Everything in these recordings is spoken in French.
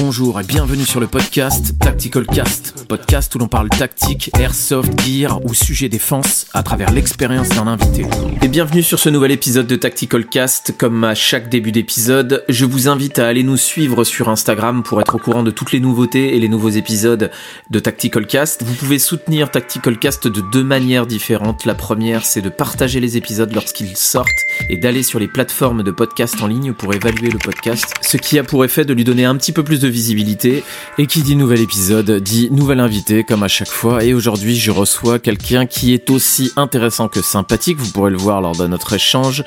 Bonjour et bienvenue sur le podcast Tactical Cast, podcast où l'on parle tactique, airsoft, gear ou sujet défense à travers l'expérience d'un invité. Et bienvenue sur ce nouvel épisode de Tactical Cast. Comme à chaque début d'épisode, je vous invite à aller nous suivre sur Instagram pour être au courant de toutes les nouveautés et les nouveaux épisodes de Tactical Cast. Vous pouvez soutenir Tactical Cast de deux manières différentes. La première, c'est de partager les épisodes lorsqu'ils sortent et d'aller sur les plateformes de podcast en ligne pour évaluer le podcast, ce qui a pour effet de lui donner un petit peu plus de visibilité. Et qui dit nouvel épisode dit nouvel invité, comme à chaque fois. Et aujourd'hui, je reçois quelqu'un qui est aussi intéressant que sympathique. Vous pourrez le voir lors de notre échange.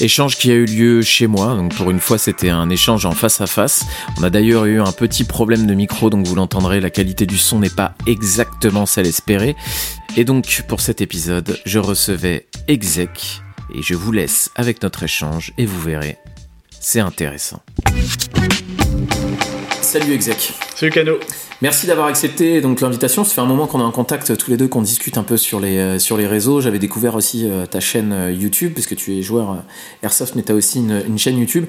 Échange qui a eu lieu chez moi. Donc pour une fois, c'était un échange en face à face. On a d'ailleurs eu un petit problème de micro, donc vous l'entendrez, la qualité du son n'est pas exactement celle espérée. Et donc, pour cet épisode, je recevais Exec, et je vous laisse avec notre échange et vous verrez, c'est intéressant. Salut Exec. Cano. Merci d'avoir accepté donc l'invitation. Ça fait un moment qu'on est en contact tous les deux, qu'on discute un peu sur les, euh, sur les réseaux. J'avais découvert aussi euh, ta chaîne euh, YouTube, puisque tu es joueur Airsoft, mais tu as aussi une, chaîne YouTube.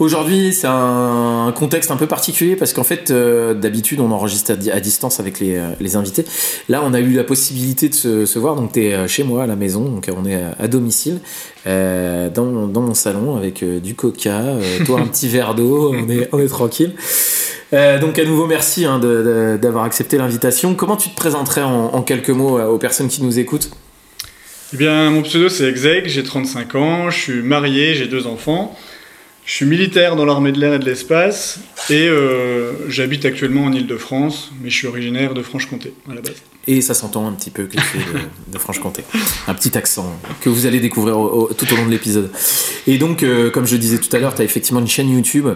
Aujourd'hui, c'est un, contexte un peu particulier, parce qu'en fait, d'habitude, on enregistre à, distance avec les, les invités. Là, on a eu la possibilité de se, voir. Donc, tu es chez moi à la maison, donc on est à domicile, dans, dans, mon salon, avec du coca, toi un petit verre d'eau, on est, on est tranquille. Donc à nouveau merci hein, d'avoir accepté l'invitation. Comment tu te présenterais en, en, quelques mots aux personnes qui nous écoutent? Eh bien mon pseudo c'est Exeg, j'ai 35 ans, je suis marié, j'ai deux enfants. Je suis militaire dans l'armée de l'air et de l'espace et euh, j'habite actuellement en Ile-de-France, mais je suis originaire de Franche-Comté à la base. Et ça s'entend un petit peu que tu es de, de Franche-Comté. Un petit accent que vous allez découvrir au, au, tout au long de l'épisode. Et donc, euh, comme je disais tout à l'heure, tu as effectivement une chaîne YouTube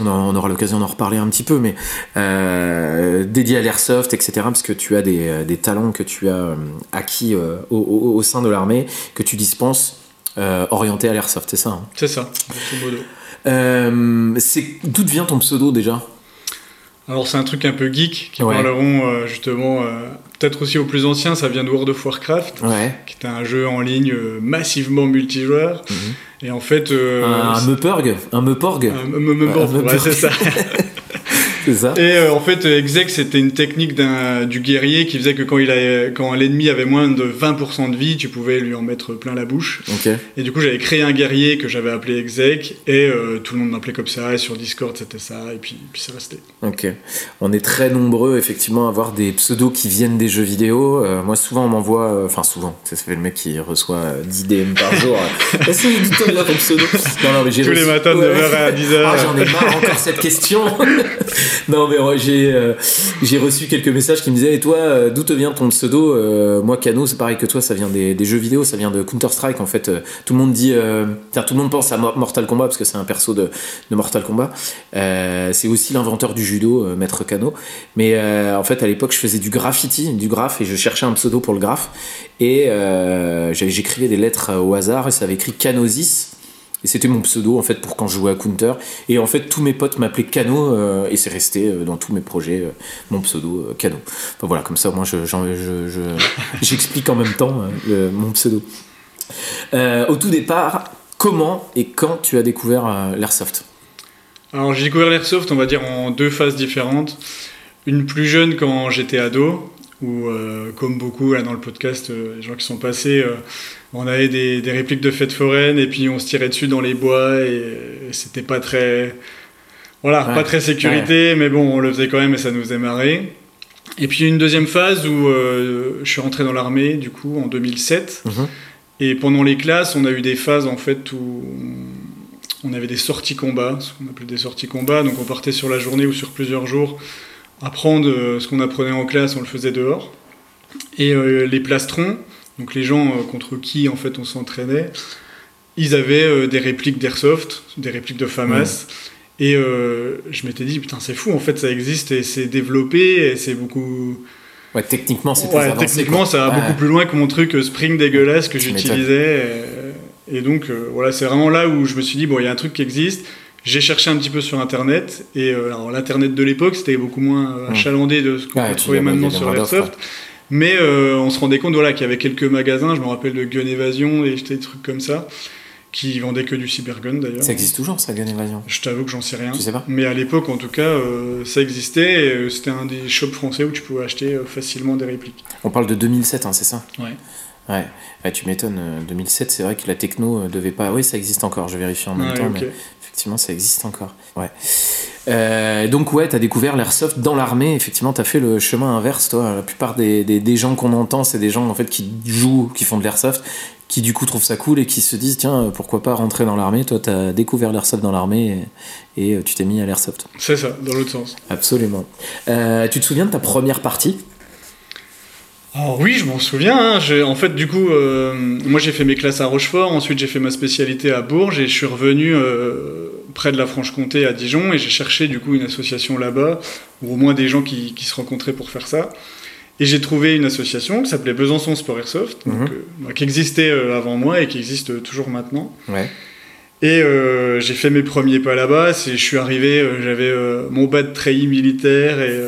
on, on aura l'occasion d'en reparler un petit peu, mais euh, dédié à l'airsoft, etc., parce que tu as des, des talents que tu as acquis euh, au, au, au, sein de l'armée, que tu dispenses euh, orientés à l'airsoft, c'est ça hein? C'est ça, euh, D'où vient ton pseudo déjà? Alors c'est un truc un peu geek qui ouais. parleront euh, justement euh, peut-être aussi aux plus anciens, ça vient de World of Warcraft, ouais. qui est un jeu en ligne euh, massivement multijoueur. Mm -hmm. Et en fait, un, un Meuporg, un Meuporg, un Meuporg, ouais, c'est ça. Ça. Et euh, en fait, exec, c'était une technique du guerrier qui faisait que quand, il a, quand l'ennemi avait moins de 20% de vie, tu pouvais lui en mettre plein la bouche. Okay. Et du coup, j'avais créé un guerrier que j'avais appelé exec, et euh, tout le monde m'appelait comme ça, et sur Discord, c'était ça, et puis, puis c'est resté. Ok. On est très nombreux, effectivement, à avoir des pseudos qui viennent des jeux vidéo. Euh, moi, souvent, on m'envoie, enfin, souvent, ça fait le mec qui reçoit 10 DM par jour. Est-ce que du ton pseudo? Non, non, mais Tous reçu... les matins de ouais. 9h à 10h. Ah, j'en ai marre encore cette question. non, mais ouais, j'ai euh, j'ai reçu quelques messages qui me disaient Et toi, euh, d'où te vient ton pseudo euh, Moi, Cano, c'est pareil que toi, ça vient des, des, jeux vidéo, ça vient de Counter-Strike. En fait, tout le monde dit tout le monde pense à Mortal Kombat parce que c'est un perso de, de Mortal Kombat. c'est aussi l'inventeur du judo, Maître Cano. Mais en fait, à l'époque, je faisais du graffiti, du graphe, et je cherchais un pseudo pour le graphe. Et j'écrivais des lettres au hasard, et ça avait écrit Canosis. Et c'était mon pseudo en fait pour quand je jouais à Counter. Et en fait, tous mes potes m'appelaient Cano euh, et c'est resté euh, dans tous mes projets euh, mon pseudo Cano. Enfin voilà, comme ça, moi, j'explique je, je, je, en même temps mon pseudo. au tout départ, comment et quand tu as découvert l'airsoft? Alors j'ai découvert l'airsoft, on va dire en deux phases différentes. Une plus jeune quand j'étais ado, où euh, comme beaucoup là dans le podcast, euh, les gens qui sont passés, euh, on avait des, des, répliques de fêtes foraines et puis on se tirait dessus dans les bois et, et c'était pas très, voilà, ouais. pas très sécurité, ouais. mais bon, on le faisait quand même et ça nous faisait marrer. Et puis une deuxième phase où je suis rentré dans l'armée du coup en 2007 mm -hmm. et pendant les classes, on a eu des phases en fait où on avait des sorties combat, ce qu'on appelait des sorties combat, donc on partait sur la journée ou sur plusieurs jours apprendre euh, ce qu'on apprenait en classe, on le faisait dehors. Et euh, les plastrons, donc les gens euh, contre qui en fait on s'entraînait, ils avaient des répliques d'airsoft, des répliques de FAMAS. Mmh. Et euh, je m'étais dit, putain, c'est fou, en fait, ça existe et c'est développé et c'est beaucoup. Ouais, techniquement, c'est ouais, avancé, Techniquement, quoi. ça va beaucoup plus loin que mon truc Spring dégueulasse que j'utilisais. Et, et, donc, euh, voilà, c'est vraiment là où je me suis dit, bon, il y a un truc qui existe. J'ai cherché un petit peu sur internet et euh, l'internet de l'époque c'était beaucoup moins euh, achalandé de ce qu'on ouais, peut trouver maintenant sur Airsoft. Mais euh, on se rendait compte voilà, qu'il y avait quelques magasins, je me rappelle de Gun Evasion et des trucs comme ça, qui vendait que du cybergun d'ailleurs. Ça existe toujours, ça, Gun Evasion? Je t'avoue que j'en sais rien. Tu sais pas? Mais à l'époque, en tout cas, euh, ça existait. et, euh, C'était un des shops français où tu pouvais acheter facilement des répliques. On parle de 2007, hein, c'est ça? Ouais. Ouais, Ouais, tu m'étonnes. euh, 2007, c'est vrai que la techno euh, devait pas. Oui, ça existe encore, je vérifie en même temps, mais effectivement, ça existe encore. Ouais. Euh, donc, ouais, t'as découvert l'airsoft dans l'armée. Effectivement, t'as fait le chemin inverse, toi. La plupart des, des, des gens qu'on entend, c'est des gens en fait qui jouent, qui font de l'airsoft, qui du coup trouvent ça cool et qui se disent tiens, euh, pourquoi pas rentrer dans l'armée Toi, t'as découvert l'airsoft dans l'armée et, et, euh, tu t'es mis à l'airsoft. C'est ça, dans l'autre sens. Absolument. Euh, tu te souviens de ta première partie? Alors oui, je m'en souviens. hein. J'ai- En fait, du coup, euh, moi j'ai fait mes classes à Rochefort, ensuite j'ai fait ma spécialité à Bourges et je suis revenu euh, près de la Franche-Comté à Dijon et j'ai cherché du coup une association là-bas, ou au moins des gens qui, qui se rencontraient pour faire ça. Et j'ai trouvé une association qui s'appelait Besançon Sport Airsoft, donc, Mhm. euh, bah, qui existait euh, avant moi et qui existe toujours maintenant. Ouais. Et euh, j'ai fait mes premiers pas là-bas. Je suis arrivé, euh, j'avais euh, mon bas de treillis militaire et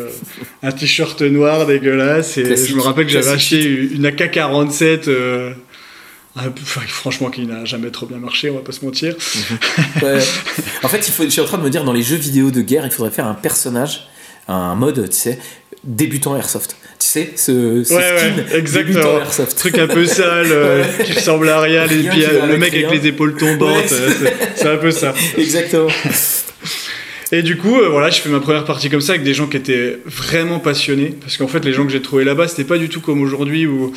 un t-shirt noir dégueulasse. Et Classique, je me rappelle que j'avais acheté une AK-47. euh, un peu- enfin, franchement, qui n'a jamais trop bien marché, on va pas se mentir. Ouais. en fait, il faut, je suis en train de me dire, dans les jeux vidéo de guerre, il faudrait faire un personnage, un mode, tu sais, débutant airsoft. Tu sais, ce, ce Ouais, skin ouais, exactement. débutant airsoft. Truc un peu sale, euh, qui ressemble à rien, et Rien puis le mec avec les épaules tombantes, euh, c'est- un peu ça. Exactement. Et du coup, euh, voilà, j'ai fait ma première partie comme ça avec des gens qui étaient vraiment passionnés. Parce qu'en fait, les gens que j'ai trouvés là-bas, c'était pas du tout comme aujourd'hui où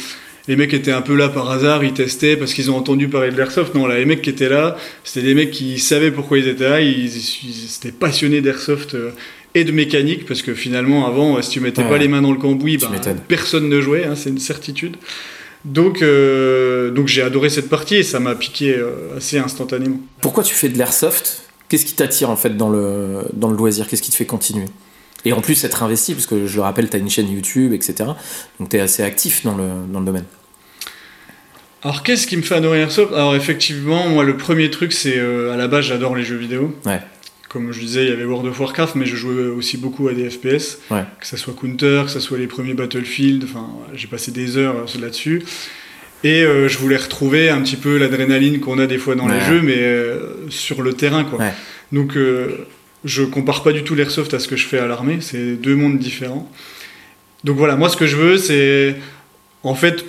les mecs étaient un peu là par hasard, ils testaient parce qu'ils ont entendu parler de l'airsoft. Non, là, les mecs qui étaient là, c'était des mecs qui savaient pourquoi ils étaient là, ils, ils étaient passionnés d'airsoft euh, et de mécanique. Parce que finalement, avant, si tu mettais Ouais. pas les mains dans le cambouis, m'étonnes. personne ne jouait, hein, c'est une certitude. Donc, euh, donc j'ai adoré cette partie et ça m'a piqué euh, assez instantanément. Pourquoi tu fais de l'airsoft? Qu'est-ce qui t'attire en fait dans le, dans le loisir? Qu'est-ce qui te fait continuer? Et en plus, être investi, parce que je le rappelle, tu as une chaîne YouTube, etc. Donc tu es assez actif dans le, dans le domaine. Alors qu'est-ce qui me fait adorer Airsoft Alors effectivement, moi le premier truc c'est euh, à la base j'adore les jeux vidéo. Ouais. Comme je disais, il y avait World of Warcraft, mais je jouais aussi beaucoup à des FPS. Ouais. Que ça soit Counter, que ça soit les premiers Battlefield, enfin j'ai passé des heures là-dessus. Et euh, je voulais retrouver un petit peu l'adrénaline qu'on a des fois dans Ouais. les jeux, mais euh, sur le terrain quoi. Ouais. Donc euh, je compare pas du tout l'airsoft à ce que je fais à l'armée, c'est deux mondes différents. Donc voilà, moi ce que je veux c'est en fait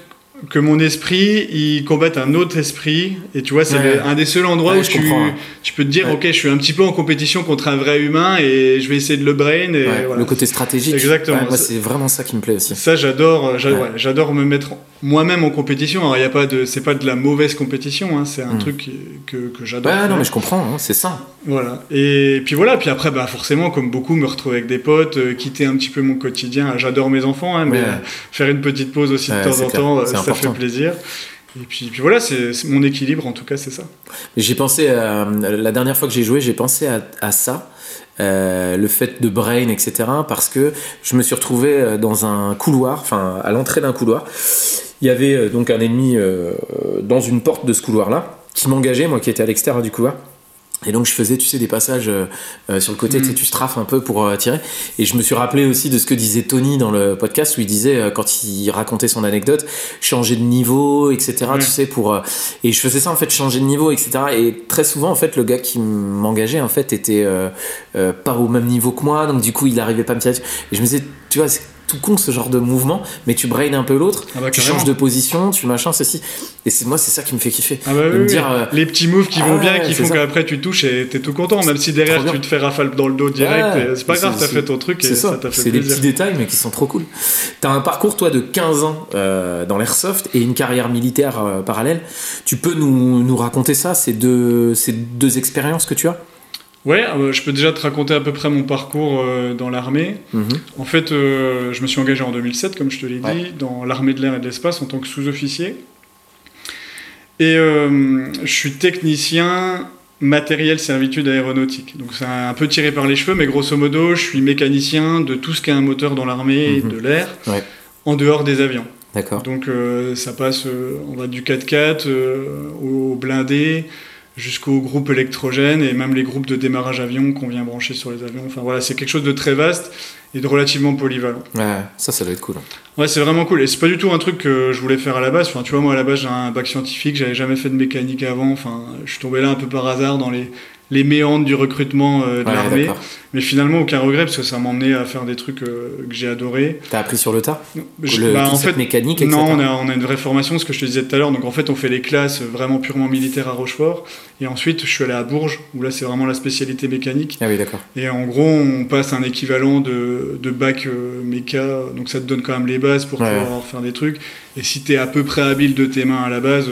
que mon esprit il combatte un autre esprit et tu vois c'est Ouais. un des seuls endroits Ouais, où je tu, peux te dire Ouais. ok je suis un petit peu en compétition contre un vrai humain et je vais essayer de le brain et voilà. Le côté stratégique. Exactement. Moi, c'est vraiment ça qui me plaît aussi. Ça j'adore, j'adore me mettre moi-même en compétition. Alors il y a pas de, c'est pas de la mauvaise compétition, hein, c'est un Mm. truc que, que j'adore. Ouais, non, mais je comprends, hein, c'est ça. Voilà. Et puis voilà, puis après, bah forcément, comme beaucoup, me retrouver avec des potes, euh, quitter un petit peu mon quotidien. J'adore mes enfants, hein, mais euh, faire une petite pause aussi de temps en clair. temps, ça fait plaisir. Et puis, puis voilà, c'est mon équilibre, en tout cas, c'est ça. J'ai pensé, à- la dernière fois que j'ai joué, j'ai pensé à, à ça, euh, le fait de brain, etc. Parce que je me suis retrouvé euh, dans un couloir, enfin à l'entrée d'un couloir. Il y avait euh, donc un ennemi euh, dans une porte de ce couloir-là qui m'engageait, moi qui étais à l'extérieur du couloir. Et donc je faisais, tu sais, des passages euh, euh, sur le côté, Mhm. tu sais, tu strafes un peu pour euh, tirer. Et je me suis rappelé aussi de ce que disait Tony dans le podcast où il disait, euh, quand il racontait son anecdote, changer de niveau, etc. Ouais. Tu sais, pour... euh, et je faisais ça, en fait, changer de niveau, etc. Et très souvent, en fait, le gars qui m'engageait, en fait, était euh, euh, pas au même niveau que moi. Donc du coup, il arrivait pas à me tirer. Et je me disais, tu vois, c'est tout con ce genre de mouvement, mais tu brain un peu l'autre, Ah bah, tu changes de position, tu machin, ceci. Et c'est moi, c'est ça qui me fait kiffer. Ah bah oui, me dire, euh, Les petits moves qui ah vont bien, ouais, qui font qu'après tu touches et t'es tout content, même si derrière bien. tu te fais rafale dans le dos direct. C'est pas grave, t'as fait ton truc et C'est ça ça, t'a fait c'est des petits détails mais qui sont trop cool. T'as un parcours toi de 15 ans euh, dans l'airsoft et une carrière militaire euh, parallèle. Tu peux nous, nous raconter ça, ces deux, ces deux expériences que tu as? Ouais, euh, je peux déjà te raconter à peu près mon parcours euh, dans l'armée. Mhm. En fait, euh, je me suis engagé en 2007, comme je te l'ai dit, dans l'armée de l'air et de l'espace en tant que sous-officier. Et je suis technicien matériel servitude aéronautique. Donc c'est un peu tiré par les cheveux, mais grosso modo, je suis mécanicien de tout ce qui a un moteur dans l'armée et Mhm. de l'air, Ouais. en dehors des avions. D'accord. Donc ça passe, on va du 4x4 euh, au blindé, jusqu'aux groupes électrogènes et même les groupes de démarrage avion qu'on vient brancher sur les avions. Enfin voilà, c'est quelque chose de très vaste et de relativement polyvalent. Ouais, ça, ça doit être cool. Ouais, c'est vraiment cool. Et c'est pas du tout un truc que je voulais faire à la base. Enfin, tu vois, moi à la base j'ai un bac scientifique, j'avais jamais fait de mécanique avant. Enfin, je suis tombé là un peu par hasard dans les les méandres du recrutement euh, de Ouais, l'armée. Mais finalement, aucun regret parce que ça m'a emmené à faire des trucs euh, que j'ai adoré. T'as appris sur le tas Je- Le bah, en fait, mécanique, etc. non, on a, on a une vraie formation, ce que je te disais tout à l'heure. Donc en fait, on fait les classes vraiment purement militaires à Rochefort. Et ensuite, je suis allé à Bourges, où là, c'est vraiment la spécialité mécanique. Ah oui, d'accord. Et en gros, on passe un équivalent de, de bac euh, méca. Donc ça te donne quand même les bases pour Ouais. pouvoir faire des trucs. Et si t'es à peu près habile de tes mains à la base,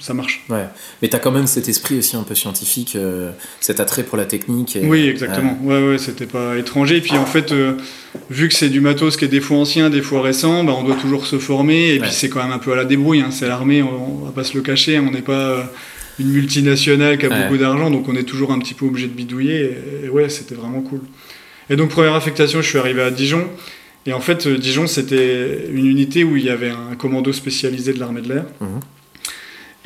ça marche. Ouais. Mais t'as quand même cet esprit aussi un peu scientifique, euh, cet attrait pour la technique. et- Oui, exactement. Ouais, ouais, c'était pas étranger. Et puis en fait, euh, vu que c'est du matos qui est des fois ancien, des fois récent, bah, on doit toujours se former. Et Ouais. puis c'est quand même un peu à la débrouille. hein. C'est l'armée, on, on va pas se le cacher. On n'est pas euh, une multinationale qui a Ouais. beaucoup d'argent, donc on est toujours un petit peu obligé de bidouiller. Et, et ouais, c'était vraiment cool. Et donc première affectation, je suis arrivé à Dijon. Et en fait, euh, Dijon, c'était une unité où il y avait un commando spécialisé de l'armée de l'air. Mhm.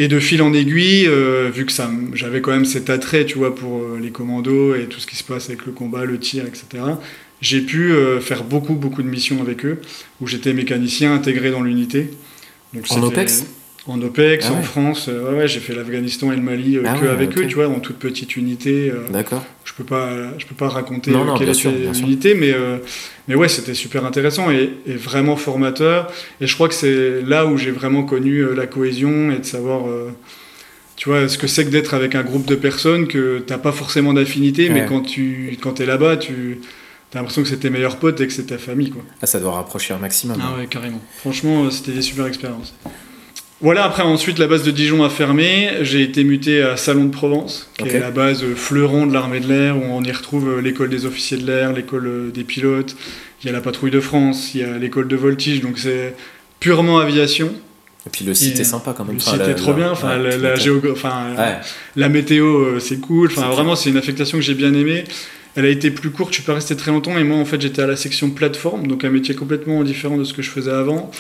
Et de fil en aiguille, euh, vu que ça, j'avais quand même cet attrait, tu vois, pour euh, les commandos et tout ce qui se passe avec le combat, le tir, etc. J'ai pu euh, faire beaucoup, beaucoup de missions avec eux, où j'étais mécanicien intégré dans l'unité. En OPEX? En OPEX, Ah ouais. en France. euh, ouais, j'ai fait l'Afghanistan et le Mali euh, Ah que ouais, avec eux, tu vois, dans toute petite unité. euh, D'accord. je peux pas, je peux pas raconter Non, euh, non, quelle était l'unité, mais euh, mais ouais, c'était super intéressant et, et vraiment formateur. Et je crois que c'est là où j'ai vraiment connu euh, la cohésion et de savoir, euh, tu vois, ce que c'est que d'être avec un groupe de personnes que t'as pas forcément d'affinité, mais quand tu quand es là-bas, tu as l'impression que c'est tes meilleurs potes et que c'est ta famille, quoi. Ah, ça doit rapprocher un maximum. Ah ouais, carrément. Franchement, c'était des super expériences. Voilà, après, ensuite, la base de Dijon a fermé. J'ai été muté à Salon de Provence, qui est la base fleuron de l'armée de l'air, où on y retrouve euh, l'école des officiers de l'air, l'école euh, des pilotes, il y a la patrouille de France, il y a l'école de voltige, donc c'est purement aviation. Et puis le site Et, est sympa quand même. Le Enfin, site la- est trop la- bien, enfin, la, tu la m'étonnes. géogra- enfin, Ouais. la météo, euh, c'est cool. Enfin, vraiment, c'est une affectation que j'ai bien aimée. Elle a été plus courte, je suis pas resté très longtemps, et moi, en fait, j'étais à la section plateforme, donc un métier complètement différent de ce que je faisais avant.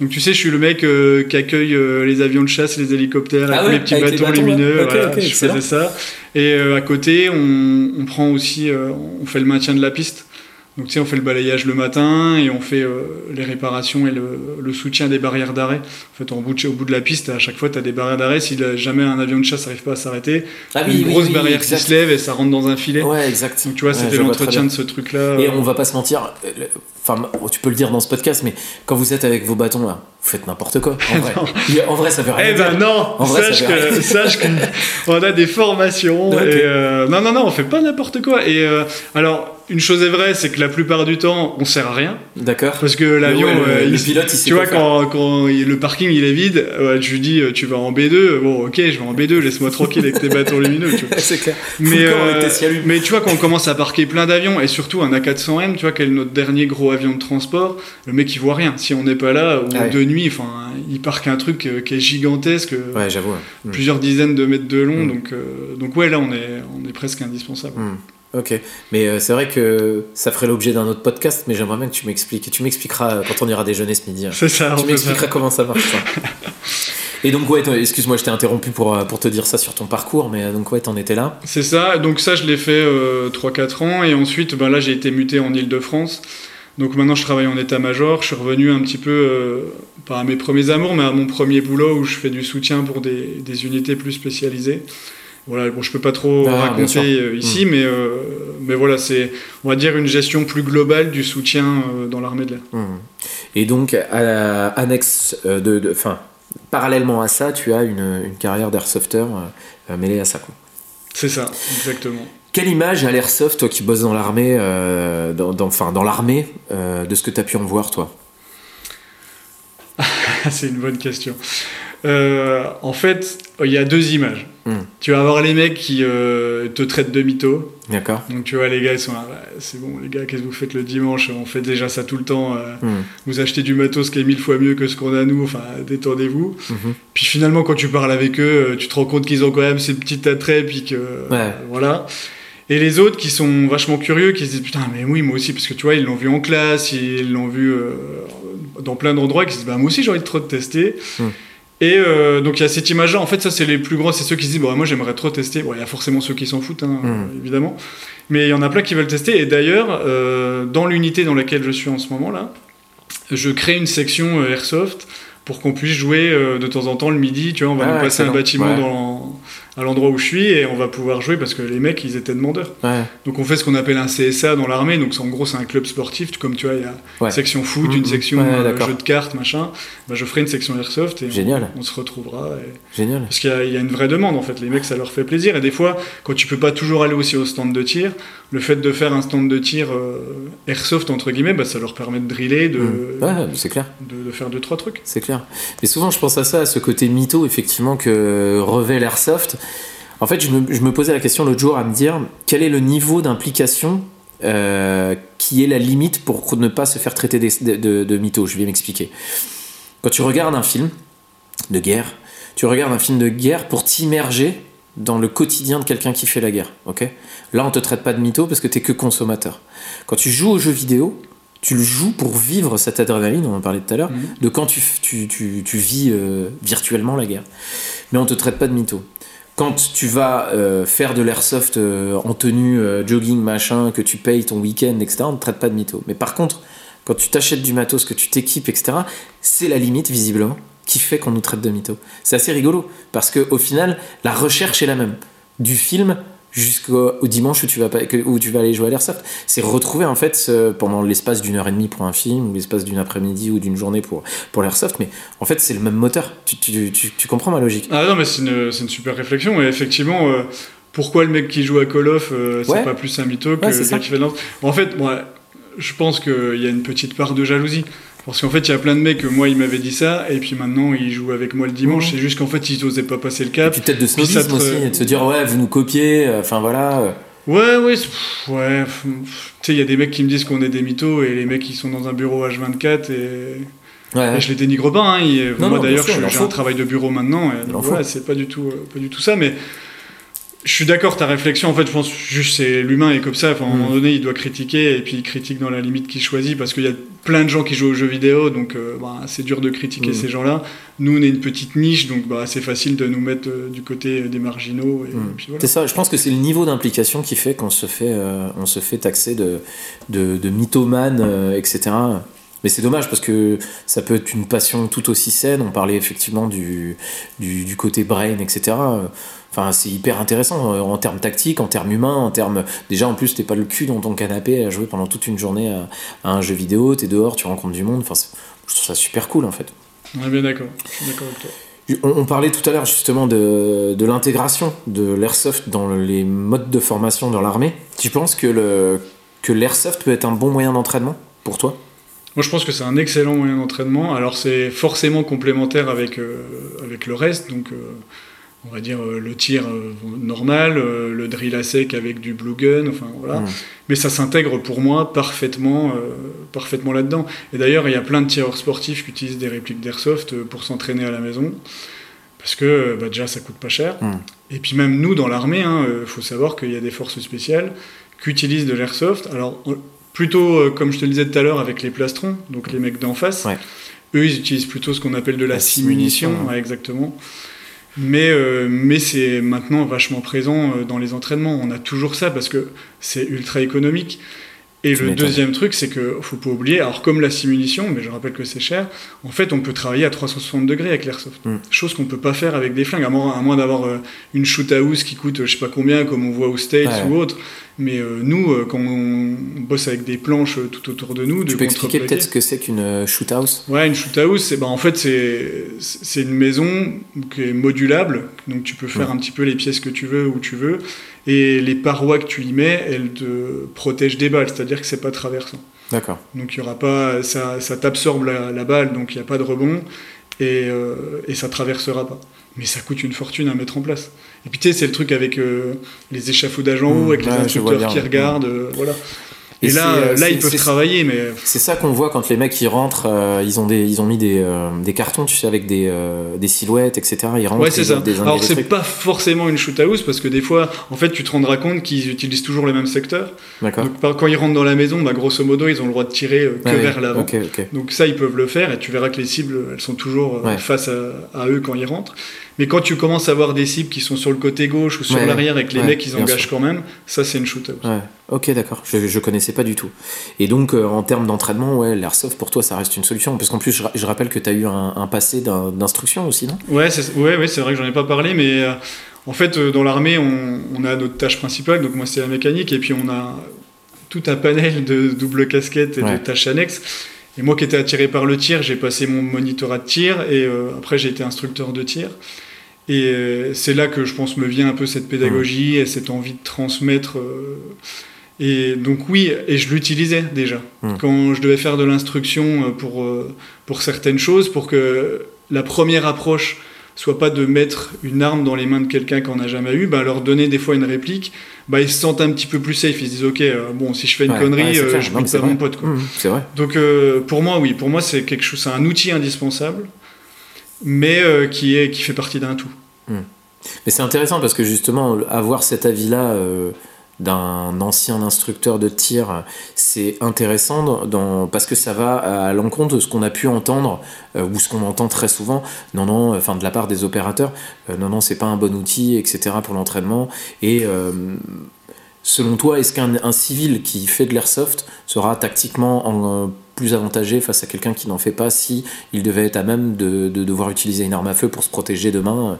Donc tu sais, je suis le mec euh, qui accueille euh, les avions de chasse, les hélicoptères, Ah avec ouais, les petits avec les bâtons bâtons, lumineux. voilà, je faisais ça. Et euh, à côté, on, on prend aussi, on fait le maintien de la piste. Donc tu sais, on fait le balayage le matin et on fait euh, les réparations et le, le soutien des barrières d'arrêt. En fait, en bout de- au bout de la piste, à chaque fois, tu as des barrières d'arrêt. Si jamais un avion de chasse n'arrive pas à s'arrêter, Ah une grosse barrière exact. qui se lève et ça rentre dans un filet. Ouais, exact. Donc tu vois, Ouais, c'était l'entretien de ce truc-là. Et on va pas se mentir, euh, enfin, tu peux le dire dans ce podcast, mais quand vous êtes avec vos bâtons là, vous faites n'importe quoi. En vrai, en vrai ça veut rien Eh ben dire. non, En vrai, sache, ça que, dire. sache que on a des formations. Et euh, non, non, non, on fait pas n'importe quoi. Et euh, alors, une chose est vraie, c'est que la plupart du temps, on sert à rien. D'accord. Parce que l'avion, ouais, le- euh, le pilote, il tu vois, quand, quand il- le parking il est vide, je lui dis, euh, tu vas en B2. Bon, ok, je vais en B2, laisse-moi tranquille avec tes bâtons lumineux. Tu c'est clair. Mais, euh, mais tu vois, quand on commence à parquer plein d'avions, et surtout un A400M, tu vois, quel est notre dernier gros avion de transport, le mec il voit rien. Si on n'est pas là, ou Ah ouais. de nuit, enfin, il parque un truc euh, qui est gigantesque. euh, Ouais, j'avoue. ouais. Mm. plusieurs dizaines de mètres de long, Mm. donc, euh, donc ouais, là on est, on est presque indispensable. Hmm. Ok, mais euh, c'est vrai que ça ferait l'objet d'un autre podcast, mais j'aimerais bien que tu m'expliques. Tu m'expliqueras euh, quand on ira déjeuner ce midi. hein. C'est ça, Tu m'expliqueras comment ça marche. ça. Et donc ouais, excuse-moi, je t'ai interrompu pour, euh, pour te dire ça sur ton parcours, mais donc ouais, t'en étais là. C'est ça, donc ça je l'ai fait euh, 3-4 ans, et ensuite ben, là j'ai été muté en Ile-de-France. Donc maintenant je travaille en état-major, je suis revenu un petit peu, euh, pas à mes premiers amours, mais à mon premier boulot où je fais du soutien pour des, des unités plus spécialisées. Voilà, bon, je peux pas trop Ah, raconter euh, ici, mais, euh, mais voilà, c'est, on va dire, une gestion plus globale du soutien euh, dans l'armée de l'air. Hmm. Et donc, à annexe de, de- enfin, parallèlement à ça, tu as une, une carrière d'airsofter euh, mêlée à ça. C'est ça, exactement. Quelle image à l'airsoft, toi qui bosses dans l'armée, dans, dans- enfin, dans l'armée, de ce que tu as pu en voir, toi? C'est une bonne question. En fait, il y a deux images. Hmm. Tu vas avoir les mecs qui euh, te traitent de mytho. D'accord Donc tu vois, les gars, ils sont là, Bah, c'est bon, les gars, qu'est-ce que vous faites le dimanche? On fait déjà ça tout le temps. euh, Hmm. Vous achetez du matos qui est mille fois mieux que ce qu'on a nous. Enfin, détendez-vous. Mhm. Puis finalement, quand tu parles avec eux, euh, tu te rends compte qu'ils ont quand même ces petits attraits, puis que Ouais. voilà. Et les autres qui sont vachement curieux, qui se disent putain, mais oui, moi aussi, parce que tu vois, ils l'ont vu en classe, ils l'ont vu euh, dans plein d'endroits, qui se disent bah moi aussi j'ai envie de trop te tester. Hmm. Et euh, donc il y a cette image-là. En fait, ça c'est les plus gros, c'est ceux qui se disent bon, moi j'aimerais trop tester. Bon, il y a forcément ceux qui s'en foutent, hein, Mm. évidemment. Mais il y en a plein qui veulent tester. Et d'ailleurs, euh, dans l'unité dans laquelle je suis en ce moment là, je crée une section euh, airsoft pour qu'on puisse jouer de temps en temps le midi. Tu vois, on va Ah, nous passer excellent. un bâtiment Ouais. dans, à l'endroit où je suis et on va pouvoir jouer parce que les mecs ils étaient demandeurs. Ouais. Donc on fait ce qu'on appelle un CSA dans l'armée. Donc en gros c'est un club sportif. Comme tu vois, il y a Ouais. une section foot, Mhm. une section Ouais, euh, jeu de cartes, machin. Bah, je ferai une section airsoft et Génial. on, on se retrouvera. et- Génial. Parce qu'il y, y a une vraie demande en fait. Les mecs ça leur fait plaisir. Et des fois, quand tu peux pas toujours aller aussi au stand de tir, le fait de faire un stand de tir euh, airsoft entre guillemets, bah, ça leur permet de driller, de, Mm. Ouais, c'est clair. de, de faire deux trois trucs. C'est clair. Mais souvent, je pense à ça, à ce côté mytho, effectivement, que revêt l'Airsoft. En fait, je me, je me posais la question l'autre jour à me dire quel est le niveau d'implication euh, qui est la limite pour ne pas se faire traiter de, de mytho? Je vais m'expliquer. Quand tu regardes un film de guerre, tu regardes un film de guerre pour t'immerger dans le quotidien de quelqu'un qui fait la guerre. ok? Là, on te traite pas de mytho parce que tu que consommateur. Quand tu joues aux jeux vidéo, tu le joues pour vivre cette adrénaline, on en parlait tout à l'heure, Mhm. de quand tu, tu, tu, tu vis euh, virtuellement la guerre. Mais on te traite pas de mytho. Quand tu vas euh, faire de l'airsoft euh, en tenue jogging, machin, que tu payes ton week-end, etc., on ne te traite pas de mytho. Mais par contre, quand tu t'achètes du matos, que tu t'équipes, etc., c'est la limite, visiblement, qui fait qu'on nous traite de mytho. C'est assez rigolo, parce qu'au final, la recherche est la même. Du film jusqu'au au dimanche où tu, vas pas, où tu vas aller jouer à l'airsoft. C'est retrouver, en fait, pendant l'espace d'une heure et demie pour un film, ou l'espace d'une après-midi ou d'une journée pour, pour l'airsoft, mais en fait, c'est le même moteur. Tu, tu, tu, tu comprends ma logique? Ah non mais c'est une, c'est une super réflexion. Et effectivement. euh, pourquoi le mec qui joue à Call of, euh, c'est Ouais. pas plus un mytho que Ouais, le gars qui fait de l'autre En fait, moi, je pense qu'il y a une petite part de jalousie. Parce qu'en fait, il y a plein de mecs, moi, ils m'avaient dit ça, et puis maintenant, ils jouent avec moi le dimanche. Mhm. C'est juste qu'en fait, ils osaient pas passer le Et cap. puis peut-être de te- aussi, et de se dire, ouais, vous nous copiez, euh, enfin voilà. euh. Ouais, ouais, pff, ouais. Tu sais, il y a des mecs qui me disent qu'on est des mythos, et les mecs, ils sont dans un bureau H24, et, Ouais. et je les dénigre pas. Hein, Non, moi, d'ailleurs, j'ai un travail de bureau maintenant, et voilà, c'est pas du, tout, euh, pas du tout ça, mais je suis d'accord, ta réflexion, en fait, je pense juste c'est l'humain est comme ça. Enfin, à un Mm. moment donné, il doit critiquer, et puis il critique dans la limite qu'il choisit, parce qu'il y a plein de gens qui jouent aux jeux vidéo, donc euh, bah, c'est dur de critiquer Mm. ces gens-là. Nous, on est une petite niche, donc bah, c'est facile de nous mettre euh, du côté des marginaux, Mm. voilà. C'est ça, je pense que c'est le niveau d'implication qui fait qu'on se fait, euh, on se fait taxer de, de, de mythomane, euh, etc. Mais c'est dommage parce que ça peut être une passion tout aussi saine. On parlait effectivement du, du, du côté brain, etc. Enfin, c'est hyper intéressant euh, en termes tactiques, en termes humains, en termes. Déjà, en plus, t'es pas le cul dans ton canapé à jouer pendant toute une journée à, à un jeu vidéo, t'es dehors, tu rencontres du monde. Enfin, je trouve ça super cool en fait. On est bien d'accord, je suis d'accord avec toi. On, on parlait tout à l'heure justement de, de l'intégration de l'airsoft dans les modes de formation dans l'armée. Tu penses que, le, que l'airsoft peut être un bon moyen d'entraînement pour toi? Moi, je pense que c'est un excellent moyen d'entraînement. Alors, c'est forcément complémentaire avec, euh, avec le reste. Donc, euh, on va dire euh, le tir normal, le drill à sec avec du blue gun, enfin voilà. Mais ça s'intègre pour moi parfaitement, parfaitement là-dedans. Et d'ailleurs, il y a plein de tireurs sportifs qui utilisent des répliques d'airsoft pour s'entraîner à la maison. Parce que bah, déjà, ça coûte pas cher. Et puis même nous, dans l'armée, il faut savoir qu'il y a des forces spéciales qui utilisent de l'airsoft. Alors, plutôt, euh, comme je te le disais tout à l'heure, avec les plastrons, donc les mecs d'en face. Ouais. Eux, ils utilisent plutôt ce qu'on appelle de la, La simunition, simunition, ouais, exactement. Mais, euh, mais c'est maintenant vachement présent euh, dans les entraînements. On a toujours ça parce que c'est ultra économique. Et le deuxième truc, c'est que faut pas oublier, alors comme la simunition, mais je rappelle que c'est cher, en fait, on peut travailler à 360 degrés avec l'airsoft. Mm. Chose qu'on peut pas faire avec des flingues, à moins, à moins d'avoir euh, une shoot house qui coûte euh, je sais pas combien, comme on voit aux States Ouais. ou autre. Mais euh, nous, euh, quand on bosse avec des planches euh, tout autour de nous, Tu de peux expliquer peut-être ce que c'est qu'une shoot house? Ouais, une shoot house, c'est bah, en fait c'est c'est une maison qui est modulable, donc tu peux faire Ouais. un petit peu les pièces que tu veux où tu veux, et les parois que tu y mets, elles te protègent des balles, c'est-à-dire que c'est pas traversant. D'accord. Donc il y aura pas, ça, ça t'absorbe la, la balle, donc il n'y a pas de rebond, et, euh, et ça traversera pas. Mais ça coûte une fortune à mettre en place. Et puis tu sais, c'est le truc avec euh, les échafaudages en Mmh, haut, avec ouais, les instructeurs qui regardent, euh, voilà. Et, là, là ils peuvent travailler, mais c'est ça qu'on voit quand les mecs ils rentrent, ils ont des, ils ont mis des, des cartons, tu sais, avec des, des silhouettes, etc. Ils rentrent. Ouais, c'est ça. Alors c'est pas forcément une shoot house parce que des fois, en fait, tu te rendras compte qu'ils utilisent toujours le même secteur. D'accord. quand ils rentrent dans la maison, bah, grosso modo, ils ont le droit de tirer que vers l'avant. Donc ça, ils peuvent le faire et tu verras que les cibles, elles sont toujours face à, eux quand ils rentrent. Mais quand tu commences à voir des cibles qui sont sur le côté gauche ou sur l'arrière et que les mecs ils engagent quand même, ça c'est une shootout. Ouais. Ok, d'accord. Je, je connaissais pas du tout. Et donc euh, en termes d'entraînement, ouais, l'airsoft pour toi ça reste une solution. Parce qu'en plus, je, rappelle que tu as eu un, passé d'instruction aussi, non? Ouais, c'est ouais, ouais, vrai que j'en ai pas parlé, mais euh, en fait, euh, dans l'armée, on, on, a notre tâche principale, donc moi c'est la mécanique, et puis on a tout un panel de double casquette et de tâches annexes. Et moi qui étais attiré par le tir, j'ai passé mon monitorat de tir et euh, après j'ai été instructeur de tir. Et euh, c'est là que je pense me vient un peu cette pédagogie et cette envie de transmettre. Euh, et donc oui, et je l'utilisais déjà. Quand je devais faire de l'instruction pour, pour certaines choses, pour que la première approche soit pas de mettre une arme dans les mains de quelqu'un qu'on n'a jamais eu, bah, leur donner des fois une réplique, bah, ils se sentent un petit peu plus safe. Ils se disent, ok, euh, bon, si je fais une connerie, euh, je bute pas mon pote. Mmh, c'est vrai. Donc euh, pour moi, oui, pour moi, c'est quelque chose, c'est un outil indispensable, mais qui, est, qui fait partie d'un tout. Mmh. Mais c'est intéressant parce que justement, avoir cet avis-là d'un ancien instructeur de tir, c'est intéressant parce que ça va à l'encontre de ce qu'on a pu entendre euh, ou ce qu'on entend très souvent. Non, non, enfin de la part des opérateurs, euh, non, non, c'est pas un bon outil, etc. pour l'entraînement. Et euh, selon toi, est-ce qu'un civil qui fait de l'airsoft sera tactiquement plus avantagé face à quelqu'un qui n'en fait pas si il devait être à même de devoir utiliser une arme à feu pour se protéger demain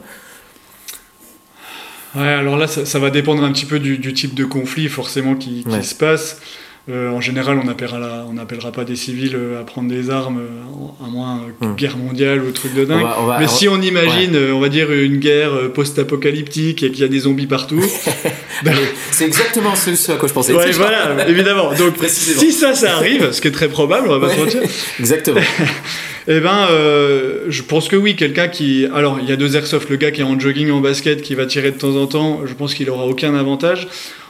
Ouais, alors là, ça, va dépendre un petit peu du, type de conflit forcément qui, se passe. Euh, en général, on n'appellera on appellera pas des civils euh, à prendre des armes, euh, à moins hum. guerre mondiale ou truc de dingue. Mais si on imagine, on va dire, une guerre post-apocalyptique et qu'il y a des zombies partout. C'est exactement ce, à quoi je pensais. Ouais, voilà, évidemment. Donc, si ça, ça arrive, ce qui est très probable, on va pas se mentir. Exactement. Eh ben, euh, je pense que oui, quelqu'un qui. Alors, il y a deux airsoft, le gars qui est en jogging, en basket, qui va tirer de temps en temps, je pense qu'il aura aucun avantage.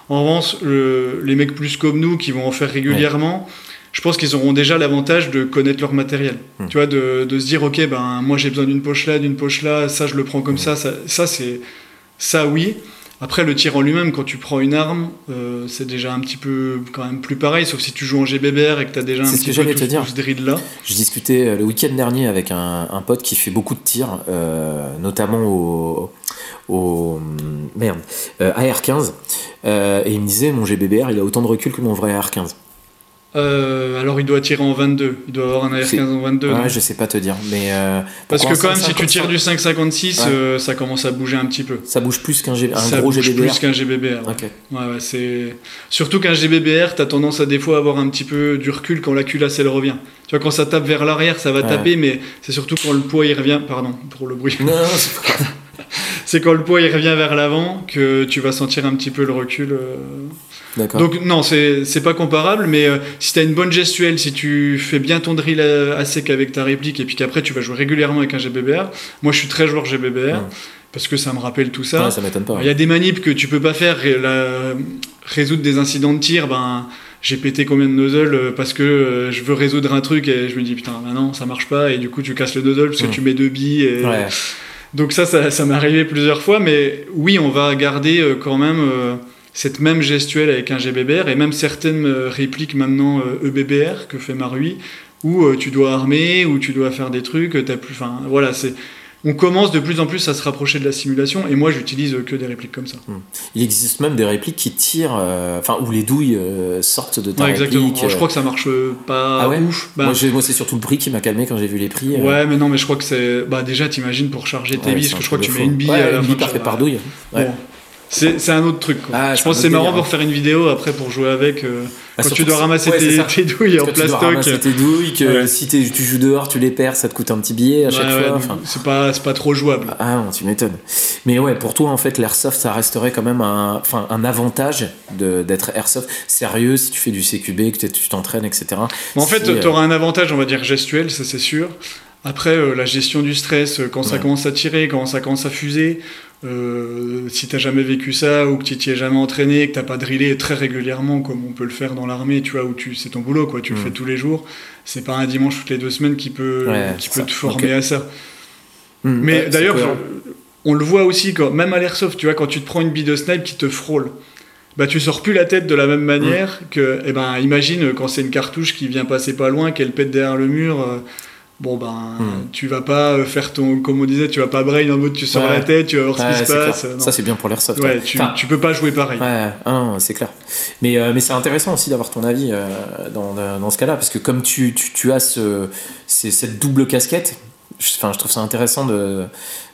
En revanche, les mecs plus comme nous qui vont en faire régulièrement, je pense qu'ils auront déjà l'avantage de connaître leur matériel. Hmm. Tu vois, de, se dire, ok, ben moi j'ai besoin d'une poche là, d'une poche là, ça je le prends comme hmm. ça, ça, ça c'est. Ça oui. Après, le tir en lui-même, quand tu prends une arme, euh, c'est déjà un petit peu quand même plus pareil, sauf si tu joues en GBBR et que tu as déjà un petit peu tout, ce drill-là. Je discutais euh, le week-end dernier avec un, pote qui fait beaucoup de tirs, euh, notamment au, au merde, AR-15, et il me disait, mon GBBR, il a autant de recul que mon vrai AR-15. Euh, alors il doit tirer en 22. Il doit avoir un AR-15 en 22. Ouais, je sais pas te dire. Mais euh, Parce que quand même, si tu tires du 5,56, euh, ça commence à bouger un petit peu. Ça bouge plus qu'un G... ça gros bouge GBBR. plus qu'un GBBR. Ouais. Ouais, c'est... Surtout qu'un GBBR, t'as tendance à des fois avoir un petit peu du recul quand la culasse elle revient. Tu vois, quand ça tape vers l'arrière, ça va taper, mais c'est surtout quand le poids il revient. Pardon pour le bruit. Non, c'est pas. c'est quand le poids il revient vers l'avant que tu vas sentir un petit peu le recul. Donc non, c'est pas comparable, mais euh, si tu as une bonne gestuelle, si tu fais bien ton drill à, sec avec ta réplique, et puis qu'après tu vas jouer régulièrement avec un GBBR, moi je suis très joueur GBBR, parce que ça me rappelle tout ça. ça m'étonne pas. Il y a des manips que tu peux pas faire, résoudre des incidents de tir, ben j'ai pété combien de nozzles euh, parce que euh, je veux résoudre un truc et je me dis putain, maintenant ça marche pas, et du coup tu casses le nozzle parce que tu mets deux billes. Et... Donc ça, ça, m'est arrivé plusieurs fois, mais oui, on va garder quand même cette même gestuelle avec un GBBR et même certaines euh, répliques maintenant EBBR e que fait Marui où euh, tu dois armer, où tu dois faire des trucs, as plus, enfin voilà, c'est on commence de plus en plus à se rapprocher de la simulation et moi j'utilise que des répliques comme ça. Hmm. Il existe même des répliques qui tirent, euh, enfin où les douilles sortent de ta réplique. je crois que ça marche pas ah ouf. Bah, moi, c'est surtout le prix qui m'a calmé quand j'ai vu les prix. Ouais mais non mais je crois que c'est bah déjà t'imagines pour charger tes billes, parce que je crois que tu mets une bille à la une bille par douille. C'est un autre truc. Ah, je pense que c'est marrant pour hein. faire une vidéo après pour jouer avec. Euh, bah, quand tu dois ramasser tes, douilles en plastoc. Tu dois ramasser tes douilles, que si tu joues dehors, tu les perds, ça te coûte un petit billet à chaque fois. c'est pas, pas trop jouable. Ah non, tu m'étonnes. Mais ouais, pour toi, en fait, l'airsoft, ça resterait quand même un, un avantage d'être airsoft sérieux si tu fais du CQB, que tu t'entraînes, etc. en fait, tu auras un avantage, on va dire, gestuel, ça c'est sûr. Après, euh, la gestion du stress, euh, quand ça commence à tirer, quand ça commence à fuser, Euh, si t'as jamais vécu ça ou que tu t'y es jamais entraîné, que t'as pas drillé très régulièrement comme on peut le faire dans l'armée, tu vois, où tu c'est ton boulot, quoi, tu le Mm. fais tous les jours. C'est pas un dimanche toutes les deux semaines qui peut, Ouais, qui te former à ça. Hmm, Mais ouais, d'ailleurs, on le voit aussi, quand, même à l'airsoft, tu vois, quand tu te prends une bille de snipe qui te frôle, bah tu sors plus la tête de la même manière que, eh ben, imagine quand c'est une cartouche qui vient passer pas loin, qu'elle pète derrière le mur. euh, Bon ben, Hmm. tu vas pas euh, faire ton, comme on disait, tu vas pas brain en mode tu sors Ouais. la tête, tu vas voir Ouais, ce qui se passe. euh, non. Ça, c'est bien pour l'airsoft. ouais, ouais. tu, Enfin, tu peux pas jouer pareil. Ouais, non, c'est clair. Mais, euh, mais c'est intéressant aussi d'avoir ton avis euh, dans, dans ce cas-là, parce que comme tu, tu, tu as ce, cette double casquette, enfin, je trouve ça intéressant de,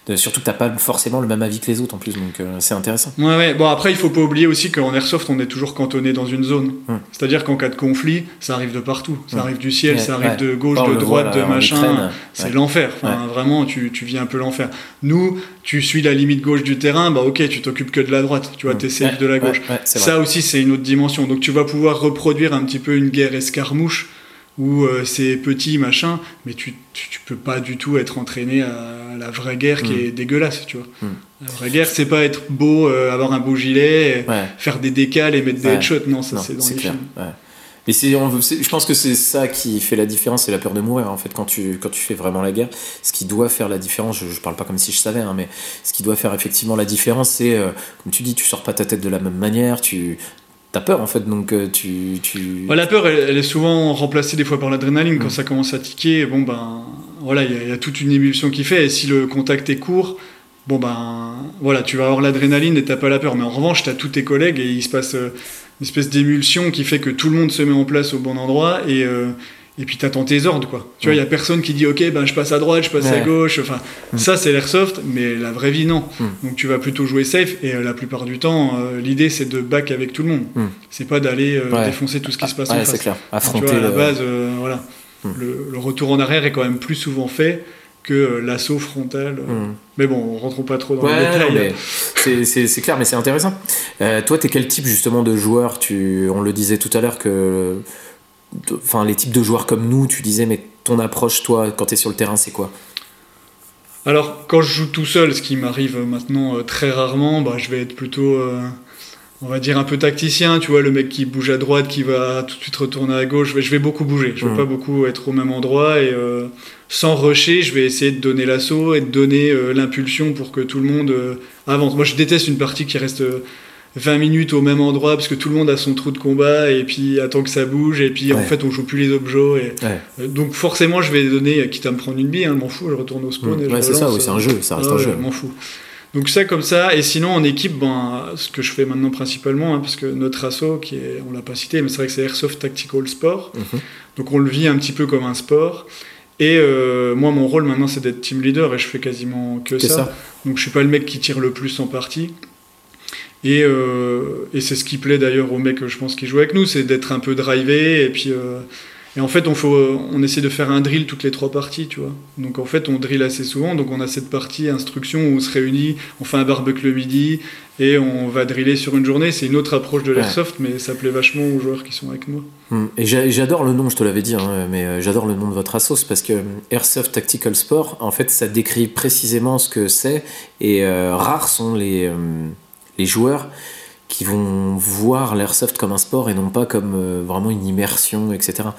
de- surtout que t'as pas forcément le même avis que les autres en plus, donc euh, c'est intéressant. Ouais, ouais. Bon, après, il faut pas oublier aussi qu'en airsoft, on est toujours cantonné dans une zone. Hmm. C'est-à-dire qu'en cas de conflit, ça arrive de partout. Ça Hmm. arrive du ciel, Ouais, ça arrive de gauche, de droite, voit, de là, machin. C'est l'enfer. Enfin, Vraiment, tu, tu vis un peu l'enfer. Nous, tu suis la limite gauche du terrain, bah ok, tu t'occupes que de la droite. Tu vois, Hmm. t'es safe de la gauche. Ça aussi, c'est une autre dimension. Donc, tu vas pouvoir reproduire un petit peu une guerre escarmouche où euh, c'est petit, machin, mais tu, tu, tu peux pas du tout être entraîné à la vraie guerre qui Hmm. est dégueulasse, tu vois. Hmm. La vraie guerre, c'est pas être beau, euh, avoir un beau gilet, Ouais. faire des décales et mettre des headshots. Non, ça c'est dans les clair. films. ouais. Mais c'est, on veut- je pense que c'est ça qui fait la différence, c'est la peur de mourir en fait quand tu, quand tu fais vraiment la guerre. Ce qui doit faire la différence, je, je parle pas comme si je savais, hein, mais ce qui doit faire effectivement la différence, c'est euh, comme tu dis, tu sors pas ta tête de la même manière, tu as peur en fait, donc euh, tu, tu... La peur, elle, elle est souvent remplacée des fois par l'adrénaline. Quand Mm. ça commence à tiquer, bon ben, voilà, il y, a- il y a toute une émulsion qui fait. Et si le contact est court, bon ben, voilà, tu vas avoir l'adrénaline et t'as pas la peur. Mais en revanche, t'as tous tes collègues et il se passe euh, une espèce d'émulsion qui fait que tout le monde se met en place au bon endroit et euh, et puis t'attends tes ordres quoi. Tu vois, il y a personne qui dit ok ben je passe à droite, je passe à gauche. Enfin, Mm. ça c'est l'airsoft, mais la vraie vie non. Mm. Donc tu vas plutôt jouer safe et euh, la plupart du temps, euh, l'idée c'est de back avec tout le monde. Mm. C'est pas d'aller euh, Ouais. défoncer tout ce qui se passe ouais, en c'est face. clair. Tu Affronter vois, à la le- base, voilà. Le, le retour en arrière est quand même plus souvent fait que l'assaut frontal. Mais bon, rentrons pas trop dans Ouais, les détails. non, mais c'est- clair, mais c'est intéressant. Toi, t'es quel type justement de joueur? Tu, On le disait tout à l'heure que, enfin, les types de joueurs comme nous, tu disais, mais ton approche, toi, quand t'es sur le terrain, c'est quoi? Alors, quand je joue tout seul, ce qui m'arrive maintenant euh, très rarement, bah, je vais être plutôt, euh, on va dire, un peu tacticien. Tu vois, le mec qui bouge à droite, qui va tout de suite retourner à gauche. Je vais, je vais beaucoup bouger. Je vais Mhm. pas beaucoup être au même endroit. Et euh, sans rusher, je vais essayer de donner l'assaut et de donner l'impulsion pour que tout le monde avance. Moi, je déteste une partie qui reste. Euh, 20 minutes au même endroit parce que tout le monde a son trou de combat et puis attend que ça bouge et puis en fait on joue plus les objets et Ouais, euh, donc forcément je vais donner quitte à me prendre une bille hein, je m'en fous je retourne au spawn et je Hmm. ouais c'est ça, oui, c'est euh, un jeu, ça reste ah un ouais, jeu. je m'en fous. Donc ça comme ça, et sinon en équipe, ben, ce que je fais maintenant principalement, hein, parce que notre asso, qui est, on l'a pas cité, mais c'est vrai que c'est Airsoft Tactical Sport, Mhm. donc on le vit un petit peu comme un sport. Et euh, moi mon rôle maintenant c'est d'être team leader et je fais quasiment que Que ça. ça. Donc je suis pas le mec qui tire le plus en partie. Et, euh, et c'est ce qui plaît d'ailleurs aux mecs, je pense, qui jouent avec nous, c'est d'être un peu drivé. Et puis, euh, et en fait, on, faut, on essaie de faire un drill toutes les trois parties, tu vois. Donc en fait, on drill assez souvent. Donc on a cette partie instruction où on se réunit, on fait un barbecue le midi et on va driller sur une journée. C'est une autre approche de l'airsoft, mais ça plaît vachement aux joueurs qui sont avec moi. Hmm. Et j'a- j'adore le nom, je te l'avais dit, hein, mais euh, j'adore le nom de votre assos parce que euh, Airsoft Tactical Sport, en fait, ça décrit précisément ce que c'est. Et euh, rares sont les, euh, les joueurs qui vont voir l'airsoft comme un sport et non pas comme euh, vraiment une immersion, etc.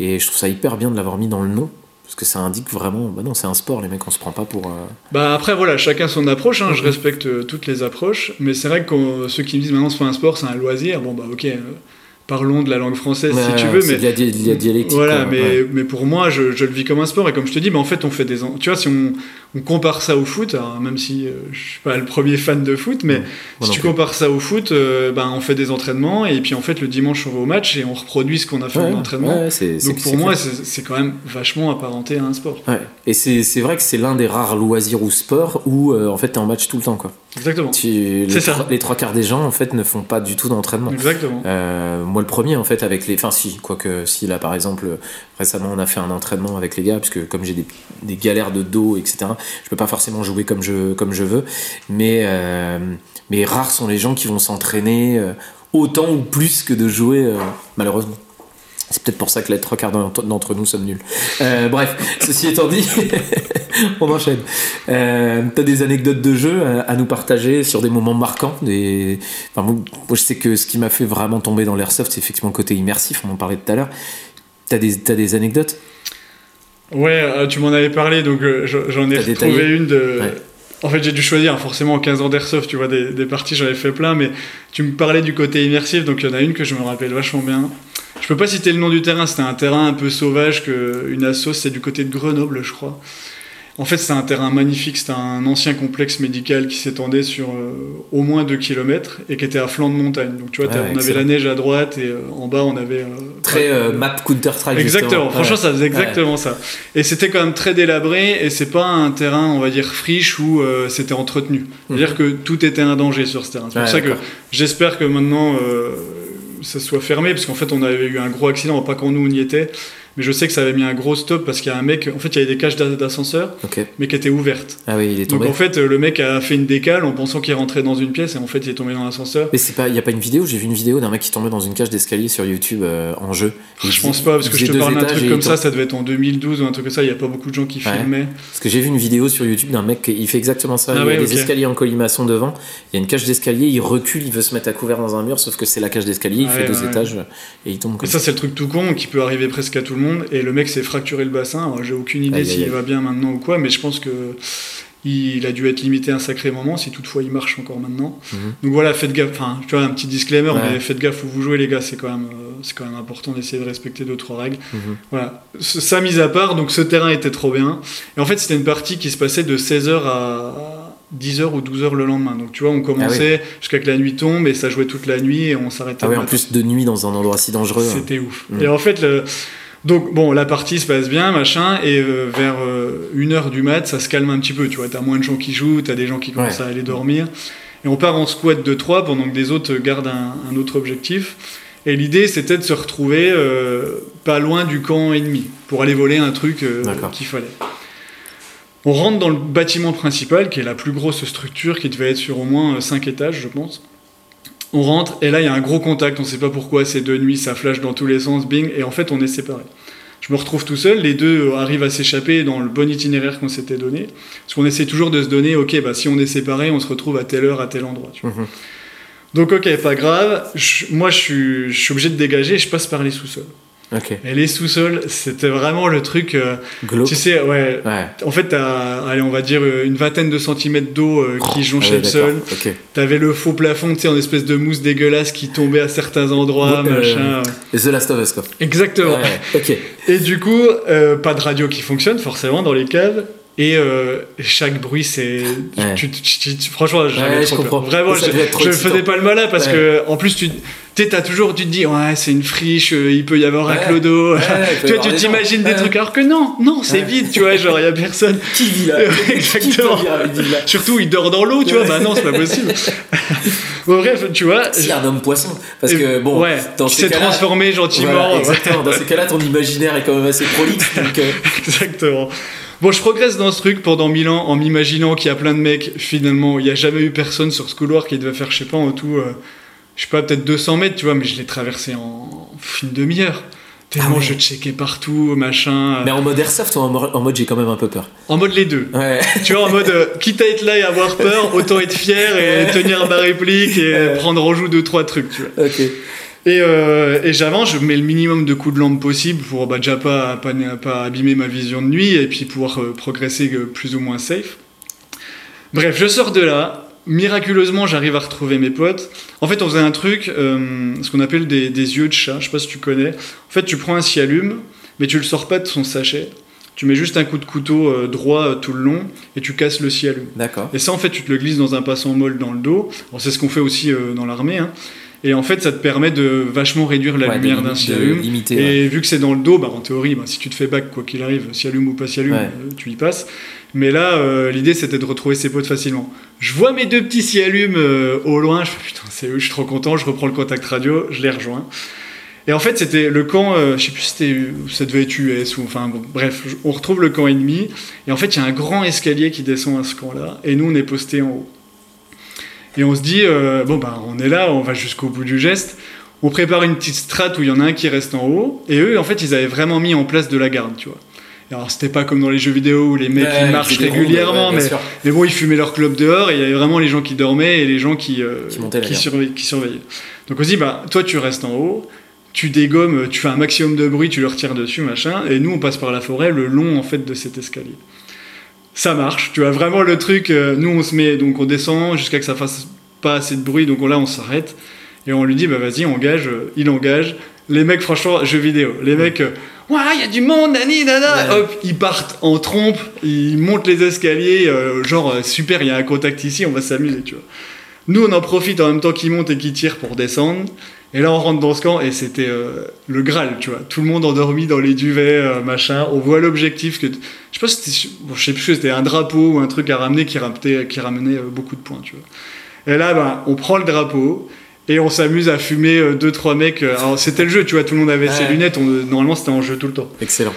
Et je trouve ça hyper bien de l'avoir mis dans le nom. Parce que ça indique vraiment, bah non, c'est un sport, les mecs, on se prend pas pour. euh, Bah après voilà, chacun son approche, hein, je Mhm. respecte euh, toutes les approches, mais c'est vrai que ceux qui me disent maintenant c'est pas un sport, c'est un loisir, bon bah ok, parlons de la langue française Ouais, si tu veux, mais de la, di- de la dialectique. voilà, quoi, mais, ouais. mais pour moi je, je le vis comme un sport et comme je te dis, bah, en fait on fait des, tu vois si on, on compare ça au foot, alors, même si euh, je suis pas le premier fan de foot, mais si tu compares ça au foot, euh, ben on fait des entraînements et puis en fait le dimanche on va au match et on reproduit ce qu'on a fait Ouais, en entraînement. ouais, c'est- Donc pour moi c'est quand même vachement apparenté à un sport. Ouais. Et c'est c'est vrai que c'est l'un des rares loisirs ou sports où euh, en fait t'es en match tout le temps quoi. Exactement. Tu, les, ça. trois, les trois quarts des gens en fait ne font pas du tout d'entraînement. Exactement. Euh, moi le premier en fait avec les, enfin si, quoique si là par exemple récemment on a fait un entraînement avec les gars parce que comme j'ai des, des galères de dos etc, je peux pas forcément jouer comme je comme je veux, mais euh, mais rares sont les gens qui vont s'entraîner euh, autant ou plus que de jouer euh, malheureusement. C'est peut-être pour ça que les trois quarts d'entre nous sommes nuls. Bref, ceci étant dit, on enchaîne. T'as des anecdotes de jeu à, nous partager sur des moments marquants des... Enfin, moi, je sais que ce qui m'a fait vraiment tomber dans l'airsoft, c'est effectivement le côté immersif, on en parlait tout à l'heure. T'as des, des anecdotes? Ouais, euh, tu m'en avais parlé, donc euh, j'en ai trouvé une de... En fait, j'ai dû choisir, forcément, en 15 ans d'airsoft, tu vois, des, des parties, j'en ai fait plein, mais tu me parlais du côté immersif, donc il y en a une que je me rappelle vachement bien. Je peux pas citer le nom du terrain, c'était un terrain un peu sauvage, que une assos, c'est du côté de Grenoble, je crois. En fait, c'est un terrain magnifique, c'était un ancien complexe médical qui s'étendait sur euh, au moins 2 km et qui était à flanc de montagne. Donc tu vois, on avait la neige à droite et euh, en bas on avait... Euh, très map Counter-Strike. Exactement, franchement ça faisait exactement ça. Et c'était quand même très délabré et c'est pas un terrain, on va dire, friche où c'était entretenu. C'est-à-dire mhm. que tout était un danger sur ce terrain. C'est pour ça que j'espère que maintenant ça soit fermé, parce qu'en fait on avait eu un gros accident, pas quand nous on y était, mais je sais que ça avait mis un gros stop parce qu'il y a un mec, en fait, il y avait des cages d'ascenseur, mais qui étaient ouvertes. Ah oui, il est tombé. Donc en fait, le mec a fait une décale en pensant qu'il rentrait dans une pièce et en fait, il est tombé dans l'ascenseur. Mais c'est pas, il y a pas une vidéo? J'ai vu une vidéo d'un mec qui tombait dans une cage d'escalier sur YouTube euh, en jeu. je pense pas parce que je te parle d'un truc comme ça, ça devait être en 2012 ou un truc comme ça. Il y a pas beaucoup de gens qui filmaient. Parce que j'ai vu une vidéo sur YouTube d'un mec, il fait exactement ça. Ah il y a des escaliers en colimaçon devant. Il y a une cage d'escalier, il recule, il veut se mettre à couvert dans un mur, sauf que c'est la cage d'escalier. Il fait deux étages et il tombe. Comme ça, c'est le truc tout con qui peut arriver presque à tout le monde. Et le mec s'est fracturé le bassin. J'ai aucune idée s'il va bien maintenant ou quoi, mais je pense que il a dû être limité un sacré moment, si toutefois il marche encore maintenant. Mhm. Donc voilà, faites gaffe. Enfin, tu vois, un petit disclaimer, mais faites gaffe où vous jouez, les gars. C'est quand même, euh, c'est quand même important d'essayer de respecter deux trois règles. Mhm. Voilà. Ça mise à part, donc ce terrain était trop bien. Et en fait, c'était une partie qui se passait de 16h à 10h ou 12h le lendemain. Donc tu vois, on commençait ah jusqu'à que la nuit tombe et ça jouait toute la nuit et on s'arrêtait. Ah oui, en plus de nuit dans un endroit si dangereux. Hein. C'était ouf. Mhm. Et en fait, le donc bon, la partie se passe bien, machin, et euh, vers 1h euh, du mat, ça se calme un petit peu, tu vois, t'as moins de gens qui jouent, t'as des gens qui commencent à aller dormir, et on part en squat de 3 pendant que des autres gardent un, autre objectif. Et l'idée, c'était de se retrouver euh, pas loin du camp ennemi, pour aller voler un truc qu'il fallait. On rentre dans le bâtiment principal, qui est la plus grosse structure, qui devait être sur au moins 5 étages, je pense. On rentre et là il y a un gros contact, on sait pas pourquoi, c'est de nuit, ça flash dans tous les sens, bing, et en fait on est séparés. Je me retrouve tout seul, les deux arrivent à s'échapper dans le bon itinéraire qu'on s'était donné. Parce qu'on essaie toujours de se donner, ok, bah si on est séparés, on se retrouve à telle heure, à tel endroit. Mhm. Donc ok, pas grave, moi je suis, je suis obligé de dégager et je passe par les sous-sols. Et les sous-sols, c'était vraiment le truc. Euh, tu sais, ouais, En fait, t'as, allez, on va dire une vingtaine de centimètres d'eau euh, qui jonchait le sol. T'avais le faux plafond, tu sais, en espèce de mousse dégueulasse qui tombait à certains endroits, euh, machin. Et The Last of Us, quoi. Exactement. Et du coup, pas de radio qui fonctionne, forcément, dans les caves. Et chaque bruit, c'est. franchement, j'avais trop peur. Vraiment, je, je faisais pas le malin parce que, en plus, tu t'as toujours, tu te dis, ouais, c'est une friche, euh, il peut y avoir un clodo. tu vois, tu t'imagines des trucs, alors que non, non, c'est vide, tu vois, genre, il y a personne. Qui vit là? Exactement. Surtout, il dort dans l'eau, tu vois, bah non, c'est pas possible. bon, bref, tu vois. C'est un homme poisson. Parce que, bon, dans s'est transformé gentiment. exactement. Dans ces cas-là, ton imaginaire est quand même assez prolixe. Donc, euh. Exactement. Bon, je progresse dans ce truc pendant mille ans en m'imaginant qu'il y a plein de mecs. Finalement, il n'y a jamais eu personne sur ce couloir qui devait faire, je sais pas, en tout. Euh, je sais pas, peut-être 200 mètres, tu vois, mais je l'ai traversé en une demi-heure. Tellement ah je checkais partout, machin. Mais en mode airsoft ou en mode, j'ai quand même un peu peur? En mode les deux. Ouais. Tu vois, en mode euh, quitte à être là et avoir peur, autant être fier et tenir ma réplique et prendre en joue deux, trois trucs, tu vois. Ok. Et, euh, et j'avance, je mets le minimum de coups de lampe possible pour bah, déjà pas, pas, pas, abîmer ma vision de nuit et puis pouvoir euh, progresser plus ou moins safe. Bref, je sors de là, miraculeusement, j'arrive à retrouver mes potes. En fait, on faisait un truc, euh, ce qu'on appelle des, yeux de chat, je sais pas si tu connais. En fait, tu prends un cialume, mais tu le sors pas de son sachet. Tu mets juste un coup de couteau euh, droit euh, tout le long et tu casses le cialume. D'accord. Et ça, en fait, tu te le glisses dans un passant molle dans le dos. c'est ce qu'on fait aussi dans l'armée. Hein. Et en fait, ça te permet de vachement réduire la lumière d'un cialume. et vu que c'est dans le dos, bah, en théorie, bah, si tu te fais bac, quoi qu'il arrive, cialume ou pas cialume, tu y passes. Mais là, euh, l'idée c'était de retrouver ses potes facilement. Je vois mes deux petits cialumes euh, au loin, je fais putain, c'est eux, je suis trop content, je reprends le contact radio, je les rejoins. Et en fait, c'était le camp, euh, je sais plus si c'était, ça devait être US ou enfin bon, bref, on retrouve le camp ennemi. Et en fait, il y a un grand escalier qui descend à ce camp-là, et nous on est posté en haut. Et on se dit, bon bah on est là, on va jusqu'au bout du geste on prépare une petite strate où il y en a un qui reste en haut. Et eux, en fait, ils avaient vraiment mis en place de la garde, tu vois. Alors, c'était pas comme dans les jeux vidéo où les mecs Ouais, ils marchent régulièrement, ouais, mais, mais bon, ils fumaient leur club dehors et il y avait vraiment les gens qui dormaient et les gens qui, euh, Qui qui surveillaient. Donc, on se dit, bah, toi, tu restes en haut, tu dégommes, tu fais un maximum de bruit, tu leur tires dessus, machin, et nous, on passe par la forêt le long, en fait, de cet escalier. Ça marche, tu vois, vraiment le truc, euh, nous, on se met, donc on descend jusqu'à que ça fasse pas assez de bruit, donc là, on s'arrête, et on lui dit, bah, vas-y, engage, euh, il engage. Les mecs, franchement, jeux vidéo, les mecs, euh, ouais, il y a du monde, nani, nana, Ouais. hop, ils partent en trompe, ils montent les escaliers, euh, genre, super, il y a un contact ici, on va s'amuser, tu vois. Nous, on en profite en même temps qu'ils montent et qu'ils tirent pour descendre. Et là, on rentre dans ce camp et c'était euh, le Graal, tu vois. Tout le monde endormi dans les duvets, euh, machin. On voit l'objectif que. Je sais pas si c'était. bon, je sais plus si c'était un drapeau ou un truc à ramener qui, ramenait, qui ramenait euh, beaucoup de points, tu vois. Et là, ben, on prend le drapeau et on s'amuse à fumer deux, trois mecs. Alors, c'était le jeu, tu vois. Tout le monde avait ses lunettes. on- normalement, c'était en jeu tout le temps. Excellent.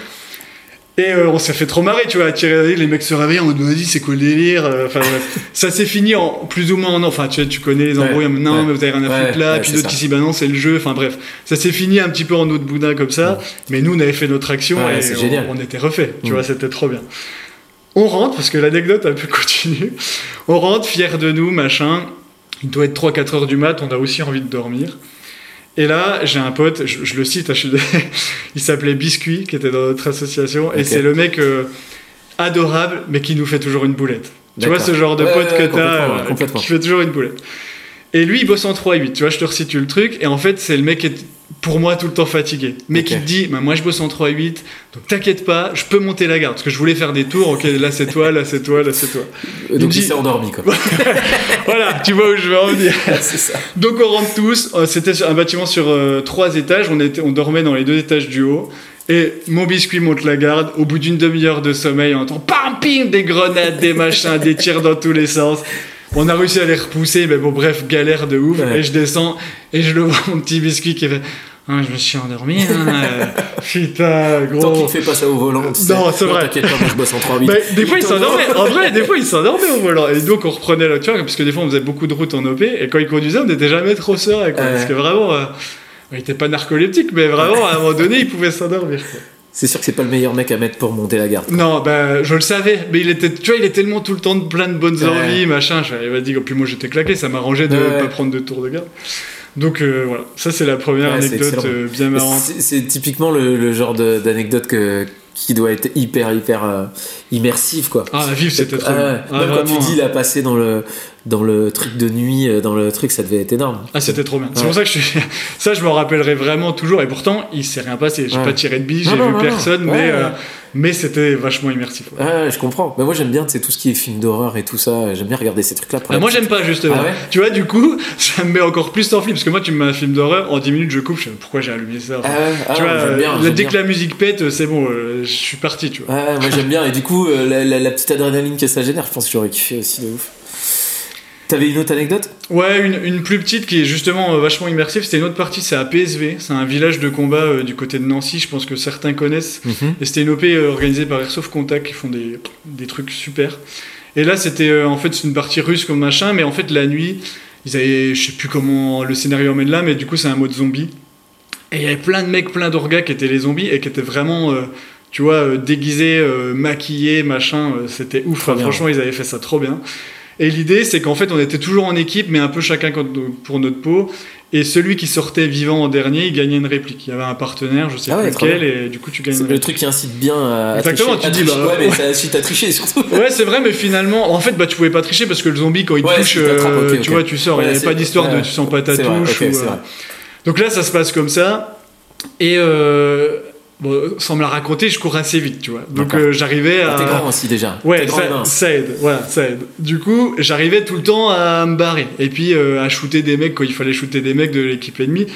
Et euh, on s'est fait trop marrer, tu vois, à tirer, les mecs se réveillent en mode vas-y, c'est quoi le délire euh, Enfin ça s'est fini en plus ou moins en enfin tu, tu connais les embrouilles, Ouais, non ouais. mais vous avez rien à foutre là, puis d'autres qui s'y bah non, c'est le jeu, enfin bref, ça s'est fini un petit peu en autre boudin comme ça, mais nous on avait fait notre action et on, était refait, tu Mm. vois, c'était trop bien. On rentre, parce que l'anecdote un peu continue, on rentre, fier de nous, machin, il doit être 3-4 heures du mat, on a aussi envie de dormir. Et là, j'ai un pote, je, je le cite, je suis dé- il s'appelait Biscuit, qui était dans notre association, et c'est le mec euh, adorable, mais qui nous fait toujours une boulette. Tu vois ce genre de pote ouais, que t'as, ouais, euh, qui fait toujours une boulette. Et lui, il bosse en 3-8, tu vois, je te resitue le truc, et en fait, c'est le mec qui est pour moi tout le temps fatigué. Mais qui te dit, bah, moi je bosse en 3-8, donc t'inquiète pas, je peux monter la garde, parce que je voulais faire des tours, ok, là c'est toi, là c'est toi, là c'est toi. Donc me il s'est endormi quoi. Voilà, tu vois où je veux en venir. ça. Donc on rentre tous, euh, c'était un bâtiment sur euh, trois étages, on, était, on dormait dans les deux étages du haut, et mon biscuit monte la garde, au bout d'une demi-heure de sommeil, on entend pam pim, des grenades, des machins, des tirs dans tous les sens. On a réussi à les repousser, mais bon bref, galère de ouf, Ouais. et je descends, et je le vois, mon petit biscuit qui fait... Ah, je me suis endormi, hein, putain, Tant qu'il gros. ne fait pas ça au volant. tu sais. Non, c'est vrai. T'inquiète pas, moi je bosse en 3 des fois, il s'endormait. En vrai, des fois, il s'endormait au volant. Et donc, on reprenait la voiture, parce que des fois, on faisait beaucoup de routes en OP. Et quand il conduisait, on n'était jamais trop serein. Quoi. Parce que vraiment, euh, il était pas narcoleptique, mais vraiment, à un moment donné, il pouvait s'endormir. C'est sûr que c'est pas le meilleur mec à mettre pour monter la garde. Non, bah, je le savais. Mais il était, tu vois, il est tellement tout le temps de plein de bonnes Ouais. envies, machin. Je m'avais dit, puis moi, j'étais claqué. Ça m'arrangeait de Ouais. pas prendre de tour de garde. Donc, euh, voilà. Ça, c'est la première Ouais, anecdote euh, bien marrante. C'est typiquement le, le genre d'anecdote que qui doit être hyper hyper euh, immersive quoi. Ah, la vive, c'était trop Ah bien. ouais. Ah, Même quand tu dis la passer dans le dans le truc de nuit, euh, dans le truc, ça devait être énorme. Ah, c'était trop bien. C'est pour ça que je suis... ça, je me rappellerai vraiment toujours. Et pourtant, il s'est rien passé. J'ai Ouais. pas tiré de billes, j'ai vu non, personne, non. mais, euh. Mais c'était vachement immersif. ouais. Ouais, je comprends. Mais moi j'aime bien, c'est tout ce qui est film d'horreur et tout ça. J'aime bien regarder ces trucs-là. Ah, la moi, j'aime pas, justement. Ah ouais tu vois, du coup, ça me met encore plus en film. Parce que moi, tu me mets un film d'horreur, en 10 minutes, je coupe. Je sais pourquoi j'ai allumé ça. Ah ah tu vois, bien, euh, dès bien. que la musique pète, c'est bon, euh, je suis parti, tu vois. Moi j'aime bien. Et du coup, euh, la, la- la petite adrénaline que ça génère, je pense que j'aurais kiffé aussi de ouf. T'avais une autre anecdote? Ouais, une, une plus petite qui est justement euh, vachement immersive. C'était une autre partie, c'est à PSV. C'est un village de combat euh, du côté de Nancy. Je pense que certains connaissent. Et c'était une OP euh, organisée par Airsoft Contact qui font des, des trucs super. Et là, c'était en fait une partie russe comme machin, mais en fait la nuit, ils avaient, je sais plus comment le scénario emmène là, mais du coup c'est un mode zombie. Et il y avait plein de mecs, plein d'orgas qui étaient les zombies et qui étaient vraiment, tu vois, euh, déguisés, euh, maquillés, machin. euh, c'était ouf. Franchement, ils avaient fait ça trop bien. Et l'idée, c'est qu'en fait, on était toujours en équipe, mais un peu chacun pour notre peau. Et celui qui sortait vivant en dernier, il gagnait une réplique. Il y avait un partenaire, je sais Ah ouais, plus lequel, et du coup, tu gagnes C'est le truc qui incite bien à, Exactement, tricher. tu À dis, tricher. bah, ouais, mais incite à tricher surtout. Ouais, c'est vrai, mais finalement, en fait, bah, tu pouvais pas tricher parce que le zombie, quand il Ouais, touche, euh, tu vois, tu sors. Il n'y avait pas d'histoire de tu sens pas ta touche. vrai, ok, ou, euh. Donc là, ça se passe comme ça. Et euh, bon, sans me la raconter, je cours assez vite, tu vois. Donc euh, j'arrivais à. Ah, T'es grand aussi déjà. Ouais, ça, aide, voilà, ça aide. Du coup, j'arrivais tout le temps à me barrer. Et puis euh, à shooter des mecs quand il fallait shooter des mecs de l'équipe ennemie.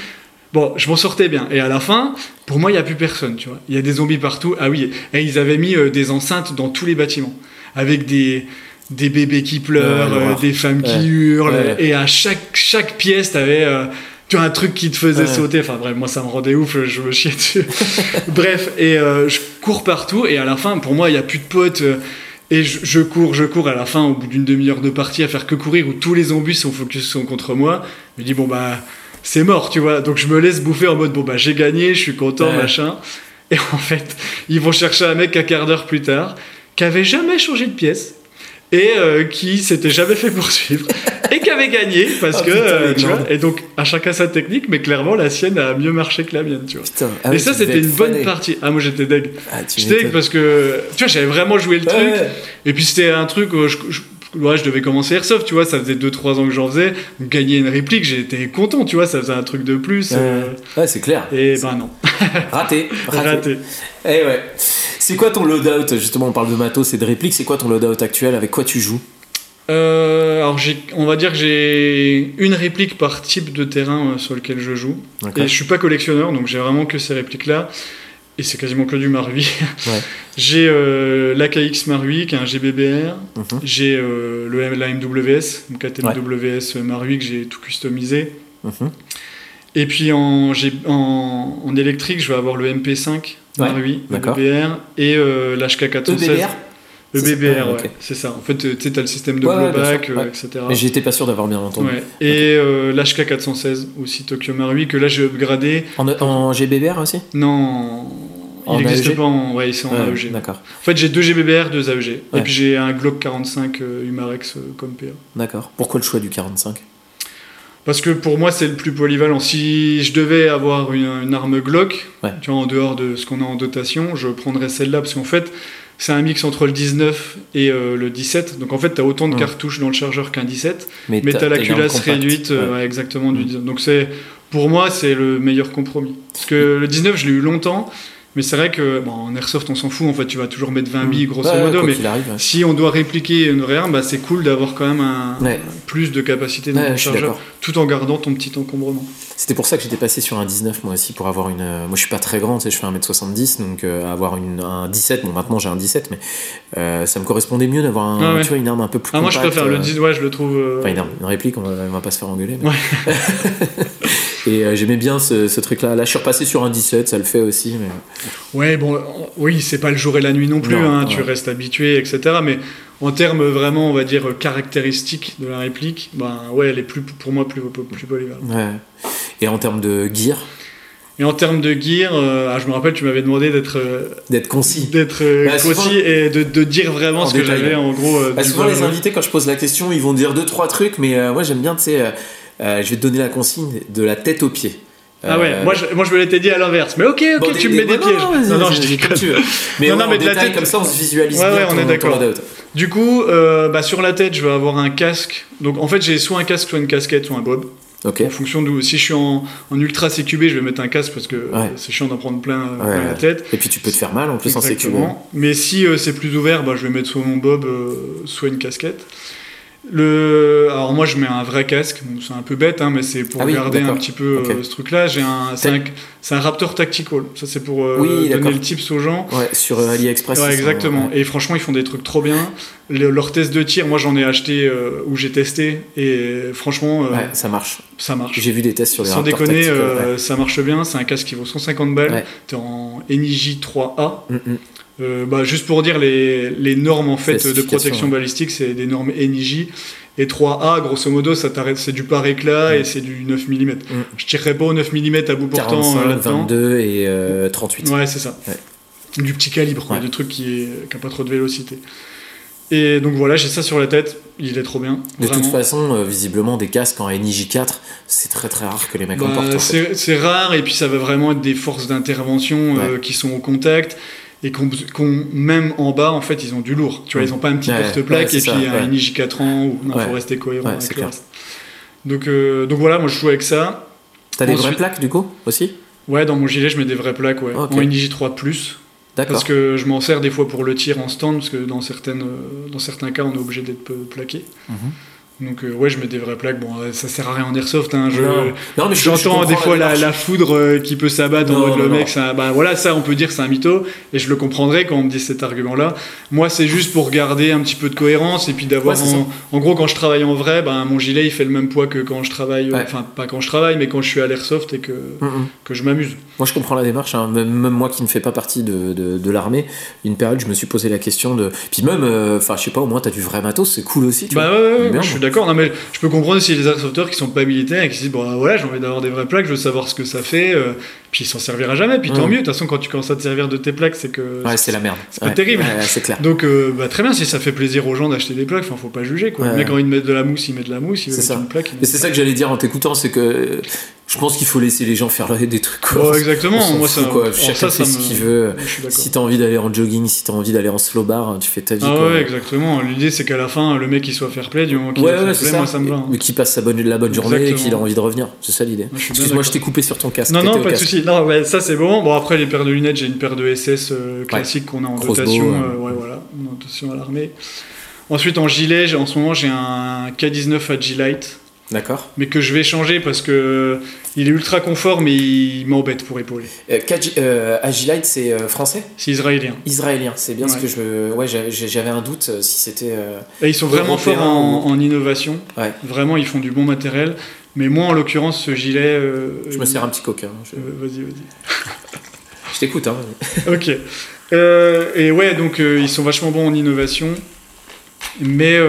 Bon, je m'en sortais bien. Et à la fin, pour moi, il n'y a plus personne, tu vois. Il y a des zombies partout. Ah oui, et ils avaient mis euh, des enceintes dans tous les bâtiments. Avec des, des bébés qui pleurent, des femmes Ouais. qui hurlent. Ouais. Et à chaque, chaque pièce, t'avais... euh, tu vois, un truc qui te faisait Ouais. sauter. Enfin bref, moi ça me rendait ouf, je me chiais dessus. bref, et euh, je cours partout, et à la fin, pour moi, il n'y a plus de potes. euh, et je, je cours, je cours à la fin, au bout d'une demi-heure de partie, à faire que courir, où tous les zombies sont focus sont contre moi. Je me dis, bon bah, c'est mort, tu vois. Donc je me laisse bouffer en mode bon bah j'ai gagné, je suis content, Ouais. machin. Et en fait, ils vont chercher un mec un quart d'heure plus tard qui avait jamais changé de pièce et euh, qui s'était jamais fait poursuivre et qui avait gagné parce Ah, que putain, euh, tu vois. Et donc à chacun sa technique, mais clairement la sienne a mieux marché que la mienne, tu vois. Putain. Ah et ça c'était une bonne partie. Ah moi j'étais deg. Ah, J'étais deg parce que tu vois j'avais vraiment joué le truc. Ouais. Et puis c'était un truc où je, je- ouais, je devais commencer Airsoft, tu vois, ça faisait 2-3 ans que j'en faisais. Gagner une réplique, j'étais content, tu vois, ça faisait un truc de plus. euh, Ouais, Ouais, c'est clair. et ben non, Raté. Raté. raté. Eh ouais. C'est quoi ton loadout Justement, on parle de matos et de répliques. C'est quoi ton loadout actuel Avec quoi tu joues? Euh, alors on va dire que j'ai une réplique par type de terrain euh, sur lequel je joue. Et je suis pas collectionneur, donc j'ai vraiment que ces répliques-là. Et c'est quasiment que du Marui. Ouais. j'ai euh, l'AKX Marui, qui est un GBBR. Mhm. J'ai euh, le la MWS, donc la TMWS Marui que j'ai tout customisé. Mhm. Et puis en, en électrique, je vais avoir le MP5 Ouais, Marui, d'accord. EBBR, et euh, l'HK 416. EBBR EBBR, Ah, ouais, ok. c'est ça. En fait, euh, tu sais, t'as le système de Ouais, ouais, blowback, euh, ouais. etc. Mais j'étais pas sûr d'avoir bien entendu. Ouais. Et euh, l'HK 416 aussi Tokyo Marui que là j'ai upgradé. En, en GBBR aussi? Non, En il n'existe AEG? pas en, ouais, c'est en Ouais, AEG. D'accord. En fait, j'ai deux GBBR, deux AEG. Et Ouais. puis j'ai un Glock 45 euh, Humarex euh, comme PA. D'accord. Pourquoi le choix du 45 Parce que pour moi, c'est le plus polyvalent. Si je devais avoir une, une arme Glock, Ouais. tu vois, en dehors de ce qu'on a en dotation, je prendrais celle-là. Parce qu'en fait, c'est un mix entre le 19 et euh, le 17. Donc en fait, tu as autant de Mm. cartouches dans le chargeur qu'un 17. Mais Mais t'as la une arme culasse réduite, euh, Ouais. exactement, du Mm. 19. Donc c'est, pour moi, c'est le meilleur compromis. Parce que le 19, je l'ai eu longtemps, mais c'est vrai que, bon, en airsoft, on s'en fout, en fait, tu vas toujours mettre 20 billes, grosso Ouais, modo, mais arrive, ouais. si on doit répliquer une vraie arme, bah, c'est cool d'avoir quand même un, Ouais. plus de capacité dans Ouais, ton chargeur, tout en gardant ton petit encombrement. C'était pour ça que j'étais passé sur un 19 moi aussi pour avoir une. euh, Moi je suis pas très grand, tu sais, je fais 1m70 donc euh, avoir une, un 17, bon maintenant j'ai un 17 mais euh, ça me correspondait mieux d'avoir un- Ah ouais. tu vois, une arme un peu plus Ah, moi, je préfère le euh, 10, ouais, je le trouve. euh, Enfin, une, arme, une réplique, on va, on va pas se faire engueuler. mais- Et euh, j'aimais bien ce, ce truc-là. Là, je suis repassé sur un 17, ça le fait aussi. Mais... Ouais, bon, oui, c'est pas le jour et la nuit non plus, Non, hein, ouais. tu restes habitué, etc. Mais en termes vraiment, on va dire, caractéristiques de la réplique, ben ouais, elle est plus, pour moi plus, plus polyvalente. Ouais. Et en termes de gear, Et en termes de gear, euh, ah, je me rappelle, tu m'avais demandé d'être euh, d'être concis. d'être euh, Bah, concis et de, de dire vraiment En ce que j'avais en gros. Bah, souvent, les invités, quand je pose la question, ils vont dire deux, trois trucs, mais moi j'aime bien, tu sais, euh, je vais te donner la consigne de la tête aux pieds. Ah ouais, Euh, moi je, moi je me l'étais dit à l'inverse. Mais ok, ok, bon, tu me mets des- des pièges. Non, non, je dis comme tu veux. Mais, Non, ouais, non, mais de la tête- comme ça, on se visualise Ouais, bien ouais, on ton- est d'accord. Du coup, euh, bah, sur la tête, je vais avoir un casque. Donc en fait, j'ai soit un casque, soit une casquette, soit un bob. Ok. En fonction d'où. Si je suis en, en ultra CQB, je vais mettre un casque parce que Ouais. c'est chiant d'en prendre plein, Ouais, plein la tête. Et puis tu peux te faire mal en plus en. Exactement. Mais si euh, c'est plus ouvert, bah, je vais mettre soit mon bob, euh, soit une casquette. Le... Alors moi je mets un vrai casque, Bon, c'est un peu bête, hein, mais c'est pour Ah oui, garder un petit peu euh, ce truc-là. J'ai un, c'est un, Raptor Tactical. Ça c'est pour euh, Oui, donner le tips aux gens. Ouais, sur euh, AliExpress. Ouais, exactement. ouais. Et franchement, ils font des trucs trop bien. Le- leur test de tir, moi j'en ai acheté où j'ai testé et franchement, Ouais, ça marche. ça marche. J'ai vu des tests sur les Sans Raptor déconner, Tactical, ça marche bien. C'est un casque qui vaut 150 balles. T'es en NIJ 3A. ouais. Mm, mm. Euh, bah, juste pour dire les, les normes en fait de protection ouais. balistique, c'est des normes NIJ. Et 3A, grosso modo, ça c'est du par éclat et c'est du 9 mm. Je tirerais pas au 9 mm à bout portant 45, euh, là-dedans. 22 et euh, 38. Ouais, c'est ça. Ouais. Du petit calibre, quoi, du truc qui, est, qui a pas trop de vélocité. Et donc voilà, j'ai ça sur la tête, il est trop bien. De toute façon, euh, visiblement, des casques en NIJ4, c'est très très rare que les mecs en Bah, portent. en fait. c'est rare et puis ça va vraiment être des forces d'intervention euh, qui sont au contact et qu'on même en bas en fait ils ont du lourd. Tu vois ils ont pas un petit Ouais, porte-plaque ouais, et puis un ouais. NIJ 4 ans ou non faut rester cohérent avec le reste donc, euh, donc voilà moi je joue avec ça. T'as des vraies plaques du coup aussi? Ouais dans mon gilet je mets des vraies plaques ouais. Ok. en NIJ 3 plus. Parce que je m'en sers des fois pour le tir en stand parce que dans certaines euh, dans certains cas on est obligé d'être peu- plaqué. Mhm. Donc euh, ouais je mets des vraies plaques bon euh, ça sert à rien en airsoft hein, je, Non. Non, mais je- je J'entends des fois la, foudre euh, qui peut s'abattre en mode le mec, bah voilà, ça on peut dire c'est un mytho, et je le comprendrais quand on me dit cet argument-là. Moi c'est juste pour garder un petit peu de cohérence et puis d'avoir. Ouais, en, en gros, quand je travaille en vrai, ben, mon gilet il fait le même poids que quand je travaille, Ouais. enfin pas quand je travaille, mais quand je suis à l'airsoft et que, que je m'amuse. Moi, je comprends la démarche. hein. Même, moi qui ne fais pas partie de, de, de l'armée, une période, je me suis posé la question de. Puis même, euh, enfin, je sais pas, au moins, t'as du vrai matos, c'est cool aussi. Tu Bah vois. ouais, d'accord. Non, mais je peux comprendre si les airsofters qui sont pas militaires et qui se disent, bon, ouais, j'ai envie d'avoir des vraies plaques, je veux savoir ce que ça fait, euh, puis il s'en servira jamais, puis tant Mm. mieux. De toute façon, quand tu commences à te servir de tes plaques, c'est que. Ouais, c'est la merde. c'est pas Ouais, terrible. ouais, c'est clair. Donc, euh, bah, très bien, si ça fait plaisir aux gens d'acheter des plaques, enfin, faut pas juger, quoi. Mec ouais. a envie de la mousse, il met de la mousse, il veut C'est mettre ça. une plaque. Et c'est ça que j'allais dire en t'écoutant, c'est que je pense qu'il faut laisser les gens faire des trucs. Quoi. Ouais, exactement. On Moi, fout, ça, quoi. Chacun ça, fait ça ce me- qu'il veut. Si t'as envie d'aller en jogging, si t'as envie d'aller en slow bar, tu fais ta vie. Ah quoi. ouais, exactement. L'idée, c'est qu'à la fin, le mec, il soit fair play, du moment qu'il Ouais, fair play, ça. moi, ça me va. hein. Mais qui passe la bonne journée et qu'il a envie de revenir. C'est ça l'idée. Excuse-moi, je t'ai coupé sur ton casque. Non, non, pas de casque. Non, ouais, ça c'est bon. Bon, après, les paires de lunettes, j'ai une paire de SS euh, classique qu'on a en Crossbow, dotation. ouais. euh, ouais, voilà, en dotation à l'armée. Ensuite, en gilet, en ce moment, j'ai un K19 Agilite, D'accord. mais que je vais changer parce que il est ultra confort, mais il m'embête pour épauler. Euh, euh, Agilite, c'est euh, français? C'est israélien. Israélien, c'est bien ce Ouais. que je. Ouais, j'avais un doute euh, si c'était. euh, ils sont vraiment forts en, en innovation. Ouais. Vraiment, ils font du bon matériel. Mais moi, en l'occurrence, ce gilet. euh, Je me sers un petit coquin. Je, euh, vas-y, vas-y. je t'écoute, hein. Ok. Euh, et ouais, donc euh, ils sont vachement bons en innovation. Mais,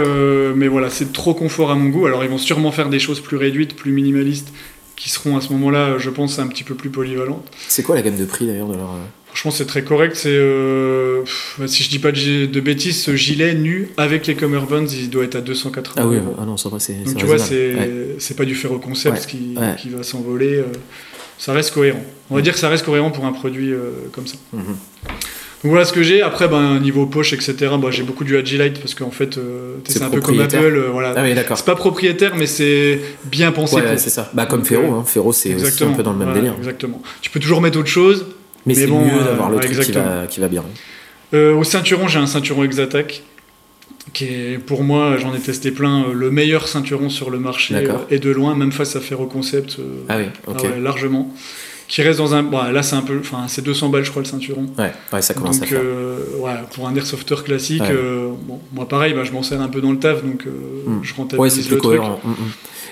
mais voilà, c'est trop confort à mon goût. Alors ils vont sûrement faire des choses plus réduites, plus minimalistes, qui seront à ce moment-là, je pense, un petit peu plus polyvalentes. C'est quoi la gamme de prix d'ailleurs de leur. Euh, Franchement, c'est très correct. C'est, euh, pff, si je dis pas de, de bêtises, ce gilet nu avec les cummerbunds, il doit être à 280 Ah oui, euros. ah non, ça va, c'est. Donc tu vois, c'est Ouais. pas du ferro concept Ouais. qui, Ouais. qui va s'envoler. euh, ça reste cohérent. On va dire que ça reste cohérent pour un produit euh, comme ça. Mhm. Donc voilà ce que j'ai. Après, ben, niveau poche, etc., bah, j'ai beaucoup du Agilite parce qu'en fait, euh, C'est un peu comme Apple. euh, voilà. Ah oui, d'accord. C'est pas propriétaire, mais c'est bien pensé. Ouais, pour. c'est ça. Bah, comme Ferro, euh, hein. Ferro, c'est un peu dans le même délire. Exactement. Tu peux toujours mettre autre chose. Mais, Mais c'est bon, mieux euh, d'avoir le ouais, truc qui va, qui va bien. Euh, au ceinturon, j'ai un ceinturon Exattack. Qui est, pour moi, j'en ai testé plein, euh, le meilleur ceinturon sur le marché et de loin, même face à Ferro Concept, euh, Ah oui, ah ouais, largement. Qui reste dans un. Bon, là, c'est un peu. Enfin, c'est 200 balles, je crois, le ceinturon. Ouais, ouais, ça commence à Donc, faire. euh, ouais, pour un airsofter classique, Ouais. euh, bon, moi pareil, bah, je m'en sers un peu dans le taf, donc euh, Hmm. je rentabilise Ouais, c'est plus le truc. cohérent. Mm, mm.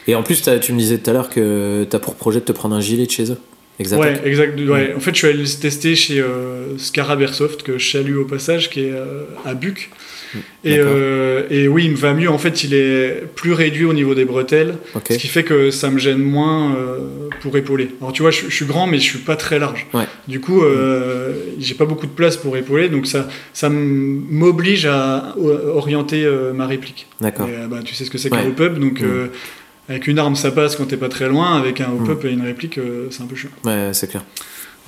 Et en plus, tu me disais tout à l'heure que t'as pour projet de te prendre un gilet de chez eux. Exact. Ouais, exact. Ouais. En fait, je suis allé le tester chez euh, Scarab Airsoft, que je salue au passage, qui est euh, à Buc. Et, D'accord. euh, et oui, il me va mieux. En fait, il est plus réduit au niveau des bretelles, ce qui fait que ça me gêne moins euh, pour épauler. Alors, tu vois, je, je suis grand, mais je suis pas très large. Ouais. Du coup, j'ai pas beaucoup de place pour épauler, donc ça, ça m'oblige à orienter ma réplique. D'accord. Bah, tu sais ce que c'est qu'un hop-up, donc Mm. Avec une arme ça passe quand t'es pas très loin, avec un Mm. hop-up et une réplique, euh, c'est un peu chiant. Ouais, c'est clair.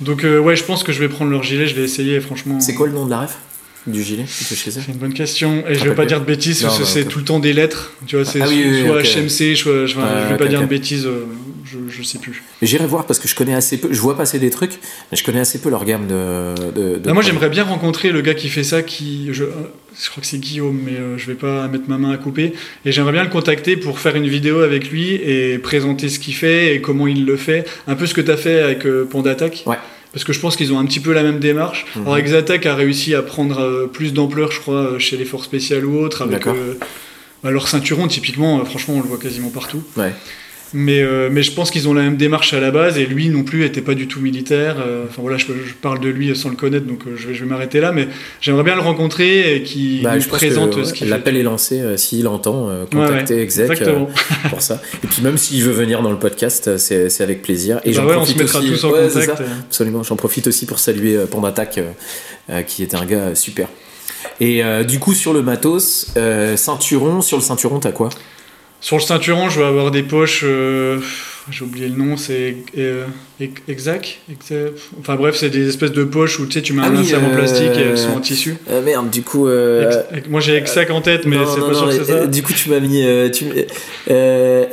Donc euh, ouais, je pense que je vais prendre leur gilet, je vais essayer franchement. C'est quoi le nom de la ref Du gilet C'est? Une bonne question. Et je vais pas dire de bêtises, Non, parce que bah, c'est tout le temps des lettres. Tu vois, c'est Ah oui, oui, soit. HMC, soit, je, vais pas dire de bêtises, euh, je, je sais plus. Mais J'irai voir parce que je connais assez peu. Je vois passer des trucs, mais je connais assez peu leur gamme de. de, de Ah, moi j'aimerais bien rencontrer le gars qui fait ça, qui. Je, euh, je crois que c'est Guillaume, mais euh, je vais pas mettre ma main à couper. Et j'aimerais bien le contacter pour faire une vidéo avec lui et présenter ce qu'il fait et comment il le fait. Un peu ce que tu as fait avec euh, Panda Attack. Ouais. Parce que je pense qu'ils ont un petit peu la même démarche. Mhm. Alors a réussi à prendre euh, plus d'ampleur, je crois, chez les forces spéciales ou autres, avec euh, bah, leur ceinturon, typiquement, euh, franchement, on le voit quasiment partout. Ouais. Mais, euh, mais je pense qu'ils ont la même démarche à la base, et lui non plus était pas du tout militaire. euh, Enfin voilà, je, je parle de lui sans le connaître, donc euh, je vais, je vais m'arrêter là, mais j'aimerais bien le rencontrer et qu'il Bah, nous présente que, ce qu'il. L'appel est lancé. S'il entend, euh, Ouais, contacter ouais, exec pour ça. Et puis même s'il veut venir dans le podcast, c'est avec plaisir. Et Bah j'en ouais, on se profite mettra aussi. tous en contact. Absolument. J'en profite aussi pour saluer euh, qui était un gars super. Et euh, du coup, sur le matos, euh, ceinturon, sur le ceinturon, t'as quoi? Sur le ceinturon, je vais avoir des poches. euh, J'ai oublié le nom, c'est euh, ex- exact. Exa- Enfin bref, c'est des espèces de poches où tu sais, tu mets Ah un oui, insert en euh, plastique et elles sont en tissu. Euh, Merde, du coup. Ex- Moi j'ai Exact en tête, mais non, c'est non, pas sûr non, que c'est ça. Du coup, tu m'as mis. Tu,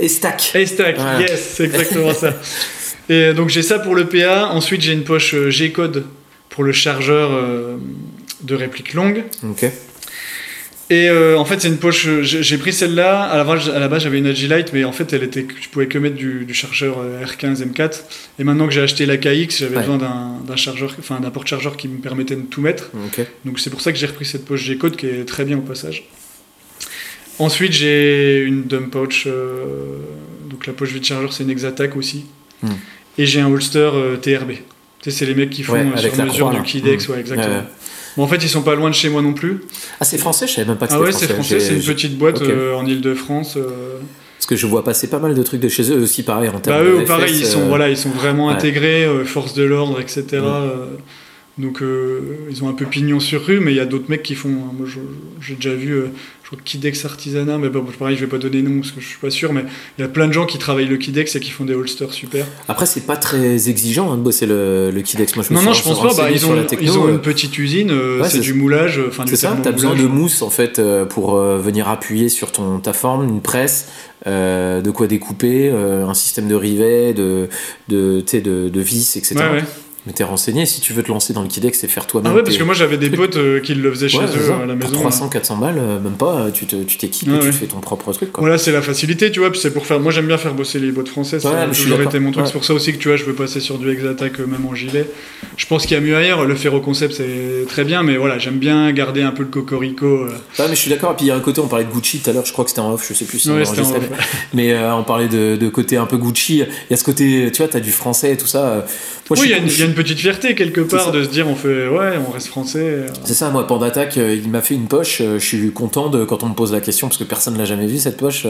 Estac. Haystack, Voilà. yes, c'est exactement ça. Et donc j'ai ça pour le PA. Ensuite j'ai une poche G-code pour le chargeur de réplique longue. Ok. Et euh, en fait c'est une poche. euh, J'ai pris celle-là. À la base, à la base j'avais une Agilite, mais en fait elle était, tu pouvais que mettre du, du chargeur euh, R15 M4. Et maintenant que j'ai acheté la KX, j'avais Ouais. besoin d'un d'un chargeur, enfin d'un porte-chargeur qui me permettait de tout mettre. Ok. Donc c'est pour ça que j'ai repris cette poche G-code qui est très bien au passage. Ensuite j'ai une dump pouch, euh, donc la poche vide chargeur c'est une Exattack aussi. Hmm. Et j'ai un holster euh, TRB. Tu sais c'est les mecs qui font Ouais, sur mesure croix, du. Kidex, Hmm. ouais exactement. Ouais, ouais. Bon, en fait, ils sont pas loin de chez moi non plus. Ah, c'est français Je savais même pas que Ah c'était ouais, c'est français, c'est une petite boîte euh, en Ile-de-France. euh. Parce que je vois passer pas mal de trucs de chez eux aussi, pareil en termes Bah, de eux, FS, pareil, ils sont, euh, voilà, ils sont vraiment ouais. intégrés, force de l'ordre, etc. Mm. donc, ils ont un peu pignon sur rue, mais il y a d'autres mecs qui font. hein, moi, j'ai déjà vu, je crois, Kidex Artisanat, mais bon, pareil, je vais pas donner nom parce que je suis pas sûr, mais il y a plein de gens qui travaillent le Kidex et qui font des holsters super. Après, c'est pas très exigeant hein, de bosser le, le Kidex. Moi, je me Non, non, je pense pas. Bah, ils ont, la techno, ils ont euh, une petite usine, euh, ouais, c'est du moulage, enfin du C'est ça, t'as besoin de mousse en fait euh, pour euh, venir appuyer sur ton, ta forme, une presse, euh, de quoi découper, un système de rivets, de, de, vis, etc. Ouais, ouais. Mais t'es renseigné, si tu veux te lancer dans le Kidex et faire toi-même. Ah ouais, parce que moi j'avais des potes euh, qui le faisaient chez Ouais, eux à la Pour maison. 300, 400 balles, euh, même pas, euh, tu te- tu t'équipes et tu ouais. fais ton propre truc. Quoi. Voilà, c'est la facilité, tu vois. Puis c'est pour faire. Moi, j'aime bien faire bosser les boîtes françaises. Ouais, ça toujours été mon truc. C'est pour ça aussi que tu vois, je veux passer sur du Exatac euh, même en gilet. Je pense qu'il y a mieux ailleurs. Le ferro concept, c'est très bien, mais voilà, j'aime bien garder un peu le cocorico. Ouais, mais je suis d'accord. Et puis il y a un côté, on parlait de Gucci tout à l'heure, je crois que c'était en off, je sais plus si on Ouais, l'a c'était en enregistré, off, mais on parlait de, de côté un peu Gucci. Il y a ce côté, tu vois, t'as du français et tout ça. Moi, oui, il y, a une- il y a une petite fierté quelque part de se dire, on fait, ouais, on reste français. euh. C'est ça, moi, Pandattack, euh, il m'a fait une poche. euh, je suis content de, quand on me pose la question, parce que personne ne l'a jamais vu cette poche.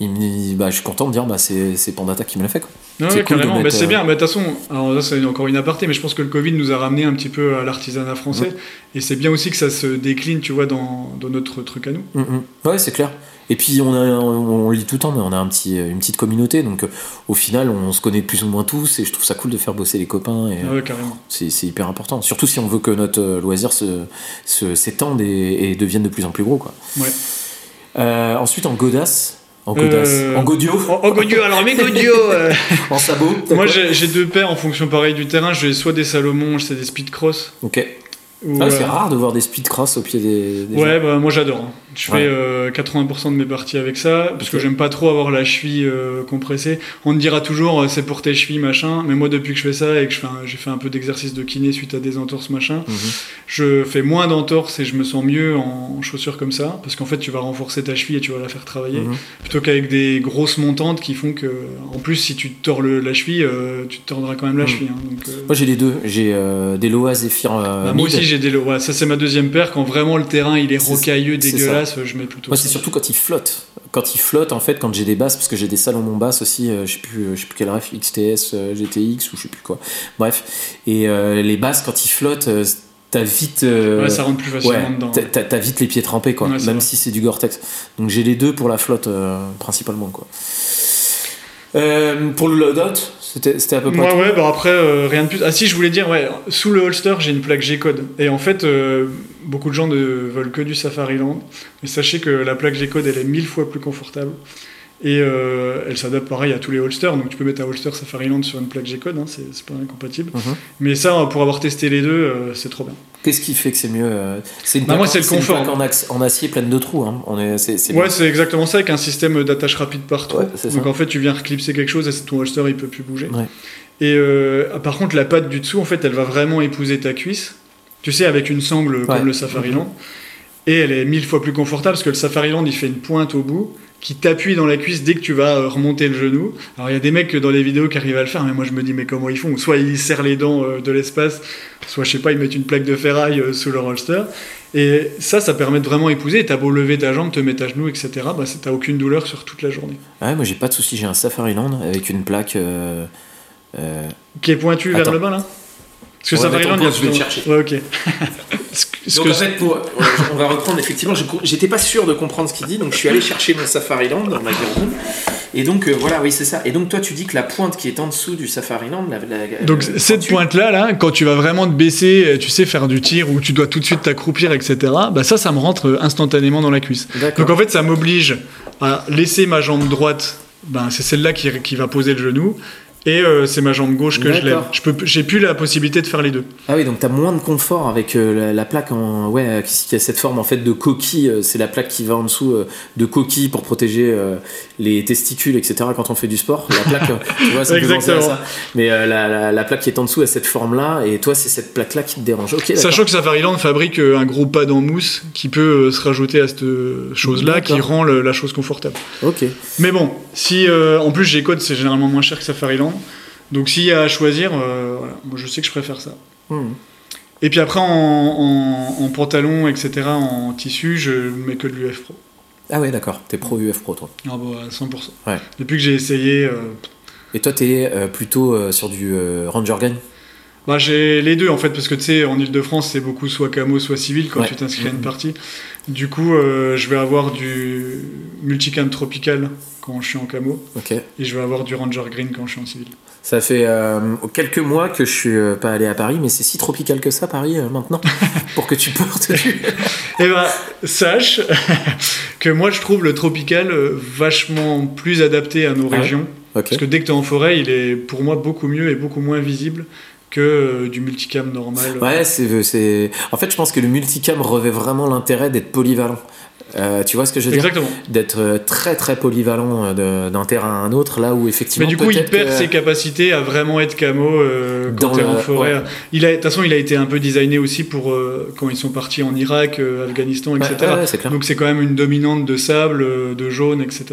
il me dit, bah, je suis content de dire, bah, c'est, Pandattack qui me l'a fait. Quoi. Ouais, C'est ouais, cool de carrément. mettre, Bah, c'est bien. Mais de toute façon, alors là, c'est encore une aparté, mais je pense que le Covid nous a ramené un petit peu à l'artisanat français. Et c'est bien aussi que ça se décline, tu vois, dans, dans notre truc à nous. Mm, mm. Ouais, c'est clair. Et puis on, a, on, on lit tout le temps, mais on a un petit, une petite communauté, donc euh, au final on se connaît plus ou moins tous, et je trouve ça cool de faire bosser les copains, et Ouais, carrément. c'est, c'est hyper important. Surtout si on veut que notre euh, loisir se, se- s'étende et, et devienne de plus en plus gros. Quoi. Ouais. Euh, ensuite en godasse, en godasse, Euh, en godio, oh, Godio, alors mes Godio euh, en sabot. Moi j'ai j'ai deux paires en fonction pareil du terrain. J'ai soit des Salomon, c'est des Speed Cross. Ok. ou, Ah, c'est rare de voir des speed cross au pied des. des gens. Ouais, bah, moi j'adore. hein. Je Ouais. fais euh, 80% de mes parties avec ça, parce que j'aime pas trop avoir la cheville euh, compressée. On te dira toujours euh, c'est pour tes chevilles, machin, mais moi depuis que je fais ça et que j'ai fait un peu d'exercice de kiné suite à des entorses, machin, Mhm. je fais moins d'entorses et je me sens mieux en chaussures comme ça, parce qu'en fait tu vas renforcer ta cheville et tu vas la faire travailler, Mhm. plutôt qu'avec des grosses montantes qui font que, en plus si tu te tords le- la cheville, euh, tu te tordras quand même la Mhm. cheville. hein. donc, euh, Moi j'ai les deux. J'ai euh, des Loa Zephyr. euh, bah, moi aussi j'ai des ouais, ça c'est ma deuxième paire quand vraiment le terrain il est rocailleux c'est je mets plutôt Moi, c'est surtout quand il flotte. Quand il flotte, en fait, quand j'ai des basses, parce que j'ai des Salomon basses aussi, euh, je sais plus, euh, je sais plus quel ref, XTS, euh, GTX ou je sais plus quoi. Bref. Et euh, les basses, quand ils flottent, t'as vite. euh, ouais ça rentre plus facilement ouais, dedans t'as- t'as t'as vite les pieds trempés, quoi. Même si c'est du Gore-Tex. Donc j'ai les deux pour la flotte, euh, principalement, quoi. Euh, pour le loadout, c'était à peu près Ouais, tout. ouais, bah après, euh, rien de plus. Ah si, je voulais dire, ouais, sous le holster, j'ai une plaque G-Code. Et en fait, euh, beaucoup de gens ne veulent que du Safariland. Mais sachez que la plaque G-Code, elle est mille fois plus confortable. Et euh, elle s'adapte pareil à tous les holsters. Donc tu peux mettre un holster Safariland sur une plaque G-Code, hein, c'est pas incompatible. Mhm. Mais ça, pour avoir testé les deux, euh, c'est trop bien. Qu'est-ce qui fait que c'est mieux euh, C'est une Bah, moi, en- le une confort. plaque en, axe- en acier pleine de trous. Hein. On est, Ouais, c'est exactement ça, avec un système d'attache rapide partout. Ouais, c'est Donc ça. en fait, tu viens reclipser quelque chose et ton holster, il peut plus bouger. Ouais. Et euh, par contre, la patte du dessous, en fait, elle va vraiment épouser ta cuisse. Tu sais, avec une sangle Ouais. comme le Safariland. Et elle est mille fois plus confortable parce que le Safariland, il fait une pointe au bout qui t'appuie dans la cuisse dès que tu vas euh, remonter le genou. Alors il y a des mecs dans les vidéos qui arrivent à le faire, mais moi je me dis mais comment ils font? Soit ils serrent les dents euh, de l'espace, soit je sais pas, ils mettent une plaque de ferraille euh, sous leur holster. Et ça, ça permet de vraiment épouser. T'as beau lever ta jambe, te mettre à genoux, etc. Bah, t'as aucune douleur sur toute la journée. Ouais, moi j'ai pas de souci, j'ai un Safariland avec une plaque. euh, euh, Qui est pointu vers le bas là? Parce que Ouais, Safariland, mais il y a attends, je vais chercher. Ouais, ok. Donc en fait, pour, on va reprendre effectivement, je- j'étais pas sûr de comprendre ce qu'il dit, donc je suis allé chercher mon Safariland dans ma Giroud. Et donc euh, voilà, oui c'est ça. Et donc toi tu dis que la pointe qui est en dessous du Safariland, la, la- Donc euh, cette pointe là, là, quand tu vas vraiment te baisser, tu sais faire du tir où tu dois tout de suite t'accroupir, etc. Bah ça, ça me rentre euh, instantanément dans la cuisse. Donc en fait, ça m'oblige à laisser ma jambe droite. Ben c'est celle-là qui, qui va poser le genou. Et euh, c'est ma jambe gauche que je lève. Je peux, j'ai plus la possibilité de faire les deux. Ah oui, donc t'as moins de confort avec euh, la, la plaque en ouais, euh, qui, qui a cette forme en fait de coquille. euh, c'est la plaque qui va en dessous de coquille pour protéger les testicules, etc. Quand on fait du sport, la plaque, tu vois, ça à Exactement. ça. Mais la, la, la plaque qui est en dessous a cette forme-là, et toi c'est cette plaque-là qui te dérange. Sachant que Safariland fabrique un gros pad en mousse qui peut se rajouter à cette chose-là, qui D'accord. rend le- la chose confortable. Ok. Mais bon, si en plus G-Code c'est généralement moins cher que Safariland, donc s'il y a à choisir, euh, voilà, moi je sais que je préfère ça. Hmm. Et puis après, en, en- en pantalon, etc., en tissu, je mets que de l'UF Pro. Ah ouais, d'accord. T'es pro UF Pro, toi. Ah à 100%. Ouais. Depuis que j'ai essayé, euh, Et toi, t'es euh, plutôt sur du Ranger Gun? Bah, j'ai les deux en fait, parce que tu sais, en Ile-de-France, c'est beaucoup soit camo, soit civil quand Ouais. tu t'inscris à une Mhm. partie. Du coup, euh, je vais avoir du multicam tropical quand je suis en camo, et je vais avoir du Ranger Green quand je suis en civil. Ça fait euh, quelques mois que je suis euh, pas allé à Paris, mais c'est si tropical que ça, Paris, euh, maintenant, pour que tu portes. Eh ben, sache que moi je trouve le tropical vachement plus adapté à nos Ah régions. Parce que dès que tu es en forêt, il est pour moi beaucoup mieux et beaucoup moins visible que du multicam normal. Ouais, c'est, c'est. En fait, je pense que le multicam revêt vraiment l'intérêt d'être polyvalent. Euh, tu vois ce que je veux dire. D'être euh, très très polyvalent euh, d'un terrain à un autre, là où effectivement. Mais du coup, il perd que- ses capacités à vraiment être camo euh, quand Dans en forêt. ouais. Il a, de toute façon, il a été un peu designé aussi pour euh, quand ils sont partis en Irak, Afghanistan, etc. ouais, ouais, c'est clair. Donc c'est quand même une dominante de sable, de jaune, etc.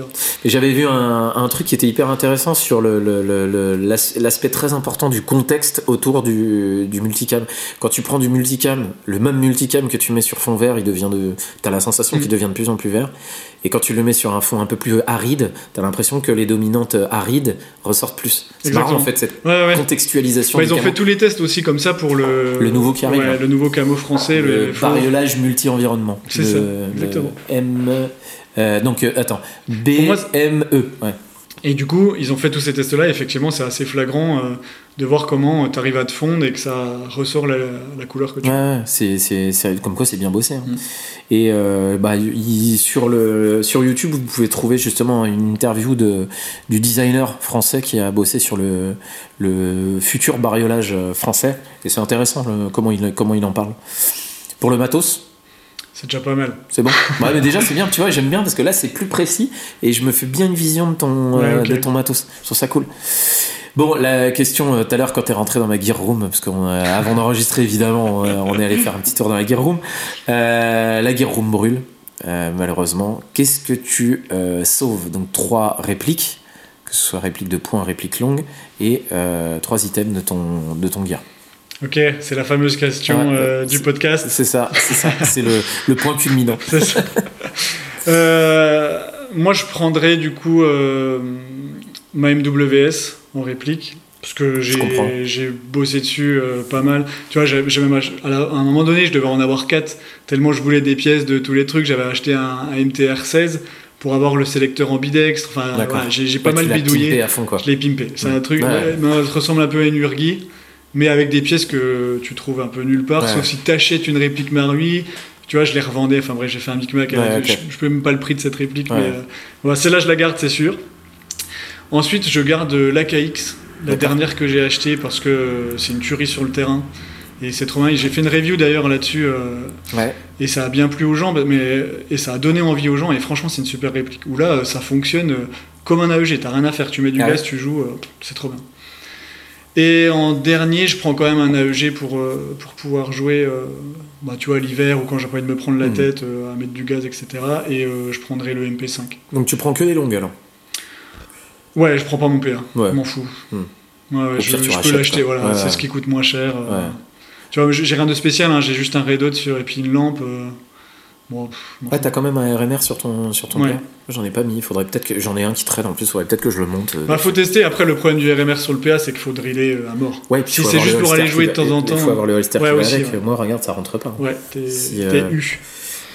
Et j'avais vu un, un truc qui était hyper intéressant sur le- le- l'aspect très important du contexte autour du, du multicam. Quand tu prends du multicam, le même multicam que tu mets sur fond vert, il devient de, t'as la sensation Mm. qu'il devient de plus en plus vert. Et quand tu le mets sur un fond un peu plus aride, t'as l'impression que les dominantes arides ressortent plus. C'est marrant en fait cette Ouais, ouais. contextualisation. Ils ont camo. fait tous les tests aussi comme ça pour le, Le nouveau le camo français, le, le bariolage multi-environnement. C'est ça, exactement. M. euh, donc euh, attends, B moi, M E. Et du coup, ils ont fait tous ces tests-là. et Effectivement, c'est assez flagrant euh, de voir comment tu arrives à te fondre et que ça ressort la, la couleur que tu ouais, c'est, comme quoi c'est bien bossé. hein. Mm. Et euh, bah, il- sur, le, sur YouTube, vous pouvez trouver justement une interview de, du designer français qui a bossé sur le, le futur bariolage euh, français. Et c'est intéressant le- comment, il, comment il en parle. Pour le matos, C'est déjà pas mal. c'est bon. ouais, mais déjà, c'est bien, tu vois, j'aime bien parce que là, c'est plus précis et je me fais bien une vision de ton, Ouais, euh, de ton matos. Je trouve ça cool. Bon, la question euh, tout à l'heure quand t'es rentré dans ma gear room, parce qu'avant d'enregistrer évidemment, euh, on est allé faire un petit tour dans la gear room. Euh, la gear room brûle, euh, malheureusement. Qu'est-ce que tu euh, sauves? Donc trois répliques, que ce soit réplique de points, réplique longue, et euh, trois items de ton, de ton gear. Ok, c'est la fameuse question Ouais, euh, du podcast. C'est ça, c'est ça, c'est le, le point culminant. Ça. Euh, moi, je prendrais du coup euh, ma MWS en réplique. Parce que j'ai bossé dessus pas mal. Tu vois, j'ai même ach- à, la- à un moment donné, je devais en avoir 4, tellement je voulais des pièces de tous les trucs. J'avais acheté un, un MTR 16 pour avoir le sélecteur ambidextre. Enfin, j'ai pas Ouais, mal bidouillé. à fond, quoi. Je l'ai pimpé. C'est un truc, ouais, mais ça ressemble un peu à une Urgi, mais avec des pièces que tu trouves un peu nulle part, Ouais. sauf si tu achètes une réplique Marui. Tu vois, je les revendais. Enfin bref, j'ai fait un micmac. Ouais, ok. je, je peux même pas le prix de cette réplique, Ouais. mais euh, voilà, celle-là, je la garde, c'est sûr. Ensuite, je garde l'AKX, la D'accord. dernière que j'ai achetée parce que c'est une tuerie sur le terrain. Et c'est trop bien. J'ai fait une review d'ailleurs là-dessus. euh, Ouais. et ça a bien plu aux gens, mais, et ça a donné envie aux gens, et franchement, c'est une super réplique. Où là, euh, ça fonctionne euh, comme un AEG, t'as rien à faire, tu mets du Ah gaz, tu joues, euh, c'est trop bien. Et en dernier, je prends quand même un AEG pour, euh, pour pouvoir jouer, euh, bah, tu vois, l'hiver ou quand j'ai pas envie de me prendre la Mhm. tête euh, à mettre du gaz, etc. Et euh, je prendrai le MP5. Donc tu prends que les longues alors? Ouais, je prends pas mon PA, Ouais. je m'en fous. Ouais, ouais, Au je, peux l'acheter, voilà, c'est ce qui coûte moins cher. Tu vois, j'ai j'ai rien de spécial, hein, j'ai juste un Red Hot sur, et puis une lampe. Bon, pff, Ouais, t'as quand même un RMR sur ton, sur ton Ouais. PA J'en ai pas mis, faudrait peut-être que j'en ai un qui traîne en plus, faudrait peut-être que je le monte. euh, Bah, faut tester. Après, le problème du RMR sur le PA, c'est qu'il faut driller euh, à mort. Ouais, puis si c'est juste pour aller jouer de temps en Il temps. faut avoir le holster Ouais, qui va aussi, avec. ouais. Moi, regarde, ça rentre pas. Ouais, t'es Si, euh, U.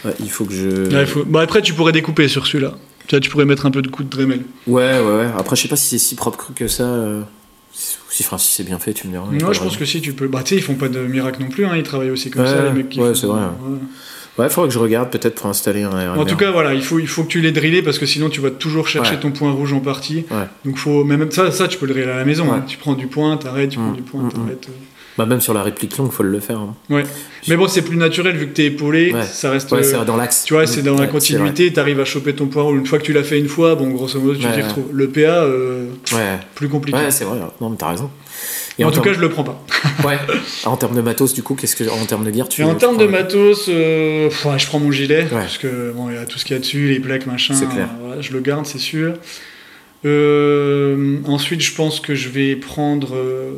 Ouais, il faut que je. Il faut- bah, après, tu pourrais découper sur celui-là. Tu vois, tu pourrais mettre un peu de coup de Dremel. Ouais, ouais, ouais. Après, je sais pas si c'est si propre que ça. euh, Si, enfin, si c'est bien fait, tu me diras. Moi, je pense que si, tu peux. Bah, tu sais, ils font pas de miracle non plus. Hein, ils travaillent aussi comme ça, les mecs qui ouais, c'est vrai. Ouais. Ouais, faudrait que je regarde peut-être pour installer un. En tout cas, voilà, il faut, il faut que tu les drillé parce que sinon, tu vas toujours chercher Ouais. ton point rouge en partie. Ouais. Donc, faut. mais Même ça, ça, tu peux le driller à la maison. Ouais. hein. Tu prends du point, t'arrêtes, tu prends du point, mm, t'arrêtes. Bah, même sur la réplique longue, faut le faire. hein. Mais bon, c'est plus naturel vu que t'es épaulé. Ouais. Ça reste. Ouais, euh, c'est dans l'axe. Tu vois, c'est dans la Ouais, continuité, t'arrives à choper ton point rouge. Une fois que tu l'as fait une fois, bon, grosso modo, tu Ouais, t'y ouais. retrouves. Le PA, euh. Ouais, plus compliqué. ouais c'est vrai. Non, mais t'as raison. En, tout cas, je le prends pas. ouais. En termes de matos, du coup, qu'est-ce que en termes de gear, tu Et en termes de matos, euh, pff, ouais, je prends mon gilet, Ouais. parce que bon, il y a tout ce qu'il y a dessus, les plaques, machin. C'est clair. voilà, je le garde, c'est sûr. Euh, ensuite, je pense que je vais prendre euh,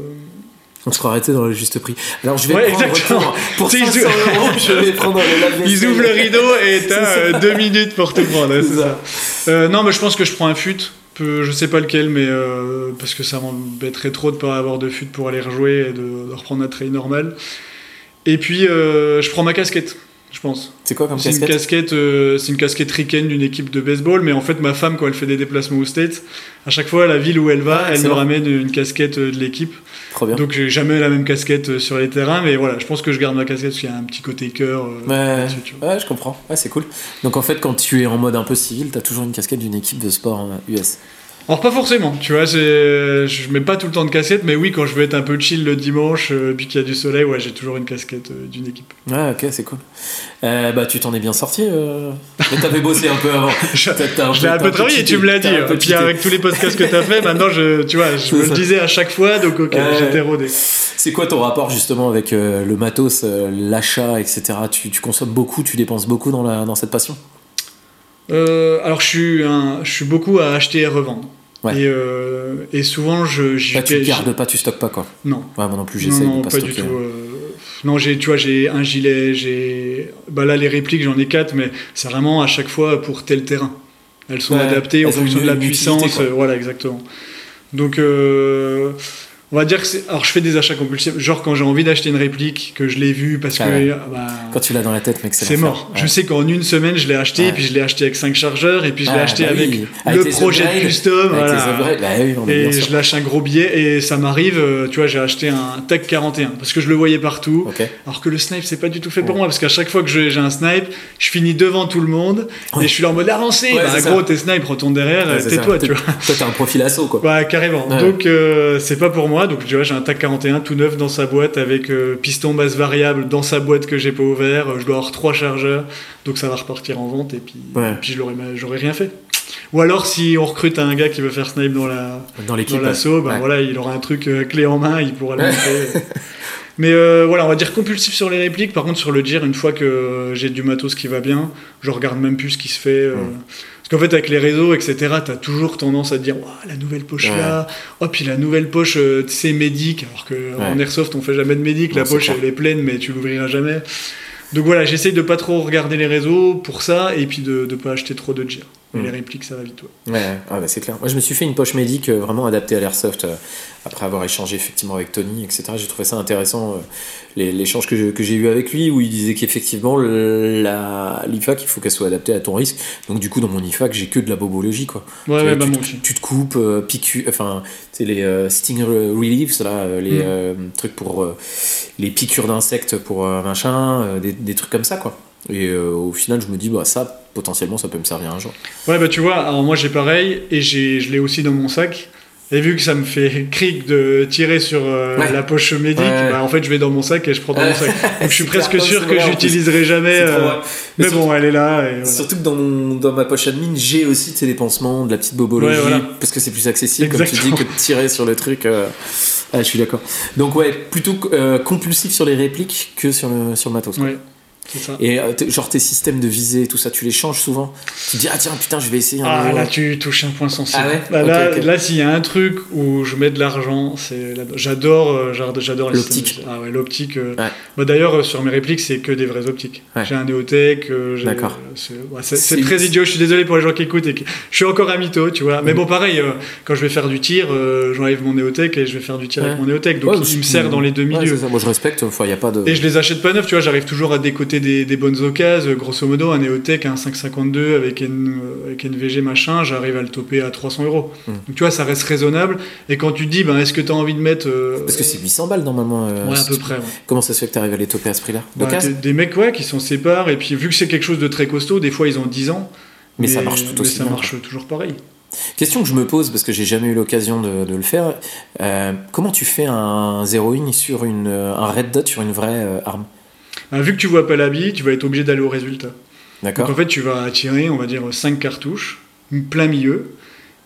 On se croirait dans le juste prix. Alors je vais Ouais, prendre pour, pour Tu sais, 500 ils- euros, je vais prendre le. Ils ouvrent le rideau et t'as euh, deux minutes pour tout prendre. ouais, C'est ça. ça. Non, mais je pense que je prends un fut. Je sais pas lequel, mais euh, parce que ça m'embêterait trop de pas avoir de fut pour aller rejouer et de, de reprendre un trail normal. Et puis, euh, je prends ma casquette, je pense. C'est quoi comme C'est une casquette euh, c'est une casquette ricaine d'une équipe de baseball, mais en fait ma femme quand elle fait des déplacements aux States, à chaque fois à la ville où elle va, Ah, elle me ramène une casquette euh, de l'équipe. Trop bien. Donc j'ai jamais la même casquette euh, sur les terrains, mais voilà, je pense que je garde ma casquette parce qu'il y a un petit côté cœur. euh, Ouais, tu ouais, je comprends. Ouais, c'est cool. Donc en fait, quand tu es en mode un peu civil, t'as toujours une casquette d'une équipe de sport euh, US. Alors pas forcément, tu vois, je mets pas tout le temps de casquette, mais oui quand je veux être un peu chill le dimanche, euh, puis qu'il y a du soleil, ouais j'ai toujours une casquette euh, d'une équipe. Ouais, ok, c'est cool. Euh, bah, tu t'en es bien sorti. Mais t'avais bossé un peu avant. Je- l'ai un peu travaillé, tu me l'as dit. Et puis avec tous les podcasts que t'as fait, maintenant je, tu vois, je me ça. le disais à chaque fois, donc ok, j'étais rodé. C'est quoi ton rapport justement avec le matos, l'achat, etc. tu, tu consommes beaucoup, tu dépenses beaucoup dans, la, dans cette passion? Euh, alors je suis, un, je suis beaucoup à acheter et revendre. Ouais. Et, euh, et souvent je j'y Bah, tu gardes pas, tu stockes pas quoi. Non. Ouais, moi non plus, non, de pas, pas stocker. du tout. euh, Non, j'ai, tu vois, j'ai un gilet, j'ai. Bah là, les répliques, j'en ai quatre, mais c'est vraiment à chaque fois pour tel terrain. Elles sont Ouais, adaptées en fonction de la puissance. utilité, euh, voilà, exactement. Donc, euh, on va dire que c'est. Alors, je fais des achats compulsifs. Genre, quand j'ai envie d'acheter une réplique, que je l'ai vue parce Ah que. ouais. bah, Quand tu l'as dans la tête, mec, c'est mort. Ouais. Je sais qu'en une semaine, je l'ai acheté, Ouais. et puis je l'ai acheté avec 5 chargeurs, et puis je l'ai Ah, acheté bah avec oui. Avec le projet upgrades. custom. Avec voilà. bah oui, Et bien je lâche un gros billet et ça m'arrive, euh, tu vois, j'ai acheté un TAC 41 parce que je le voyais partout. Alors que le snipe, c'est pas du tout fait pour Ouais. moi parce qu'à chaque fois que j'ai un snipe, je finis devant tout le monde et je suis là en mode avancez. Bah, gros, tes snipes, retourne derrière, euh, tais-toi, tu vois. Toi, t'as un profil assaut quoi. Bah, carrément. Donc, euh, c'est pas pour moi. Donc, tu vois, j'ai un TAC 41 tout neuf dans sa boîte avec euh, piston basse variable dans sa boîte que j'ai pas ouvert. Euh, Je dois avoir trois chargeurs. Donc, ça va repartir en vente et puis, Ouais. et puis je l'aurais, j'aurais rien fait. Ou alors, si on recrute un gars qui veut faire snipe dans la, Dans l'équipe. l'assaut, bah ouais. voilà, il aura un truc euh, clé en main, il pourra le monter. Mais euh, voilà, on va dire compulsif sur les répliques. Par contre, sur le dire, une fois que j'ai du matos qui va bien, je regarde même plus ce qui se fait. euh. Parce qu'en fait, avec les réseaux, etc., t'as toujours tendance à te dire, Ouah, la nouvelle poche Ouais. là, oh, puis la nouvelle poche, euh, c'est médic, alors que en airsoft, on fait jamais de médic, la poche, elle est pleine, mais tu l'ouvriras jamais. Donc voilà, j'essaye de pas trop regarder les réseaux pour ça, et puis de, de pas acheter trop de gear. Mais les répliques, ça va vite, ouais. Ouais, ah bah c'est clair. Moi, je me suis fait une poche médic euh, vraiment adaptée à l'airsoft euh, après avoir échangé effectivement avec Tony, etc. J'ai trouvé ça intéressant, euh, l'échange que j'ai eu avec lui, où il disait qu'effectivement, l'IFAC, il faut qu'elle soit adaptée à ton risque. Donc, du coup, dans mon IFAC, j'ai que de la bobologie, quoi. Ouais, Tu, ouais, tu bah, moi aussi. tu te coupes, piqûres, enfin, tu sais, les sting reliefs, là, les Mm. euh, trucs pour les piqûres d'insectes pour machin, des, des trucs comme ça, quoi. Et au final, je me dis, bah, ça, potentiellement, ça peut me servir un jour. Ouais, bah tu vois, alors moi j'ai pareil, et j'ai, je l'ai aussi dans mon sac. Et vu que ça me fait cric de tirer sur euh, Ouais. la poche médic, Ouais. bah en fait je vais dans mon sac et je prends dans mon sac. Donc je suis presque sûr que j'utiliserai jamais. Euh, mais surtout- bon, elle est là. Et voilà. Surtout que dans, mon- dans ma poche admin, j'ai aussi tu sais, des pansements, de la petite bobologie, Ouais, voilà. parce que c'est plus accessible, comme tu dis, que de tirer sur le truc. euh. Ah, je suis d'accord. Donc, ouais, plutôt euh, compulsif sur les répliques que sur le, sur le matos. quoi. Ça. Et euh, genre tes systèmes de visée tout ça, tu les changes souvent Tu te dis, ah tiens, putain, je vais essayer un Ah nouveau. là tu touches un point sensible. Ah ouais Bah, là, là, s'il y a un truc où je mets de l'argent, c'est j'adore euh, j'adore L'optique. Ah ouais, l'optique. euh, Ouais. bah, d'ailleurs sur mes répliques c'est que des vraies optiques. Ouais. J'ai un Néotech. D'accord. c'est très idiot. Je suis désolé pour les gens qui écoutent. Et qui- Je suis encore un mytho, tu vois. Mais Mhm. bon pareil, quand je vais faire du tir, j'enlève mon Néotech et je vais faire du tir avec mon Néotech. Donc il me sert dans les deux milieux. Moi, je respecte, il n'y a pas de. Et je les achète pas neufs, tu vois, j'arrive toujours à décoter des, des bonnes occasions. Grosso modo, un Neotech, un 552 avec, N, avec NVG machin, j'arrive à le toper à 300 euros. Mm. Donc tu vois, ça reste raisonnable. Et quand tu dis, ben, est-ce que tu as envie de mettre. euh, Parce que c'est 800 balles normalement. euh, Ouais, à si peu tu- près. ouais. Comment ça se fait que tu arrives à les toper à ce prix-là Bah, des mecs ouais, qui s'en séparent, et puis vu que c'est quelque chose de très costaud, des fois ils ont 10 ans. Mais ça marche tout mais aussi ça bien, marche toujours pareil. Question que je me pose parce que j'ai jamais eu l'occasion de, de le faire. euh, comment tu fais un 0 sur une, euh, un red dot sur une vraie euh, arme? Ben, vu que tu vois pas la bille, tu vas être obligé d'aller au résultat. Donc en fait, tu vas tirer, on va dire, 5 cartouches, plein milieu,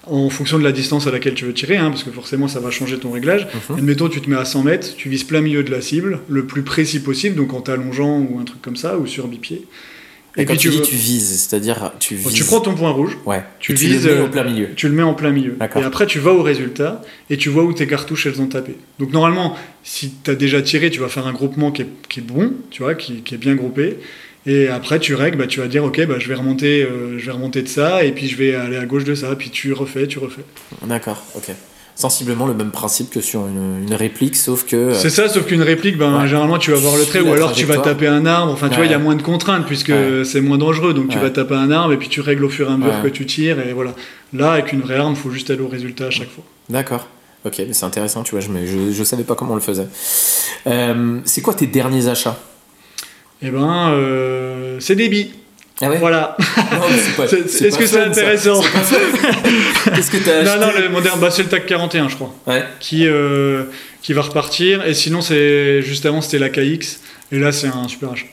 en fonction de la distance à laquelle tu veux tirer, hein, parce que forcément ça va changer ton réglage. Mhm. Admettons, tu te mets à 100 mètres, tu vises plein milieu de la cible, le plus précis possible, donc en t'allongeant ou un truc comme ça, ou sur bipied. Et, Et quand puis tu, tu dis veux- tu vises, c'est-à-dire tu vises. Tu prends ton point rouge, Ouais. tu vises, le mets euh, au plein milieu. tu le mets en plein milieu. Et après, tu vas au résultat et tu vois où tes cartouches elles ont tapé. Donc, normalement, si tu as déjà tiré, tu vas faire un groupement qui est, qui est bon, tu vois, qui, qui est bien groupé. Et après, tu règles, bah, tu vas dire, ok, bah, je, vais remonter, euh, je vais remonter de ça, et puis je vais aller à gauche de ça, puis tu refais, tu refais. D'accord, ok. Sensiblement le même principe que sur une, une réplique, sauf que. euh, C'est ça, sauf qu'une réplique, ben, Ouais. généralement, tu vas voir le trait, ou alors tu vas taper un arbre. Enfin, tu vois, il y a moins de contraintes, puisque Ouais. c'est moins dangereux. Donc, tu vas taper un arbre, et puis tu règles au fur et à mesure que tu tires, et voilà. Là, avec une vraie arme, il faut juste aller au résultat à chaque fois. D'accord. Ok, mais c'est intéressant, tu vois, je, je, je savais pas comment on le faisait. Euh, c'est quoi tes derniers achats? Et ben, euh, c'est des billes. Ah ouais Voilà. Est-ce que c'est intéressant. Qu'est-ce que t'as acheté Non, non, le moderne, bah, c'est le TAC 41, je crois, Ouais. qui, euh, qui va repartir. Et sinon, c'est juste avant, c'était la KX. Et là, c'est un super achat.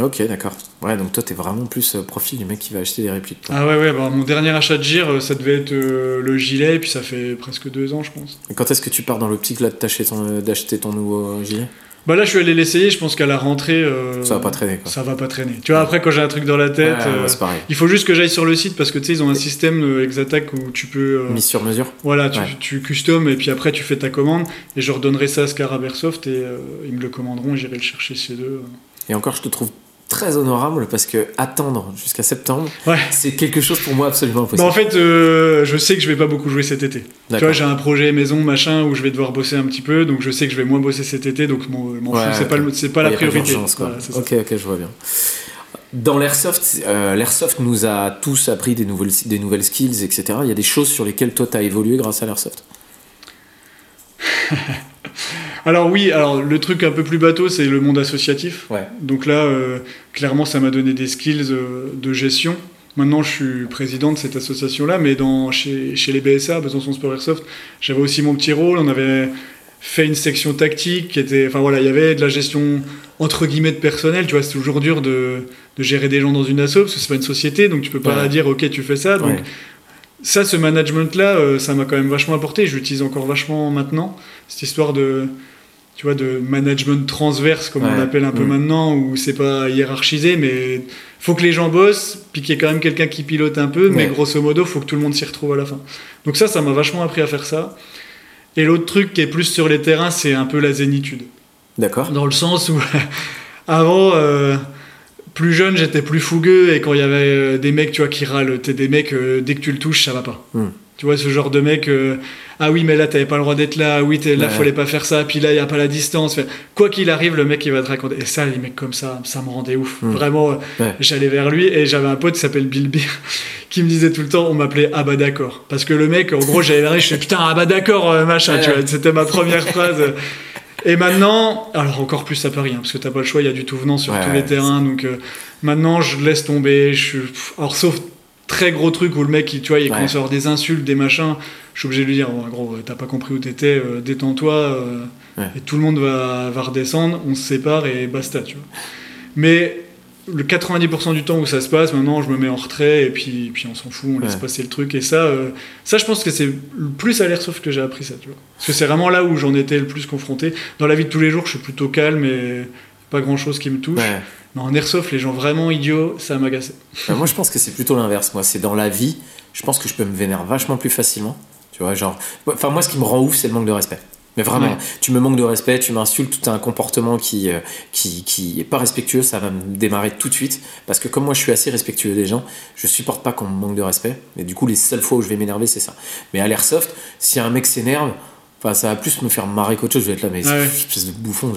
Ok, d'accord. Ouais, donc toi, t'es vraiment plus euh, profil du mec qui va acheter des répliques. toi. Ah ouais, ouais, bah, mon dernier achat de gire, euh, ça devait être euh, le gilet, et puis ça fait presque deux ans, je pense. Et quand est-ce que tu pars dans l'optique là t'acheter ton, d'acheter ton nouveau gilet? Bah là, je suis allé l'essayer, je pense qu'à la rentrée. euh, Ça va pas traîner, quoi. Ça va pas traîner. Tu vois, après, quand j'ai un truc dans la tête. Ouais, euh, il faut juste que j'aille sur le site parce que tu sais, ils ont un système euh, Exatac où tu peux. euh, Mise sur mesure Voilà, tu, Ouais. tu et puis après tu fais ta commande et je redonnerai ça à Scar Airsoft et ils me le commanderont et j'irai le chercher chez eux. Et encore, je te trouve très honorable parce que attendre jusqu'à septembre, Ouais. c'est quelque chose pour moi absolument impossible. en fait, euh, je sais que je vais pas beaucoup jouer cet été. Tu vois, j'ai un projet maison machin où je vais devoir bosser un petit peu, donc je sais que je vais moins bosser cet été, donc m'en m'en Ouais, c'est pas, c'est pas la priorité. d'urgence, quoi. Voilà, ok, ok, je vois bien. Dans l'airsoft, euh, l'airsoft nous a tous appris des nouvelles, des nouvelles skills, etc. Il y a des choses sur lesquelles toi t'as évolué grâce à l'airsoft? Alors oui, alors le truc un peu plus bateau, c'est le monde associatif. Ouais. Donc là, euh, clairement, ça m'a donné des skills euh, de gestion. Maintenant, je suis président de cette association-là, mais dans, chez, chez les BSA, Besançon Sport Airsoft, j'avais aussi mon petit rôle. On avait fait une section tactique qui était. Enfin voilà, il y avait de la gestion entre guillemets de personnel. Tu vois, c'est toujours dur de, de gérer des gens dans une asso parce que c'est pas une société, donc tu peux pas Ouais. dire ok, tu fais ça. Donc Ouais. Ça, ce management-là, euh, ça m'a quand même vachement apporté. Je l'utilise encore vachement maintenant. Cette histoire de, tu vois, de management transverse, comme on l'appelle un peu Mm. maintenant, où c'est pas hiérarchisé, mais faut que les gens bossent, puis qu'il y ait quand même quelqu'un qui pilote un peu, mais grosso modo, faut que tout le monde s'y retrouve à la fin. Donc ça, ça m'a vachement appris à faire ça. Et l'autre truc qui est plus sur les terrains, c'est un peu la zénitude. D'accord Dans le sens où, avant, euh, plus jeune, j'étais plus fougueux, et quand il y avait euh, des mecs, tu vois, qui râlent, t'es des mecs, euh, dès que tu le touches, ça va pas. Hmm. Tu vois, ce genre de mec, euh, ah oui, mais là, t'avais pas le droit d'être là, ah oui, là, Ouais. fallait pas faire ça, puis là, il y a pas la distance. Enfin, quoi qu'il arrive, le mec, il va te raconter. Et ça, les mecs comme ça, ça me rendait ouf. Hmm. Vraiment, Ouais. j'allais vers lui, et j'avais un pote qui s'appelle Bill Beer, qui me disait tout le temps, on m'appelait Ah bah d'accord. Parce que le mec, en gros, j'allais vers lui, je fais putain, ah bah d'accord, machin, tu vois, c'était ma première phrase. Et maintenant, alors encore plus à Paris, hein, parce que t'as pas le choix, il y a du tout venant sur Ouais, tous les terrains, donc euh, maintenant je laisse tomber. Je suis... Alors sauf très gros truc où le mec, il, tu vois, il Ouais. commence à avoir des insultes, des machins, je suis obligé de lui dire, en gros, euh, t'as pas compris où t'étais, euh, détends-toi, euh, Ouais. et tout le monde va, va redescendre, on se sépare et basta, tu vois. Mais le 90% du temps où ça se passe, maintenant je me mets en retrait et puis, puis on s'en fout, on laisse Ouais. passer le truc. Et ça, euh, ça je pense que c'est le plus à l'airsoft que j'ai appris ça, tu vois. Parce que c'est vraiment là où j'en étais le plus confronté. Dans la vie de tous les jours, je suis plutôt calme et pas grand chose qui me touche. Ouais. Mais en airsoft, les gens vraiment idiots, ça m'agaçait. Euh, moi, je pense que c'est plutôt l'inverse. Moi, c'est dans la vie, je pense que je peux me vénérer vachement plus facilement. Tu vois, genre. Enfin, moi, ce qui me rend ouf, c'est le manque de respect. Mais vraiment, tu me manques de respect, tu m'insultes, tu as un comportement qui, euh, qui, qui est pas respectueux, ça va me démarrer tout de suite. Parce que comme moi, je suis assez respectueux des gens, je supporte pas qu'on me manque de respect. Et du coup, les seules fois où je vais m'énerver, c'est ça. Mais à l'airsoft, si un mec s'énerve, Enfin, ça va plus me faire marrer qu'autre chose. Je vais être là, mais Ouais. espèce de bouffon.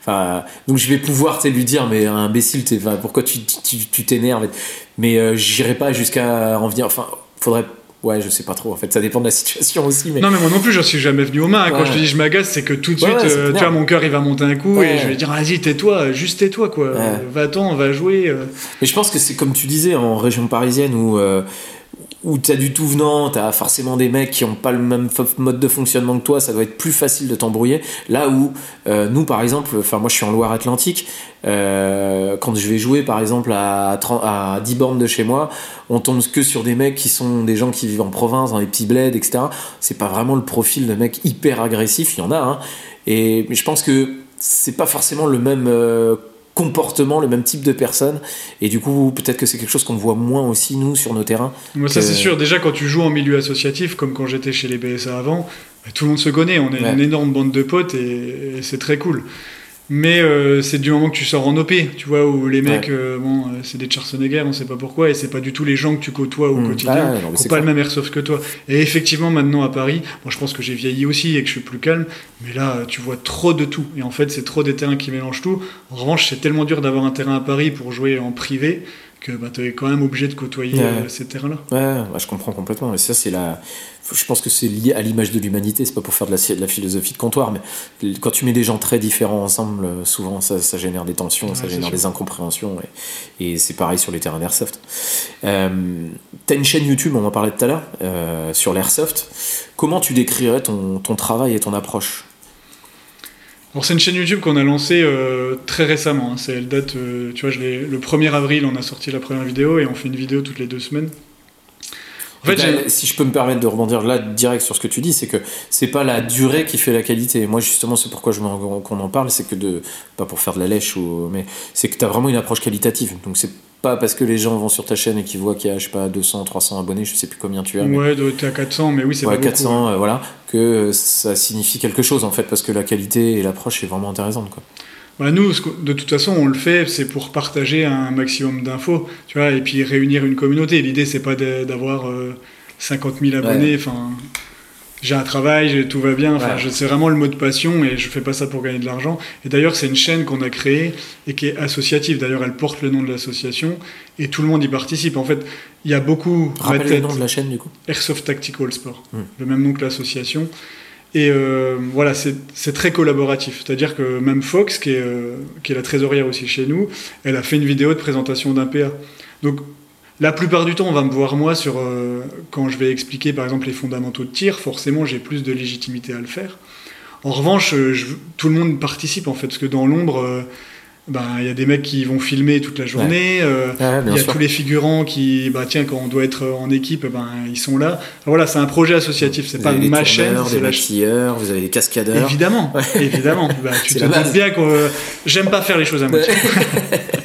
Enfin, donc je vais pouvoir, lui dire, mais imbécile, enfin, pourquoi tu tu- tu t'énerves Mais euh, j'irai pas jusqu'à en venir. Enfin, faudrait. Ouais, je sais pas trop. En fait, ça dépend de la situation aussi. Mais Non, mais moi non plus, je suis jamais venu aux mains. Quand Ouais. je te dis je m'agace, c'est que tout de suite, ouais, euh, tu vois, mon cœur il va monter un coup Ouais. et je vais dire vas-y, tais-toi, juste tais-toi, quoi. Va-t'en, on va jouer. euh. Mais je pense que c'est comme tu disais en région parisienne où, euh, où t'as du tout venant, t'as forcément des mecs qui ont pas le même mode de fonctionnement que toi, ça doit être plus facile de t'embrouiller. Là où euh, nous, par exemple, enfin moi je suis en Loire-Atlantique, euh, quand je vais jouer par exemple à, 30 à 10 bornes de chez moi, on tombe que sur des mecs qui sont des gens qui vivent en province, dans les petits bleds, etc. C'est pas vraiment le profil de mec hyper agressif, il y en a, hein. Et je pense que c'est pas forcément le même. euh, comportement, le même type de personne. Et du coup, peut-être que c'est quelque chose qu'on voit moins aussi, nous, sur nos terrains. Moi, ça, c'est sûr. Déjà, quand tu joues en milieu associatif, comme quand j'étais chez les BSA avant, bah, tout le monde se connaît. On est une énorme bande de potes et c'est très cool. Mais euh, c'est du moment que tu sors en OP, tu vois, où les mecs, euh, bon, euh, c'est des Schwarzenegger, on sait pas pourquoi, et c'est pas du tout les gens que tu côtoies au mmh. quotidien, qui n'ont pas le même airsoft que toi. Et effectivement, maintenant à Paris, bon, je pense que j'ai vieilli aussi et que je suis plus calme, mais là, tu vois trop de tout. Et en fait, c'est trop des terrains qui mélangent tout. En revanche, c'est tellement dur d'avoir un terrain à Paris pour jouer en privé que bah, tu es quand même obligé de côtoyer ces terrains-là. Ouais, je comprends complètement. Et ça, c'est la je pense que c'est lié à l'image de l'humanité, c'est pas pour faire de la, de la, philosophie de comptoir, mais quand tu mets des gens très différents ensemble, euh, souvent ça, ça génère des tensions, ça génère des incompréhensions, et, et c'est pareil sur les terrains d'airsoft. Euh, T'as une chaîne YouTube, on en parlait tout à l'heure, euh, sur l'airsoft. Comment tu décrirais ton, ton travail et ton approche? Alors c'est une chaîne YouTube qu'on a lancée euh, très récemment. Hein. C'est elle date, euh, tu vois, je le 1er avril, on a sorti la première vidéo et on fait une vidéo toutes les deux semaines. En fait, si je peux me permettre de rebondir là direct sur ce que tu dis, c'est que c'est pas la durée qui fait la qualité. Moi, justement, c'est pourquoi je qu'on en parle, c'est que de pas pour faire de la lèche ou mais c'est que tu as vraiment une approche qualitative. Donc c'est pas parce que les gens vont sur ta chaîne et qu'ils voient qu'il y a je sais pas 200 300 abonnés, je sais plus combien tu as. Mais... Ouais, tu à 400 mais oui, c'est ouais, 400 euh, voilà, que ça signifie quelque chose en fait parce que la qualité et l'approche est vraiment intéressante quoi. Bah, nous, de toute façon, on le fait, c'est pour partager un maximum d'infos, tu vois, et puis réunir une communauté. L'idée, c'est pas d'avoir 50 euh, 000 abonnés. Enfin, j'ai un travail, tout va bien. Enfin, c'est vraiment le mode passion et je fais pas ça pour gagner de l'argent. Et d'ailleurs, c'est une chaîne qu'on a créée et qui est associative. D'ailleurs, elle porte le nom de l'association et tout le monde y participe. En fait, il y a beaucoup. Rappelle le nom de la chaîne du coup. Airsoft Tactical Sport, hmm. le même nom que l'association. Et euh, voilà, c'est très collaboratif. C'est-à-dire que même Fox, qui est, euh, qui est la trésorière aussi chez nous, elle a fait une vidéo de présentation d'un PA. Donc la plupart du temps, on va me voir moi sur euh, quand je vais expliquer par exemple les fondamentaux de tir. Forcément, j'ai plus de légitimité à le faire. En revanche, tout le monde participe en fait, parce que dans l'ombre ben, il y a des mecs qui vont filmer toute la journée, euh, il y a tous les figurants qui, bah tiens, quand on doit être en équipe, ben, ils sont là. voilà, c'est un projet associatif, c'est pas ma chaîne. Des maquilleurs, vous avez des cascadeurs. Évidemment, évidemment. Bah, tu te bien que euh, j'aime pas faire les choses à moitié.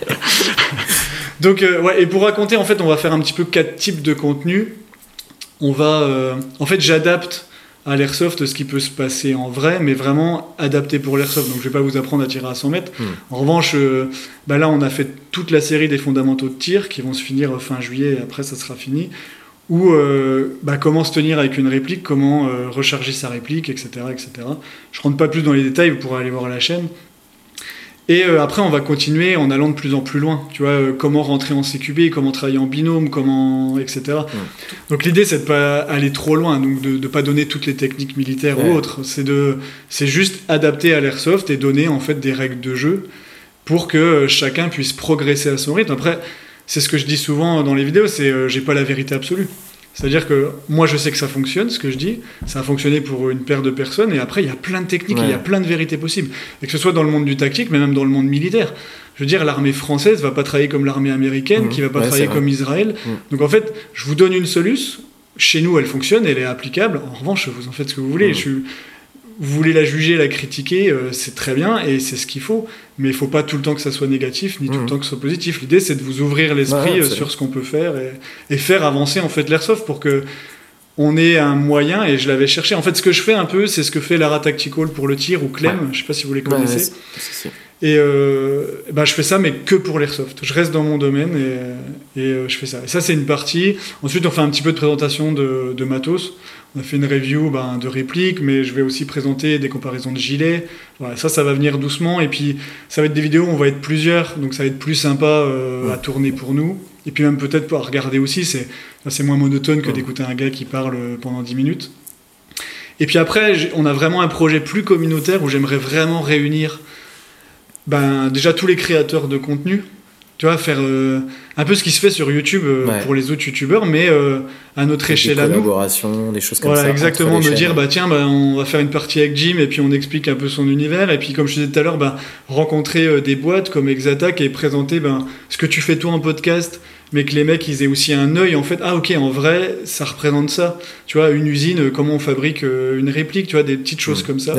Donc, euh, ouais, et pour raconter, en fait, on va faire un petit peu quatre types de contenus. On va, en fait, j'adapte à l'airsoft ce qui peut se passer en vrai, mais vraiment adapté pour l'airsoft. Donc je vais pas vous apprendre à tirer à 100 mètres. Hmm. En revanche, euh, bah là on a fait toute la série des fondamentaux de tir qui vont se finir fin juillet et après ça sera fini. Ou euh, bah, comment se tenir avec une réplique, comment euh, recharger sa réplique, etc., etc. Je rentre pas plus dans les détails, vous pourrez aller voir la chaîne. Et euh, après, on va continuer en allant de plus en plus loin. Tu vois, euh, comment rentrer en CQB, comment travailler en binôme, comment, etc. Donc l'idée, c'est de pas aller trop loin, donc de ne pas donner toutes les techniques militaires ou autres. C'est de, c'est juste adapter à l'airsoft et donner en fait des règles de jeu pour que euh, chacun puisse progresser à son rythme. Après, c'est ce que je dis souvent dans les vidéos, c'est j'ai pas la vérité absolue. C'est-à-dire que moi, je sais que ça fonctionne, ce que je dis. Ça a fonctionné pour une paire de personnes. Et après, il y a plein de techniques, il y a plein de vérités possibles. Et que ce soit dans le monde du tactique, mais même dans le monde militaire. Je veux dire, l'armée française va pas travailler comme l'armée américaine, mmh. qui va pas travailler comme Israël. Mmh. Donc en fait, je vous donne une solution. Chez nous, elle fonctionne, elle est applicable. En revanche, vous en faites ce que vous voulez. Mmh. Je suis vous voulez la juger, la critiquer, euh, c'est très bien et c'est ce qu'il faut. Mais il faut pas tout le temps que ça soit négatif, ni tout le mmh. temps que ce soit positif. L'idée, c'est de vous ouvrir l'esprit euh, sur ce qu'on peut faire et, faire avancer en fait l'airsoft pour que on ait un moyen. Et je l'avais cherché. En fait, ce que je fais un peu, c'est ce que fait Lara Tactical pour le tir ou Clem. Je sais pas si vous les connaissez. et euh, bah, je fais ça, mais que pour l'airsoft. Je reste dans mon domaine et, et je fais ça. Et ça, c'est une partie. Ensuite, on fait un petit peu de présentation de, de matos. On a fait une review ben, de répliques, mais je vais aussi présenter des comparaisons de gilets. Voilà, ça, ça va venir doucement. Et puis, ça va être des vidéos où on va être plusieurs, donc ça va être plus sympa euh, à tourner pour nous. Et puis même peut-être à regarder aussi, c'est, c'est moins monotone que d'écouter un gars qui parle pendant 10 minutes. Et puis après, on a vraiment un projet plus communautaire où j'aimerais vraiment réunir ben, déjà tous les créateurs de contenu tu vois, faire euh, un peu ce qui se fait sur YouTube euh, pour les autres YouTubeurs, mais euh, à notre échelle à nous. collaboration, des choses comme voilà, exactement, de dire, bah tiens, bah, on va faire une partie avec Jim et puis on explique un peu son univers, et puis comme je disais tout à l'heure, bah, rencontrer des boîtes comme Exatac et présenter bah, ce que tu fais toi en podcast, mais que les mecs ils aient aussi un œil en fait, ah ok, en vrai, ça représente ça. Tu vois, une usine, comment on fabrique une réplique, tu vois, des petites choses mm. comme ça.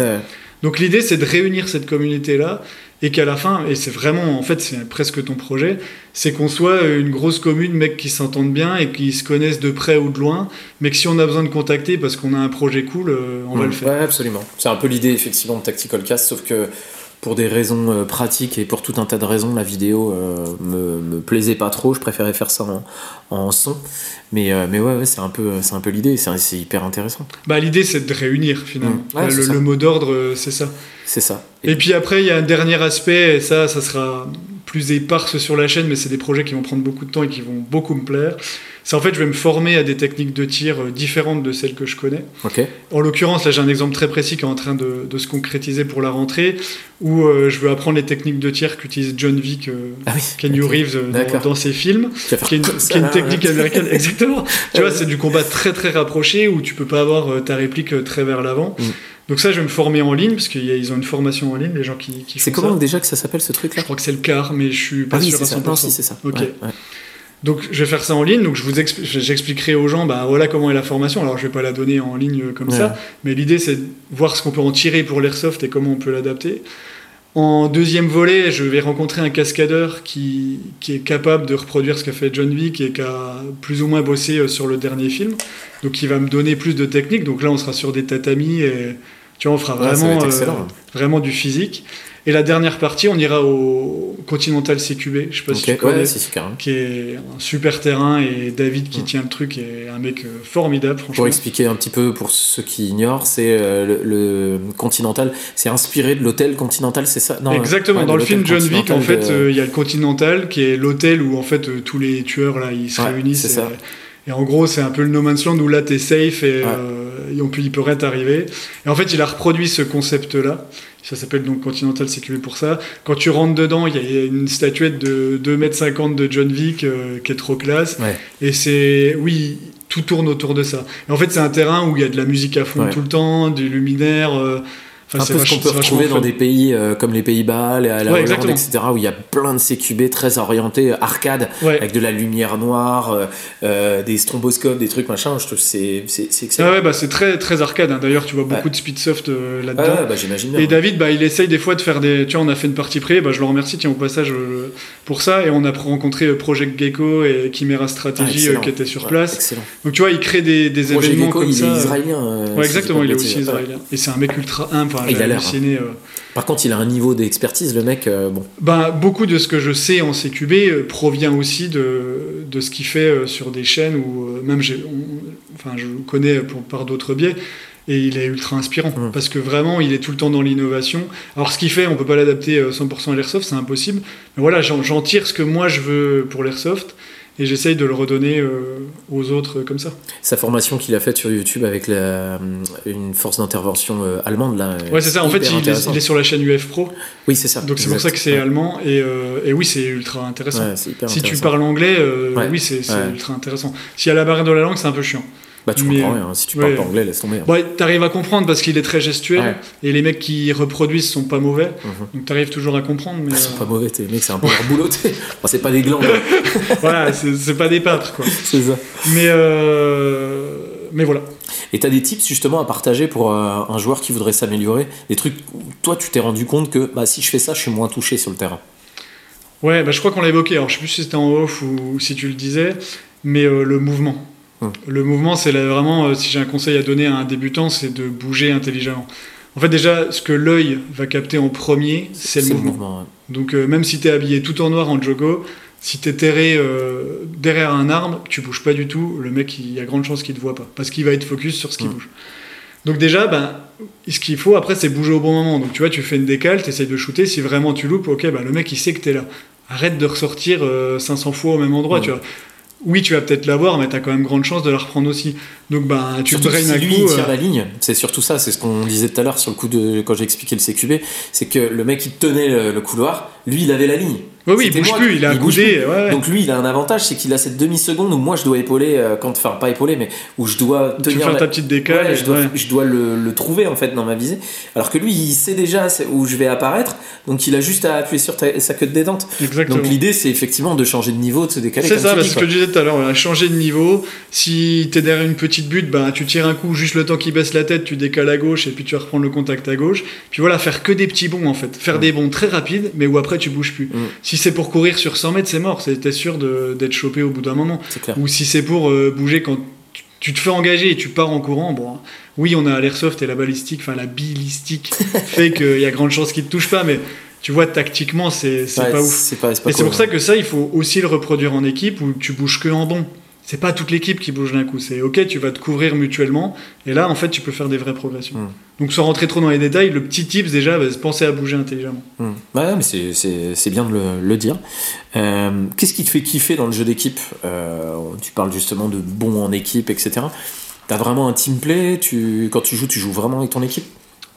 Donc l'idée c'est de réunir cette communauté-là et qu'à la fin, et c'est vraiment, en fait, c'est presque ton projet, c'est qu'on soit une grosse commune, mecs qui s'entendent bien et qui se connaissent de près ou de loin, mais que si on a besoin de contacter parce qu'on a un projet cool, euh, on va Mm. le faire. Ouais, absolument. C'est un peu l'idée effectivement de Tactical Cast, sauf que pour des raisons euh, pratiques et pour tout un tas de raisons, la vidéo euh, me, me plaisait pas trop. Je préférais faire ça en, en son. Mais, euh, mais ouais, ouais, c'est un peu, un peu l'idée. C'est, hyper intéressant. Bah, l'idée, c'est de réunir finalement. Mm. Ouais, le, mot d'ordre, c'est ça. C'est ça. Et puis après, il y a un dernier aspect, et ça, ça sera plus éparse sur la chaîne, mais c'est des projets qui vont prendre beaucoup de temps et qui vont beaucoup me plaire. C'est en fait, je vais me former à des techniques de tir euh, différentes de celles que je connais. En l'occurrence, là, j'ai un exemple très précis qui est en train de, de se concrétiser pour la rentrée, où euh, je veux apprendre les techniques de tir qu'utilise John Wick, euh, Ah oui. Kenny. Reeves euh, dans, dans ses films, qui est une, qui est une technique américaine. Exactement. tu vois, c'est du combat très très rapproché où tu peux pas avoir ta réplique très vers l'avant. Mm. Donc ça, je vais me former en ligne parce qu'ils ont une formation en ligne, les gens qui, qui C'est comment ça. déjà que ça s'appelle ce truc-là? Je crois que c'est le quart, mais je suis pas Ah oui, sûr à ça. 100%. Non, si, c'est ça. Ok. Ouais, ouais. Donc je vais faire ça en ligne, donc je vous j'expliquerai aux gens, bah voilà comment est la formation. Alors je vais pas la donner en ligne euh, comme Ouais. ça, mais l'idée c'est de voir ce qu'on peut en tirer pour l'airsoft et comment on peut l'adapter. En deuxième volet, je vais rencontrer un cascadeur qui, qui est capable de reproduire ce qu'a fait John Wick et qui a plus ou moins bossé euh, sur le dernier film. Donc il va me donner plus de techniques. Donc là on sera sur des tatamis et tu vois on fera Ouais, vraiment, euh, vraiment du physique. Et la dernière partie, on ira au Continental CQB. Je sais pas si tu connais Ouais, si, carrément. qui est un super terrain et David qui tient le truc est un mec euh, formidable franchement. Pour expliquer un petit peu pour ceux qui ignorent, c'est euh, le, le Continental, c'est inspiré de l'hôtel Continental, c'est ça? Non, Exactement, ouais, dans le film John Wick, en fait, de- euh, il y a le Continental qui est l'hôtel où en fait euh, tous les tueurs là ils se Ouais, réunissent. c'est et, ça. et en gros, c'est un peu le no man's land où là t'es safe et euh, et on peut, il peut rien t'arriver. Et en fait, il a reproduit ce concept là. Ça s'appelle donc Continental CQB pour ça. Quand tu rentres dedans, il y a une statuette de 2m50 de John Wick euh, qui est trop classe. Ouais. Et c'est, oui, tout tourne autour de ça. Et en fait, c'est un terrain où il y a de la musique à fond Ouais. tout le temps, du luminaire. euh, enfin, un peu ce qu'on peut retrouver dans des pays euh, comme les Pays-Bas, la, la Ouais, Hollande, etc., où il y a plein de CQB très orientés, arcade, Ouais. avec de la lumière noire, euh, euh, des stromboscopes, des trucs machin. Je trouve c'est c'est excellent. Ah ouais, bah, c'est très, très arcade. hein. D'ailleurs, tu vois beaucoup de speedsoft euh, Ah là-dedans. ouais, bah, j'imagine. Et David, bah, il essaye des fois de faire des. Tu vois, on a fait une partie pré, bah, je le remercie, tiens, au passage, euh, pour ça. Et on a rencontré euh, Project Gecko et Chimera Ah, Strategy euh, qui étaient sur place. Excellent. Donc, tu vois, il crée des, des événements Gecko, comme il ça. est israélien. euh, Ouais, exactement, il est aussi israélien. Et c'est un mec ultra humble. Enfin, Il a l'air, halluciné. euh. Par contre, il a un niveau d'expertise, le mec. euh, bon, Ben, beaucoup de ce que je sais en CQB euh, provient aussi de, de ce qu'il fait euh, sur des chaînes où même on- enfin, je le connais pour, par d'autres biais et il est ultra inspirant Mm. parce que vraiment il est tout le temps dans l'innovation. Alors ce qu'il fait, on peut pas l'adapter euh, 100% à l'airsoft, c'est impossible. Mais voilà, j'en tire ce que moi je veux pour l'airsoft et j'essaye de le redonner euh, aux autres euh, comme ça. sa formation qu'il a faite sur YouTube avec la, une force d'intervention euh, allemande, là. euh, Ouais, c'est ça. En fait, il est, il est sur la chaîne UF Pro, Oui, c'est ça. donc c'est pour ça que c'est Ouais. allemand et, euh, et oui, c'est ultra intéressant. Ouais, c'est hyper Si tu parles anglais, euh, Ouais. oui, c'est ultra intéressant. S'il y a la barrière de la langue, c'est un peu chiant. Bah, tu comprends rien. Si tu ouais. parles pas anglais, laisse tomber. hein. Ouais, t'arrives à comprendre parce qu'il est très gestuel Ouais. et les mecs qui reproduisent sont pas mauvais, Mhm. donc t'arrives toujours à comprendre. Mais Ils sont euh, pas mauvais, tes mecs, c'est un peu leur boulot. Enfin, c'est pas des glands, voilà, c'est c'est pas des peintres quoi. c'est ça. Mais euh, mais voilà. Et t'as des tips justement à partager pour euh, un joueur qui voudrait s'améliorer? Des trucs où toi tu t'es rendu compte que bah, si je fais ça, je suis moins touché sur le terrain. Ouais, bah, je crois qu'on l'a évoqué. Alors je sais plus si c'était en off ou si tu le disais, mais euh, le mouvement. Hum. Le mouvement, c'est là, vraiment, euh, si j'ai un conseil à donner à un débutant, c'est de bouger intelligemment. En fait, déjà, ce que l'œil va capter en premier, c'est le mouvement. ouais. Donc euh, même si t'es habillé tout en noir en jogo, si t'es terré euh, derrière un arbre, tu bouges pas du tout, le mec il y a grande chance qu'il te voit pas, parce qu'il va être focus sur ce qui Mm. bouge. Donc déjà, ben, ce qu'il faut après c'est bouger au bon moment. Donc tu vois, tu fais une décale, t'essayes de shooter, si vraiment tu loupes, ok, ben, le mec il sait que t'es là. Arrête de ressortir euh, 500 fois au même endroit, Mm. tu vois. Oui, tu vas peut-être l'avoir, mais t'as quand même grande chance de la reprendre aussi. Donc ben, tu te Surtout draines si un lui coup. il tire euh, la ligne, c'est surtout ça, c'est ce qu'on disait tout à l'heure sur le coup de quand j'ai expliqué le CQB, c'est que le mec il tenait le, le couloir, lui il avait la ligne. Oui, oui, il bouge plus, il a un coudé. Donc lui, il a un avantage, c'est qu'il a cette demi-seconde où moi je dois épauler, euh, quand, enfin pas épauler, mais où je dois tenir. Tu fais ta petite décale. je dois, je dois le, trouver en fait dans ma visée. Alors que lui, il sait déjà où je vais apparaître, donc il a juste à appuyer sur sa queue de détente. Exactement. Donc l'idée, c'est effectivement de changer de niveau, de se décaler. C'est ça, parce que je disais tout à l'heure, changer de niveau. Si t'es derrière une petite butte, bah, tu tires un coup, juste le temps qu'il baisse la tête, tu décales à gauche et puis tu vas reprendre le contact à gauche. Puis voilà, faire que des petits bons en fait. Faire des bons très rapides, mais où après tu bouges plus. Si c'est pour courir sur 100 mètres, c'est mort. T'es sûr d'être chopé au bout d'un moment. Ou si c'est pour euh, bouger quand tu te fais engager et tu pars en courant, bon, oui, on a l'airsoft et la balistique, enfin la bilistique fait qu'il y a grande chance qu'il te touche pas, mais tu vois, tactiquement, c'est pas ouf. Pas, et c'est pour ça que ça, il faut aussi le reproduire en équipe où tu bouges que en bon c'est pas toute l'équipe qui bouge d'un coup. C'est ok, tu vas te couvrir mutuellement, et là, en fait, tu peux faire des vraies progressions. Hmm. Donc, sans rentrer trop dans les détails, le petit tips déjà, bah, c'est penser à bouger intelligemment. Hmm. Ouais, mais c'est bien de le, dire. Euh, qu'est-ce qui te fait kiffer dans le jeu d'équipe euh, Tu parles justement de bon en équipe, etc. T'as vraiment un team play tu, Quand tu joues, tu joues vraiment avec ton équipe?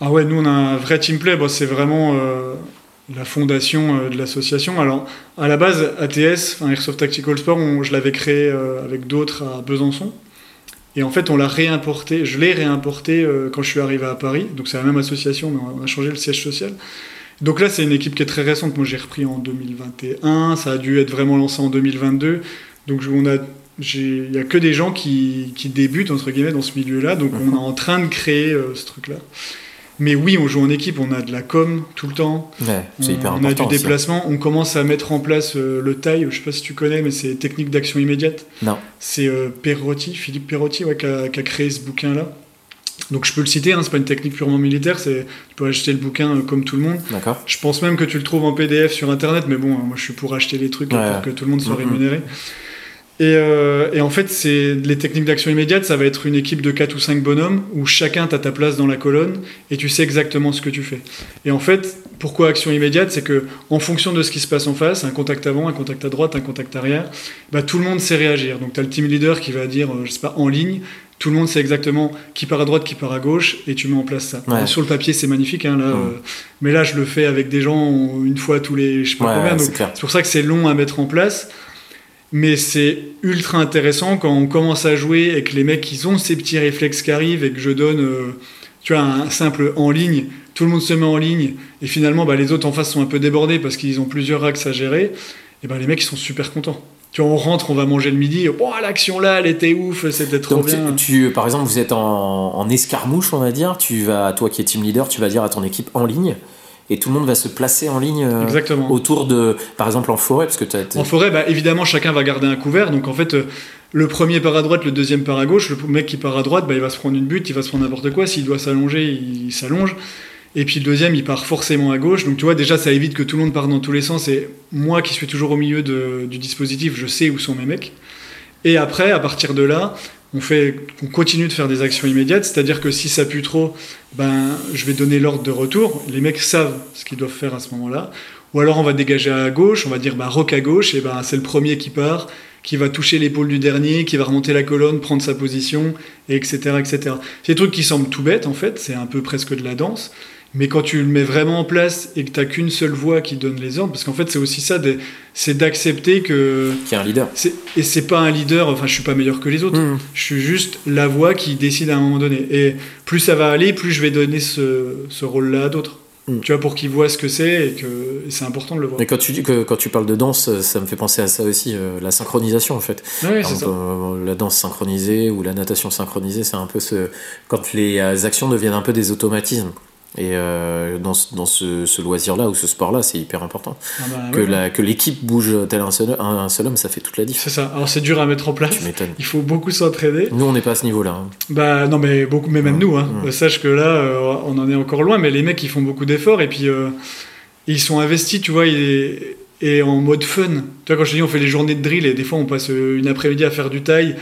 Ah ouais, nous, on a un vrai team play. c'est vraiment. Euh, la fondation euh, de l'association. Alors, à la base, ATS, enfin Airsoft Tactical Sport, je l'avais créé euh, avec d'autres à Besançon. Et en fait, on l'a réimporté, je l'ai réimporté euh, quand je suis arrivé à Paris. Donc, c'est la même association, mais on a changé le siège social. Donc là, c'est une équipe qui est très récente. Moi, j'ai repris en 2021. Ça a dû être vraiment lancé en 2022. Donc, on a il n'y a que des gens qui, qui, débutent entre guillemets dans ce milieu-là, donc on est en train de créer ce truc-là. Mais oui, on joue en équipe, on a de la com tout le temps. Ouais, on, hyper on a du déplacement. On commence à mettre en place euh, le taille. Je sais pas si tu connais, mais c'est technique d'action immédiate. Non. C'est euh, Philippe Perotti, qui, a, créé ce bouquin-là. Donc je peux le citer, hein, c'est pas une technique purement militaire, c'est tu peux acheter le bouquin euh, comme tout le monde. D'accord. Je pense même que tu le trouves en PDF sur internet, mais bon, moi je suis pour acheter les trucs pour que tout le monde soit mm-hmm. Euh, et, en fait, c'est les techniques d'action immédiate, ça va être une équipe de 4 ou 5 bonhommes où chacun t'a ta place dans la colonne et tu sais exactement ce que tu fais. Et en fait, pourquoi action immédiate? C'est que en fonction de ce qui se passe en face, un contact avant, un contact à droite, un contact arrière, bah, tout le monde sait réagir. Donc tu as le team leader qui va dire, euh, je sais pas, en ligne, tout le monde sait exactement qui part à droite, qui part à gauche, et tu mets en place ça. Sur le papier, c'est magnifique, hein, là, euh, mais là, je le fais avec des gens une fois tous les, je sais pas combien. C'est pour ça que c'est long à mettre en place mais c'est ultra intéressant quand on commence à jouer et que les mecs ils ont ces petits réflexes qui arrivent et que je donne euh, tu vois un simple en ligne tout le monde se met en ligne et finalement bah, les autres en face sont un peu débordés parce qu'ils ont plusieurs axes à gérer et ben les mecs ils sont super contents tu vois, on rentre, on va manger le midi. Bon, l'action là, elle était ouf, c'était trop bien. Tu, par exemple, vous êtes en, en, escarmouche, on va dire. Tu vas, toi qui es team leader, tu vas dire à ton équipe en ligne et tout le monde va se placer en ligne euh, autour de, par exemple en forêt, parce que En forêt, bah, évidemment, chacun va garder un couvert, donc en fait, euh, le premier part à droite, le deuxième part à gauche, le mec qui part à droite, bah, il va se prendre une butte, il va se prendre n'importe quoi, s'il doit s'allonger, il s'allonge, et puis le deuxième, il part forcément à gauche, donc tu vois, déjà, ça évite que tout le monde parte dans tous les sens, et moi qui suis toujours au milieu du dispositif, je sais où sont mes mecs. Et après, à partir de là, on, fait, on continue de faire des actions immédiates, c'est-à-dire que si ça pue trop, ben, je vais donner l'ordre de retour. Les mecs savent ce qu'ils doivent faire à ce moment-là. Ou alors on va dégager à gauche, on va dire ben, rock à gauche, et ben, c'est le premier qui part, qui va toucher l'épaule du dernier, qui va remonter la colonne, prendre sa position, etc. etc. C'est des trucs qui semblent tout bêtes en fait, c'est un peu presque de la danse. Mais quand tu le mets vraiment en place et que tu n'as qu'une seule voix qui donne les ordres, parce qu'en fait c'est aussi ça, c'est d'accepter que... Qu'il y a un leader. Et c'est pas un leader, enfin je suis pas meilleur que les autres, mmh. je suis juste la voix qui décide à un moment donné. Et plus ça va aller, plus je vais donner ce, ce rôle-là à d'autres. Mmh. Tu vois, pour qu'ils voient ce que c'est et que c'est important de le voir. Et quand tu dis que quand tu parles de danse, ça me fait penser à ça aussi, euh, la synchronisation en fait. Oui, c'est ça. Euh, la danse synchronisée ou la natation synchronisée, c'est un peu ce. Quand les actions deviennent un peu des automatismes. Et euh, dans, dans ce, ce loisir-là ou ce sport-là, c'est hyper important. Ah bah que, la, que l'équipe bouge tel un seul, un, seul, homme, ça fait toute la différence. C'est ça. Alors c'est dur à mettre en place. Tu m'étonnes. Il faut beaucoup s'entraîner. Nous, on n'est pas à ce niveau-là. Hein. Bah non, mais beaucoup, mais même nous. Hein. Sache que là, euh, on en est encore loin, mais les mecs, ils font beaucoup d'efforts et puis euh, ils sont investis, tu vois, et, et, en mode fun. Tu vois, quand je te dis, on fait les journées de drill et des fois, on passe une après-midi à faire du taille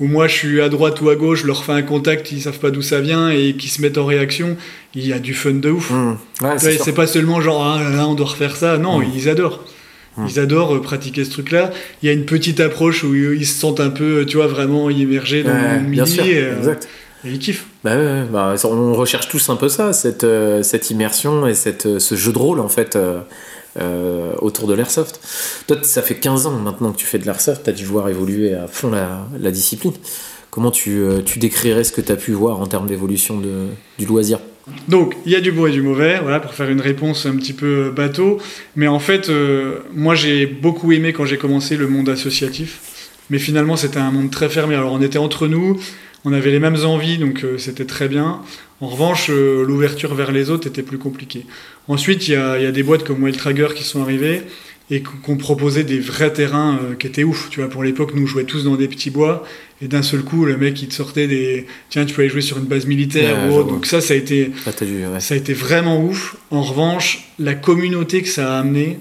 où moi je suis à droite ou à gauche, je leur fais un contact, ils savent pas d'où ça vient et qui se mettent en réaction, il y a du fun de ouf. Mmh. c'est pas seulement genre ah, on doit refaire ça, non, mmh. ils adorent. Mmh. Ils adorent euh, pratiquer ce truc-là. Il y a une petite approche où ils se sentent un peu, tu vois, vraiment immergés dans le milieu. Et, euh, et ils kiffent. Bah, bah, on recherche tous un peu ça, cette, euh, cette immersion et cette, ce jeu de rôle en fait. Autour de l'airsoft. Toi, ça fait 15 ans maintenant que tu fais de l'airsoft, tu as dû voir évoluer à fond la, discipline. Comment tu, tu, décrirais ce que tu as pu voir en termes d'évolution du loisir? Donc, il y a du beau et du mauvais, voilà, pour faire une réponse un petit peu bateau. Mais en fait, moi, j'ai beaucoup aimé quand j'ai commencé le monde associatif. Mais finalement, c'était un monde très fermé. Alors, on était entre nous, on avait les mêmes envies, donc euh, c'était très bien. En revanche, euh, l'ouverture vers les autres était plus compliquée. Ensuite, il y a, des boîtes comme Wild Trager qui sont arrivées et qu'on proposait des vrais terrains euh, qui étaient ouf. Tu vois, pour l'époque, nous jouions tous dans des petits bois et d'un seul coup, le mec il te sortait des tiens, tu peux aller jouer sur une base militaire ou autre. Donc ça, ça a été ça a été vraiment ouf. En revanche, la communauté que ça a amené,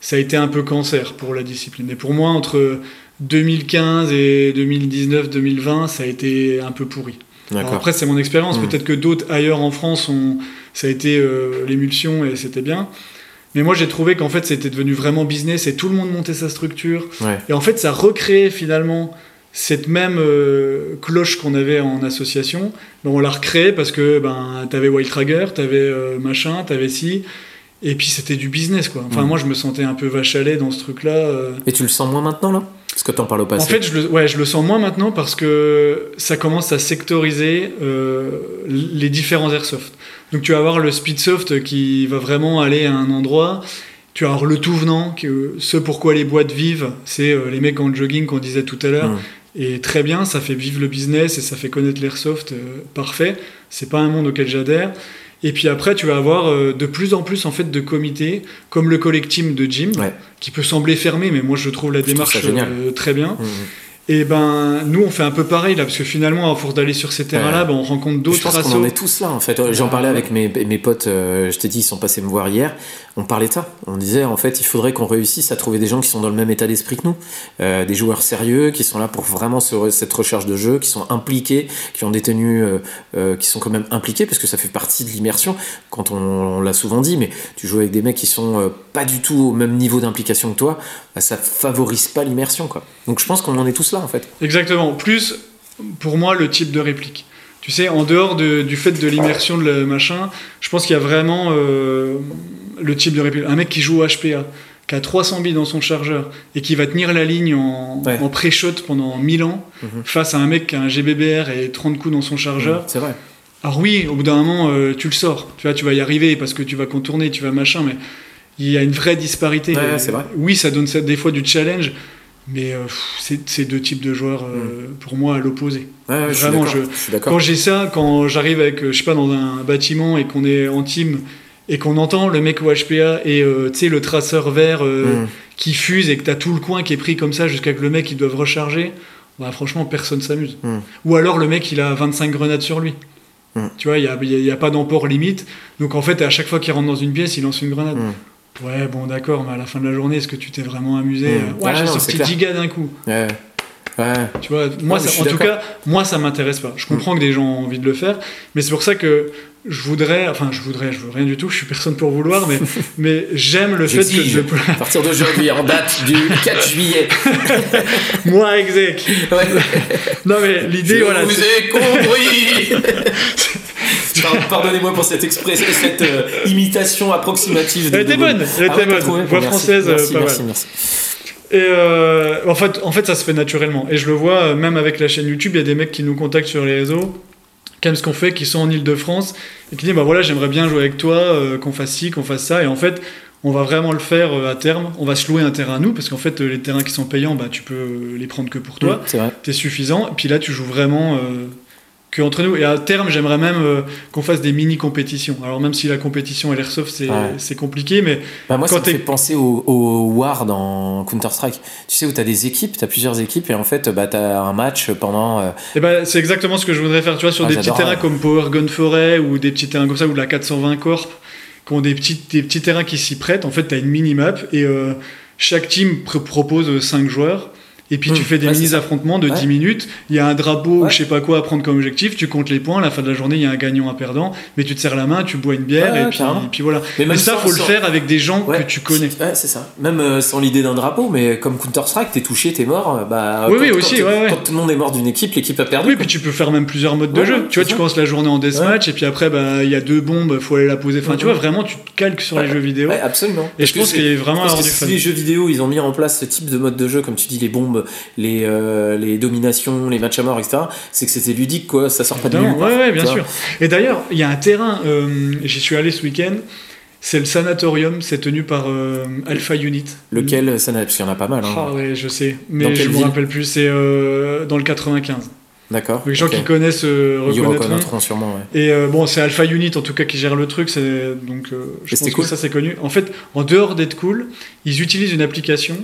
ça a été un peu cancer pour la discipline. Et pour moi, entre 2015 et 2019-2020, ça a été un peu pourri. après, c'est mon expérience. Hmm. Peut-être que d'autres ailleurs en France, ont, ça a été euh, l'émulsion et c'était bien. Mais moi, j'ai trouvé qu'en fait, c'était devenu vraiment business et tout le monde montait sa structure. Et en fait, ça recréait finalement cette même euh, cloche qu'on avait en association. on l'a recréée parce que ben, tu avais Wild Trager, tu avais euh, machin, tu avais ci. Et puis c'était du business, quoi. Enfin, hmm. moi, je me sentais un peu lait dans ce truc-là. Et tu le sens moins maintenant, là? Est-ce que tu en parles au passé En fait, je le, ouais, je le sens moins maintenant parce que ça commence à sectoriser euh, les différents airsoft. Donc tu vas avoir le speedsoft qui va vraiment aller à un endroit. Tu vas avoir le tout venant, que ce pourquoi les boîtes vivent, c'est euh, les mecs en jogging qu'on disait tout à l'heure. Mmh. Et très bien, ça fait vivre le business et ça fait connaître l'airsoft euh, parfait. C'est pas un monde auquel j'adhère. Et puis après, tu vas avoir euh, de plus en plus en fait de comités, comme le collectif de Jim, qui peut sembler fermé, mais moi je trouve la démarche euh, très bien. Mmh, mmh. Et ben, nous, on fait un peu pareil là, parce que finalement, à force d'aller sur ces terrains-là, ben, on rencontre d'autres Je pense qu'on en est tous là, en fait. J'en parlais avec mes, mes potes, euh, je t'ai dit, ils sont passés me voir hier. On parlait de ça. On disait, en fait, il faudrait qu'on réussisse à trouver des gens qui sont dans le même état d'esprit que nous. Euh, des joueurs sérieux, qui sont là pour vraiment cette recherche de jeu, qui sont impliqués, qui ont des tenues, euh, qui sont quand même impliqués, parce que ça fait partie de l'immersion. Quand on, on l'a souvent dit, mais tu joues avec des mecs qui sont pas du tout au même niveau d'implication que toi, ça favorise pas l'immersion, quoi. Donc je pense qu'on en est tous là en fait. Exactement. Plus pour moi le type de réplique. Tu sais, en dehors du fait de l'immersion de le machin, je pense qu'il y a vraiment euh, le type de réplique. Un mec qui joue au HPA, qui a 300 billes dans son chargeur et qui va tenir la ligne en, pré-shot pendant 1000 ans mhm. face à un mec qui a un GBBR et 30 coups dans son chargeur. Mhm, c'est vrai. Alors oui, au bout d'un moment, euh, tu le sors. Tu vois, tu vas y arriver parce que tu vas contourner, tu vas machin, mais il y a une vraie disparité. c'est vrai. Oui, ça donne des fois du challenge, mais euh, c'est deux types de joueurs, euh, hmm. pour moi, à l'opposé. Vraiment, je, quand j'ai ça, quand j'arrive avec, euh, je sais pas, dans un bâtiment et qu'on est en team et qu'on entend le mec au HPA et tu sais, le traceur vert hmm. qui fuse et que tu as tout le coin qui est pris comme ça jusqu'à que le mec il doive recharger, bah, franchement, personne s'amuse. Hmm. Ou alors le mec il a 25 grenades sur lui. Tu vois, il n'y a, y a, pas d'emport limite. Donc en fait, à chaque fois qu'il rentre dans une pièce, il lance une grenade. Ouais, bon, d'accord, mais à la fin de la journée, est-ce que tu t'es vraiment amusé mmh. Ouais, j'ai sorti 10 gars d'un coup. Ouais. Ouais. Tu vois, moi, en tout cas, moi, ça m'intéresse pas. Je comprends que des gens ont envie de le faire, mais c'est pour ça que je voudrais, enfin, je voudrais, je veux rien du tout, je suis personne pour vouloir, mais, mais j'aime le fait que je. À partir d'aujourd'hui, en date du 4 juillet. moi, exec. Ouais. non, mais l'idée, voilà. Je vous ai compris Pardonnez-moi pour cette expression, cette euh, imitation approximative. Elle était bonne, elle était ah bonne. Voix française, merci, merci, merci. Et euh, en, fait, en fait, ça se fait naturellement. Et je le vois, euh, même avec la chaîne YouTube, il y a des mecs qui nous contactent sur les réseaux, qui aiment ce qu'on fait, qui sont en Ile-de-France, et qui disent Bah voilà, j'aimerais bien jouer avec toi, qu'on fasse ci, qu'on fasse ça. Et en fait, on va vraiment le faire à terme. On va se louer un terrain à nous, parce qu'en fait, les terrains qui sont payants, bah, tu peux les prendre que pour toi. c'est vrai. C'est suffisant. Et puis là, tu joues vraiment entre nous. Et à terme, j'aimerais même euh, qu'on fasse des mini compétitions. Alors même si la compétition et l'airsoft c'est compliqué, mais bah moi ça me fait penser au, War dans Counter Strike. Tu sais où tu as des équipes, tu as plusieurs équipes et en fait bah tu as un match pendant. Et euh, eh bah, c'est exactement ce que je voudrais faire. Tu vois sur ah, des petits terrains comme Power Gun Forêt ou des petits terrains comme ça ou la 420 Corp, qui ont des petits des petits terrains qui s'y prêtent. En fait, tu as une mini map et euh, chaque team propose 5 joueurs. Et puis Mmh. tu fais des Ouais, c'est mini ça. affrontements de Ouais. 10 minutes. Il y a un drapeau, ou Ouais. je sais pas quoi à prendre comme objectif. Tu comptes les points. À la fin de la journée, il y a un gagnant, un perdant. Mais tu te serres la main, tu bois une bière et, puis, carrément. et puis voilà. Mais Mais ça, sans- faut le faire avec des gens que tu connais. Ouais, c'est ça. Même euh, sans l'idée d'un drapeau, mais comme Counter-Strike, t'es touché, t'es mort. euh, Bah, Oui, quand- oui, quand aussi. Quand tout le monde est mort d'une équipe, l'équipe a perdu. Oui, puis tu peux faire même plusieurs modes de jeu. Tu vois, tu commences la journée en deathmatch et puis après, bah, il y a deux bombes, faut aller la poser. Enfin, tu vois, vraiment, tu te calques sur les jeux vidéo. Absolument. Et je pense qu'il y a vraiment du si les jeux vidéo, ils ont mis en place ce type de mode de jeu, comme tu dis, les bombes, les, euh, les dominations, les matchs à mort, etc., c'est que c'était ludique, quoi. Ça sort pas de nulle part. ouais, ouais, bien sûr. Et d'ailleurs, il y a un terrain, euh, j'y suis allé ce week-end, c'est le sanatorium, c'est tenu par euh, Alpha Unit. Lequel, n'a- parce qu'il y en a pas mal. hein. Ah ouais, je sais, mais je quelle me rappelle plus, c'est euh, dans le 95. D'accord. Les gens qui connaissent euh, Ils reconnaîtront. reconnaîtront sûrement, ouais. Et bon, c'est Alpha Unit en tout cas qui gère le truc, c'est donc je pense cool que ça c'est connu. En fait, en dehors d'être cool, ils utilisent une application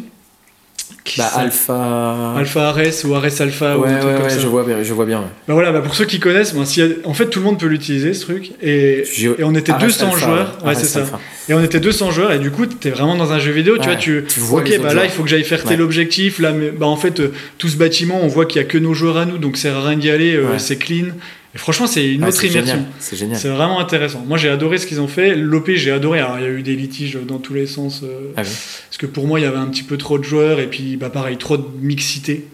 Bah, Alpha. Alpha Ares ou Ares Alpha ou Ouais, un ouais, ouais, ça. je vois bien, je vois bien. Bah voilà, bah pour ceux qui connaissent, y a- en fait tout le monde peut l'utiliser ce truc et, et on était Ares 200 Alpha, joueurs, ouais, c'est ça. Et on était 200 joueurs et du coup t'es vraiment dans un jeu vidéo, tu vois, tu, tu vois ok, bah là il faut que j'aille faire tel objectif, là, mais bah en fait euh, tout ce bâtiment, on voit qu'il y a que nos joueurs à nous, donc c'est rien d'y aller, euh, c'est clean. Et franchement c'est une Ouais, autre immersion. C'est génial. C'est vraiment intéressant. Moi, j'ai adoré ce qu'ils ont fait. L'OP, j'ai adoré. Alors, il y a eu des litiges dans tous les sens. euh, Ah oui. Parce que pour moi, il y avait un petit peu trop de joueurs. Et puis, bah, pareil, trop de mixité.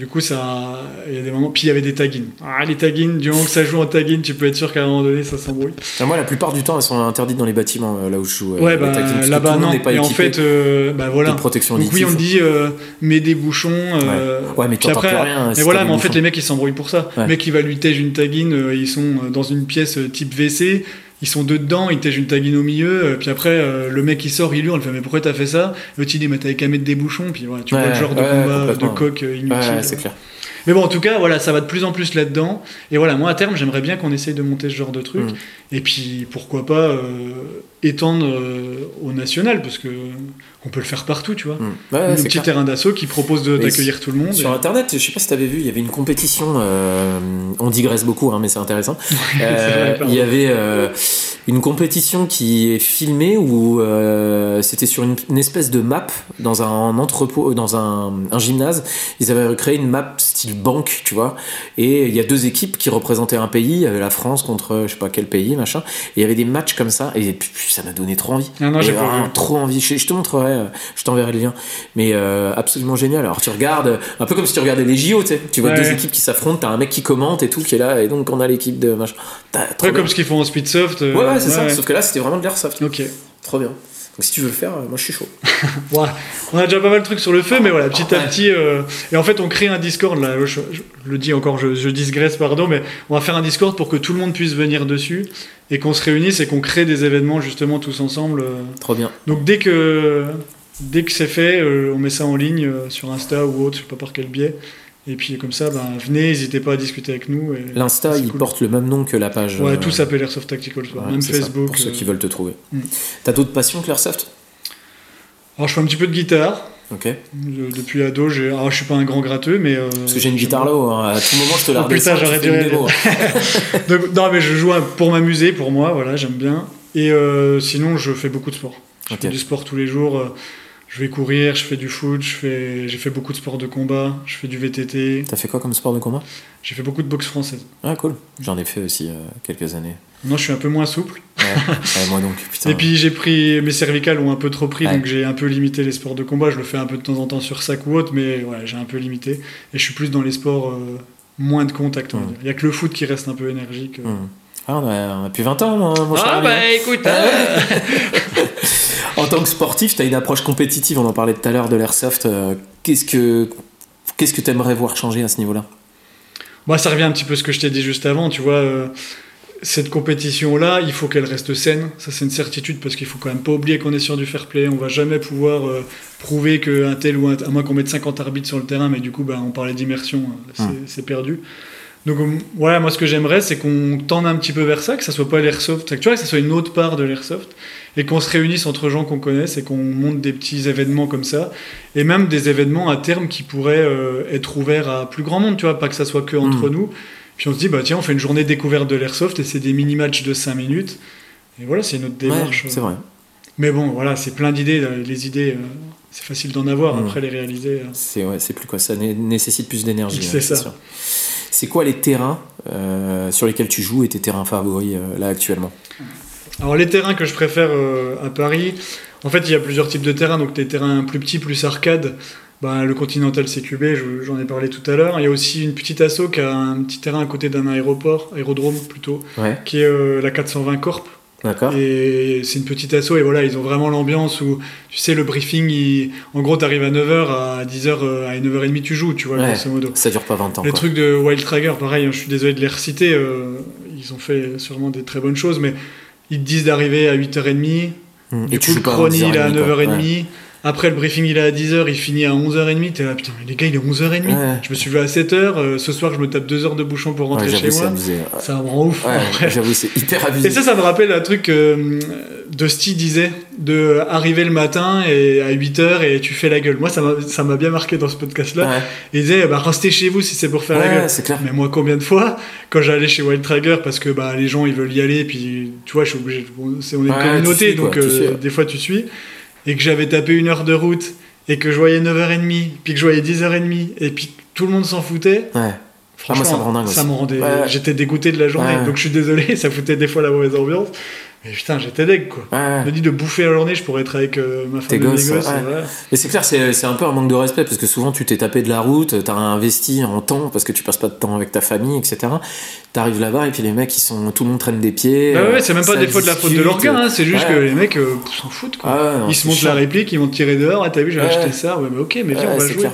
Du coup, ça, il y a des moments. Puis, il y avait des taggins. Ah, les taggins, du moment que ça joue en tagging, tu peux être sûr qu'à un moment donné, ça s'embrouille. Ah, Moi, la plupart du temps, elles sont interdites dans les bâtiments euh, là où je joue. euh, Ouais, bah, là-bas, non. pas Et en fait, euh, bah voilà. protection Donc, oui, on dit, euh, mets des bouchons. euh, Ouais, mais t'entends après, plus rien. Mais voilà, mais en fait, les mecs, ils s'embrouillent pour ça. Ouais. Le mec, il va lui tège une taguine, euh, ils sont dans une pièce type WC, ils sont deux dedans, ils tègent une taguine au milieu, euh, puis après, euh, le mec, il sort, il hurle, il fait, mais pourquoi t'as fait ça? L'autre, il dit, mais t'avais qu'à mettre des bouchons, puis voilà, tu Ouais, vois le genre de combat de coq euh, inutile. Ouais, c'est clair. Mais bon, en tout cas, voilà, ça va de plus en plus là-dedans. Et voilà, moi, à terme, j'aimerais bien qu'on essaye de monter ce genre de truc. Mm. Et puis, pourquoi pas euh, étendre euh, au national, parce que on peut le faire partout, tu vois. Mm. Ouais, un petit clair. terrain d'assaut qui propose d'accueillir tout le monde. Sur et- internet, je sais pas si t'avais vu, il y avait une compétition. euh, on digresse beaucoup, hein, mais c'est intéressant. Euh, il y avait une compétition qui est filmée où c'était sur une, une espèce de map dans un entrepôt, dans un, un gymnase. Ils avaient créé une map style banque, tu vois. Et il y a deux équipes qui représentaient un pays, il y avait la France contre je sais pas quel pays, machin. Et il y avait des matchs comme ça, et puis, ça m'a donné trop envie. Non, Et j'ai vraiment trop envie. Je, je te montrerai, euh, je t'enverrai le lien. Mais euh, absolument génial. Alors tu regardes, un peu comme si tu regardais les JO, tu sais. Tu vois Ouais. deux équipes qui s'affrontent, t'as un mec qui commente et tout qui est là, et donc on a l'équipe de machin. T'as- trop Ouais, comme ce qu'ils font en Speedsoft. euh, Ouais, ouais, c'est ça. Sauf que là, c'était vraiment de l'airsoft. Ok. Trop bien. Donc si tu veux le faire, euh, moi je suis chaud. On a déjà pas mal de trucs sur le feu, mais voilà, petit à Ouais. petit. euh, Et en fait, on crée un Discord, là, je, je le dis encore, je, je digresse, pardon, mais on va faire un Discord pour que tout le monde puisse venir dessus et qu'on se réunisse et qu'on crée des événements justement tous ensemble. euh. Trop bien. Donc dès que, dès que c'est fait, euh, on met ça en ligne euh, sur Insta ou autre, je sais pas par quel biais. Et puis comme ça, ben, venez, n'hésitez pas à discuter avec nous. L'insta, il cool. porte le même nom que la page. Ouais, euh, tout s'appelle Airsoft Tactical, ouais, même ça, Facebook. pour ceux euh. qui veulent te trouver. Mm. T'as d'autres passions que l'airsoft? Alors je fais un petit peu de guitare. Ok. Je- depuis ado, j'ai... Alors, je suis pas un grand gratteux, mais... euh, Parce que j'ai une guitare là-haut, hein. à tout moment je te la Oh, putain, j'aurais dû. Donc, non, mais je joue pour m'amuser, pour moi, voilà, j'aime bien. Et euh, sinon, je fais beaucoup de sport. Je fais du sport tous les jours. Je vais courir, je fais du foot, je fais... j'ai fait beaucoup de sport de combat, je fais du VTT, T'as fait quoi comme sport de combat? J'ai fait beaucoup de boxe française. Ah cool. J'en ai fait aussi euh, quelques années. Non, je suis un peu moins souple. Ouais, Ouais, moi donc, putain. Et puis j'ai pris mes cervicales ont un peu trop pris, Ouais. donc j'ai un peu limité les sports de combat. Je le fais un peu de temps en temps sur sac ou autre, mais ouais, j'ai un peu limité. Et je suis plus dans les sports euh, moins de contact. on va Mm. dire. Il y a que le foot qui reste un peu énergique. euh. Hmm. Ah, on a, on a plus 20 ans, mon, mon cher Ah ami, hein. bah écoute, En tant que sportif, tu as une approche compétitive, on en parlait tout à l'heure de l'airsoft. euh, Qu'est-ce que qu'est-ce que tu aimerais voir changer à ce niveau-là? Moi, ça revient un petit peu à ce que je t'ai dit juste avant, tu vois. euh, cette compétition-là, il faut qu'elle reste saine. Ça, c'est une certitude parce qu'il faut quand même pas oublier qu'on est sur du fair play. On va jamais pouvoir euh, prouver qu'un tel ou un à moins qu'on mette 50 arbitres sur le terrain, mais du coup, bah, on parlait d'immersion, c'est Hmm. c'est perdu. Donc, voilà, moi, ce que j'aimerais, c'est qu'on tende un petit peu vers ça, que ça soit pas l'airsoft, tu vois, que ça soit une autre part de l'airsoft, et qu'on se réunisse entre gens qu'on connaisse et qu'on monte des petits événements comme ça, et même des événements à terme qui pourraient euh, être ouverts à plus grand monde, tu vois, pas que ça soit que entre Mm. nous. Puis on se dit, bah tiens, on fait une journée découverte de l'airsoft et c'est des mini-matchs de 5 minutes. Et voilà, c'est une autre démarche. Ouais, c'est vrai. Mais bon, voilà, c'est plein d'idées. Les idées, euh, c'est facile d'en avoir. Mm. Après, les réaliser. euh, C'est ouais, c'est plus quoi, ça né- nécessite plus d'énergie. C'est ouais, ça. C'est quoi les terrains euh, sur lesquels tu joues et tes terrains favoris euh, là actuellement? Alors les terrains que je préfère euh, à Paris, en fait il y a plusieurs types de terrains, donc des terrains plus petits, plus arcade, bah, le Continental CQB, je- j'en ai parlé tout à l'heure. Il y a aussi une petite asso qui a un petit terrain à côté d'un aéroport, aérodrome plutôt, Ouais, qui est euh, la 420 Corp. d'accord. Et c'est une petite asso et voilà, ils ont vraiment l'ambiance où, tu sais, le briefing, il- en gros t'arrives à 9h, à 10h, euh, à 9h30 tu joues, tu vois, Ouais, grosso modo. ça dure pas 20 ans. Les quoi. trucs de Wild Trager, pareil, hein, je suis désolé de les reciter, euh, ils ont fait sûrement des très bonnes choses, mais ils te disent d'arriver à 8h30, Mm. du Et tu coup joues le chrony il est à 11h30, quoi. 9h30, après le briefing il est à 10h, il finit à 11h30, t'es là putain mais les gars il est 11h30, Ouais. je me suis levé à 7h, euh, ce soir je me tape 2 heures de bouchon pour rentrer chez moi, ça me rend ouf Ouais, j'avoue, c'est hyper abusé. Et ça, ça me rappelle un truc que Dusty disait, de arriver le matin et à 8h et tu fais la gueule. Moi, ça m'a- bien marqué dans ce podcast-là. Ouais, Il disait, bah, restez chez vous si c'est pour faire la gueule. clair. Mais moi, combien de fois, quand j'allais chez Wild Trager, parce que bah, les gens ils veulent y aller, puis tu vois, je suis obligé. bon, c'est- on est une communauté, donc euh, des fois tu suis. Et que j'avais tapé une heure de route, et que je voyais 9h30, puis que je voyais 10h30, et puis tout le monde s'en foutait. ouais. Ah, moi, ça me rendait. J'étais dégoûté de la journée, Ouais. donc je suis désolé, ça foutait des fois la mauvaise ambiance. Mais putain, j'étais deg quoi. Ouais. Je me dis de bouffer la journée, je pourrais être avec euh, ma femme et mes gosses, ouais. voilà. Et c'est clair, c'est un peu un manque de respect parce que souvent tu t'es tapé de la route, t'as investi en temps parce que tu passes pas de temps avec ta famille, etc. T'arrives là-bas et puis les mecs, ils sont, tout le monde traîne des pieds. Bah euh, ouais, c'est même pas des fois de la faute de gars, hein, c'est juste Ouais. que les mecs euh, s'en foutent quoi. Ah non, ils se chiant. la réplique, ils vont te tirer dehors, ah t'as vu, j'ai acheté ça, ouais, mais ok, mais viens, on va jouer. clair.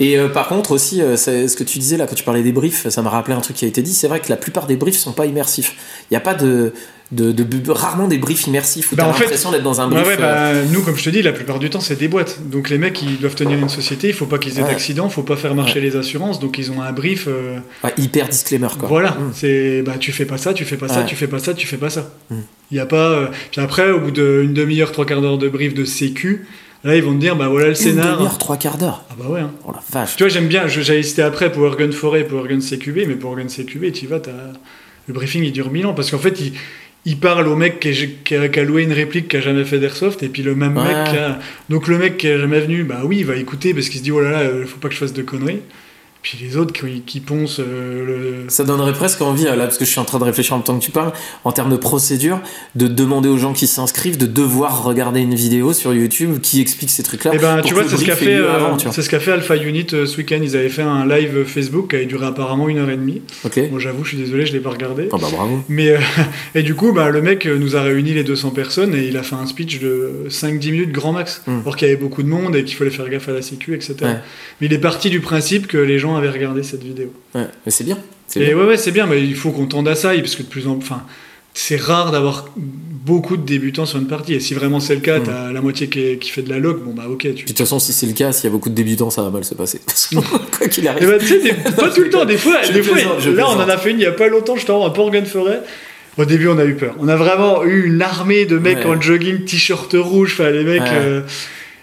Et euh, par contre aussi, euh, ce que tu disais là quand tu parlais des briefs, ça m'a rappelé un truc qui a été dit. C'est vrai que la plupart des briefs sont pas immersifs. Il y a pas de, de, de- rarement des briefs immersifs où Bah, t'as l'impression d'être dans un brief. ouais, euh, bah, nous, comme je te dis, la plupart du temps, c'est des boîtes. Donc les mecs, ils doivent tenir une société, il faut pas qu'ils aient Ouais. d'accident, faut pas faire marcher les assurances, donc ils ont un brief. euh, hyper disclaimer quoi. Voilà, Mm. c'est bah tu fais pas ça, tu fais pas ça, tu fais pas ça, tu fais pas ça. Il Mm. y a pas. Puis après, au bout d'une demi-heure, trois quarts d'heure de brief de sécu, là ils vont te dire bah voilà le Une scénar. demi-heure, trois quarts d'heure. Ah bah ouais. hein. Oh la vache. Tu vois, j'aime bien. J'avais cité après Power Gun Forêt, Power Gun CQB, mais Power Gun CQB, tu vas, le briefing il dure mille ans parce qu'en fait il il parle au mec qui, est- qui a, qui a loué une réplique qui a jamais fait d'airsoft et puis le même Ouais. mec qui a... donc le mec qui est jamais venu bah oui il va écouter parce qu'il se dit oh là là euh, faut pas que je fasse de conneries puis les autres qui, qui poncent euh, le Ça donnerait presque envie, là, parce que je suis en train de réfléchir en même temps que tu parles, en termes de procédure, de demander aux gens qui s'inscrivent de devoir regarder une vidéo sur YouTube qui explique ces trucs-là. Eh ben, pour tu vois, c'est ce qu'a fait, euh, ce qu'a fait Alpha Unit euh, ce week-end. Ils avaient fait un live Facebook qui avait duré apparemment une heure et demie. Ok. Bon, j'avoue, je suis désolé, je l'ai pas regardé. Ah bah bravo. Mais euh, et du coup, bah, le mec euh, nous a réuni les 200 personnes et il a fait un speech de 5-10 minutes grand max. Mm. Alors qu'il y avait beaucoup de monde et qu'il fallait faire gaffe à la sécu, etc. Ouais. Mais il est parti du principe que les gens avaient regardé cette vidéo. Ouais, mais c'est bien. C'est Et bien. ouais, ouais, c'est bien, mais il faut qu'on tende à ça, parce que de plus en enfin, c'est rare d'avoir beaucoup de débutants sur une partie. Et si vraiment c'est le cas, Mm. t'as la moitié qui, est- qui fait de la log, bon bah ok, tu, de toute façon, si c'est le cas, s'il y a beaucoup de débutants, ça va mal se passer. Quoi qu'il arrive. bah, des- pas tout le temps, des fois, des fois là on en a fait une il y a pas longtemps, je t'en à Port Forêt. Au début, on a eu peur. On a vraiment eu une armée de mecs Ouais. en jogging, t-shirt rouge, enfin les mecs. Ouais. euh,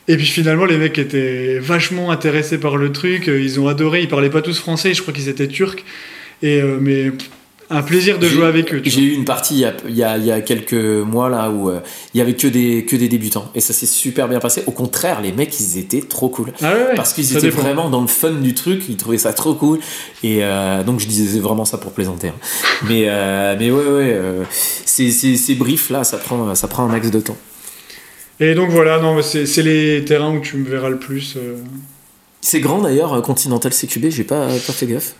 Et puis finalement, les mecs étaient vachement intéressés par le truc, euh, ils ont adoré, ils parlaient pas tous français, je crois qu'ils étaient turcs. Et euh, mais un plaisir de jouer avec eux. J'ai eu une partie il y a, il y a- il y a quelques mois là où euh, il y avait que des, que des débutants et ça s'est super bien passé. Au contraire, les mecs ils étaient trop cool. Ah ouais, ouais, Parce qu'ils étaient dépend. vraiment dans le fun du truc, ils trouvaient ça trop cool. Et euh, donc je disais vraiment ça pour plaisanter. hein. Mais, euh, mais ouais, ouais, ces, ces, ces briefs là, ça prend, ça prend un max de temps. Et donc voilà, non, c'est les terrains où tu me verras le plus. euh. C'est grand d'ailleurs, euh, Continental CQB, j'ai pas, pas fait gaffe.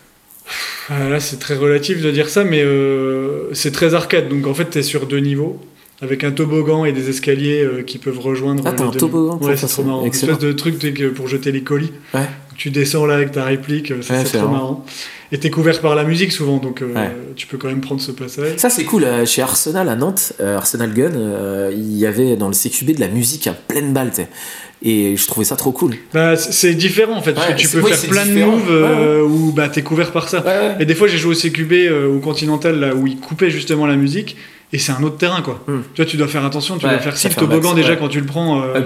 Ah, là, c'est très relatif de dire ça, mais euh, c'est très arcade. Donc en fait, t'es sur deux niveaux. Avec un toboggan et des escaliers euh, qui peuvent rejoindre. Ah, t'as un toboggan Ouais, c'est trop marrant. Une espèce de truc tu pour jeter les colis. Ouais. Tu descends là avec ta réplique, euh, Ouais, c'est c'est trop marrant. marrant. Et t'es couvert par la musique souvent, donc euh, Ouais. tu peux quand même prendre ce passage. Ça c'est cool, euh, chez Arsenal à Nantes, euh, Arsenal Gun, euh, il y avait dans le CQB de la musique à pleine balle, t'sais. et je trouvais ça trop cool. Bah, c'est différent en fait, parce Ouais, que tu peux oui, faire plein différent. de moves où bah, t'es couvert par ça. Ouais, Et des fois, j'ai joué au CQB au Continental là où ils coupaient justement la musique. Et c'est un autre terrain quoi. Hmm. Tu vois, tu dois faire attention, tu Ouais, dois faire si le toboggan déjà ouais. quand tu le prends. euh,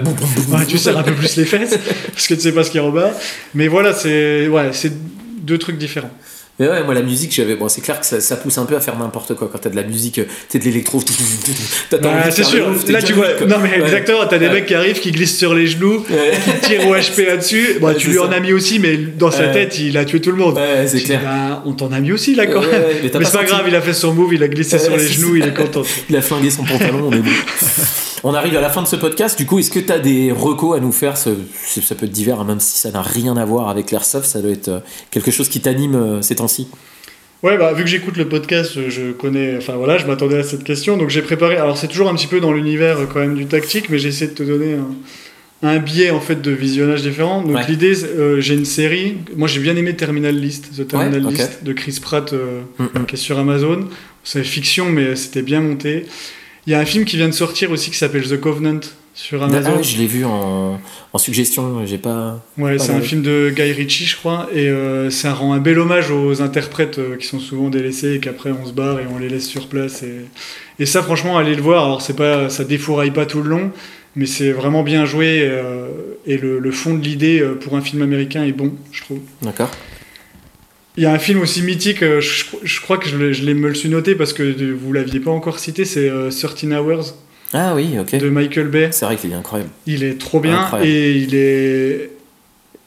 Ouais, tu serres un peu plus les fesses parce que tu sais pas ce qu'il y a en bas. Mais voilà, c'est ouais, c'est deux trucs différents. Mais ouais, moi la musique, j'avais. Bon, c'est clair que ça, ça, pousse un peu à faire n'importe quoi. Quand t'as de la musique, t'as de l'électro, t'as c'est sûr. Là, tu vois. Non, mais exactement, t'as des mecs qui arrivent, qui glissent sur les genoux, qui tirent au HP là-dessus. Bon, tu lui en as mis aussi, mais dans sa tête, il a tué tout le monde. Ouais, c'est clair. Bah, on t'en a mis aussi là quand même. mais, c'est pas grave, il a fait son move, il a glissé sur les genoux, il est content. Il a flingué son pantalon, on est bon. On arrive à la fin de ce podcast. Du coup, est-ce que tu as des recos à nous faire Ça peut être divers, hein, même si ça n'a rien à voir avec l'airsoft. Ça doit être euh, quelque chose qui t'anime euh, ces temps-ci? Ouais, bah, vu que j'écoute le podcast, je connais. Enfin voilà, je m'attendais à cette question. Donc j'ai préparé. Alors c'est toujours un petit peu dans l'univers euh, quand même du tactique, mais j'ai essayé de te donner un, biais en fait de visionnage différent. Donc l'idée, j'ai une série. Moi j'ai bien aimé Terminal List, The Terminal List de Chris Pratt, mm, qui est sur Amazon. C'est fiction, mais c'était bien monté. Il y a un film qui vient de sortir aussi qui s'appelle The Covenant sur Amazon. Ah, je l'ai vu en, en suggestion, j'ai pas. Ouais, c'est un film de Guy Ritchie, je crois, et euh, ça rend un bel hommage aux interprètes euh, qui sont souvent délaissés et qu'après on se barre et on les laisse sur place. Et, et ça, franchement, allez le voir. Alors, c'est pas, ça défouraille pas tout le long, mais c'est vraiment bien joué euh, et le, le, fond de l'idée pour un film américain est bon, je trouve. D'accord. Il y a un film aussi mythique, euh, je, crois que je, l'ai me le suis noté parce que vous l'aviez pas encore cité, c'est 13 euh, Hours. Ah oui, ok. De Michael Bay. C'est vrai qu'il est incroyable. Il est trop bien et il est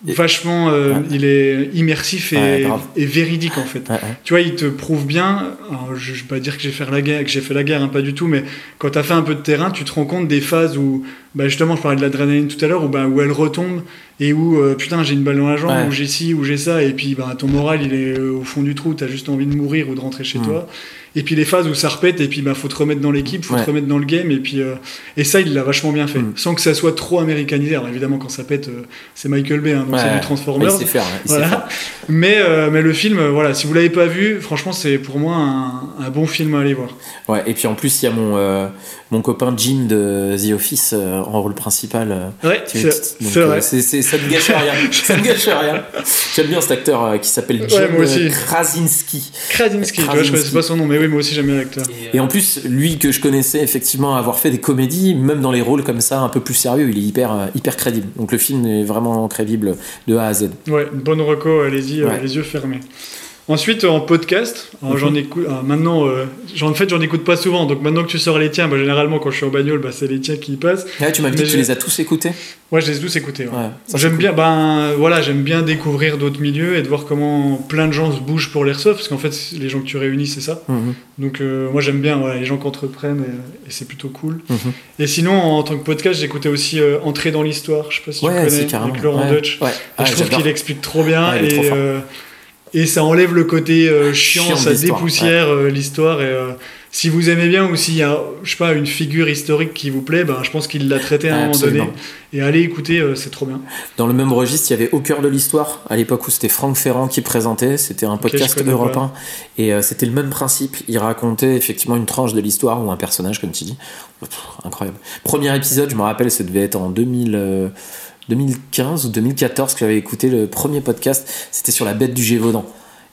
vachement euh, il est immersif et, et, véridique en fait tu vois il te prouve bien je, ne vais pas dire que j'ai fait la guerre que j'ai fait la guerre hein, pas du tout mais quand tu as fait un peu de terrain tu te rends compte des phases où bah, justement je parlais de l'adrénaline tout à l'heure où, bah, où elle retombe et où euh, putain j'ai une balle dans la jambe où j'ai ci où j'ai ça et puis bah, ton moral il est euh, au fond du trou tu as juste envie de mourir ou de rentrer chez mm. toi. Et puis les phases où ça répète et puis bah faut te remettre dans l'équipe faut te remettre dans le game et puis euh, et ça il l'a vachement bien fait. Mm. sans que ça soit trop américanisé. Alors évidemment quand ça pète euh, c'est Michael Bay hein, donc c'est du Transformers. Il sait faire, voilà. mais mais le film voilà si vous l'avez pas vu franchement c'est pour moi un, un, bon film à aller voir. Ouais et puis en plus il y a mon mon copain Jim de The Office en rôle principal ouais c'est vrai ça ne gâche rien ça ne gâche rien j'aime bien cet acteur qui s'appelle Jim Krasinski Krasinski, je connais pas son nom mais moi aussi j'aime bien l'acteur. Et, en plus, lui que je connaissais effectivement avoir fait des comédies, même dans les rôles comme ça, un peu plus sérieux, il est hyper, euh, hyper crédible. Donc le film est vraiment crédible de A à Z. Ouais, une bonne reco, allez-y, euh, les yeux fermés. Ensuite, en podcast, j'en mhm. écoute. maintenant, euh, en fait, j'en écoute pas souvent. Donc maintenant que tu sors les tiens, bah, généralement quand je suis en bagnole, bah, c'est les tiens qui passent. Ouais, tu m'as dit que tu les as tous écoutés. Ouais, je les ai tous écoutés. j'aime bien, ben voilà, j'aime bien découvrir d'autres milieux et de voir comment plein de gens se bougent pour l'airsoft, parce qu'en fait, les gens que tu réunis, c'est ça. Mhm. Donc euh, moi, j'aime bien les gens qui entreprennent et, c'est plutôt cool. Mhm. Et sinon, en, tant que podcast, j'écoutais aussi euh, Entrer dans l'histoire. Je sais pas si tu connais avec Laurent Dutch. je ah, trouve qu'il explique trop bien et et ça enlève le côté euh, chiant, ça dépoussière euh, l'histoire. Et euh, si vous aimez bien ou s'il y a, je sais pas, une figure historique qui vous plaît, ben, je pense qu'il l'a traité à un moment donné. Et allez écouter, c'est trop bien. Dans le même registre, il y avait Au cœur de l'histoire, à l'époque où c'était Franck Ferrand qui présentait. C'était un podcast européen. Et c'était le même principe. Il racontait effectivement une tranche de l'histoire ou un personnage, comme tu dis. incroyable. Premier épisode, je me rappelle, ça devait être en 2000. 2015 ou 2014 que j'avais écouté le premier podcast, c'était sur la bête du Gévaudan.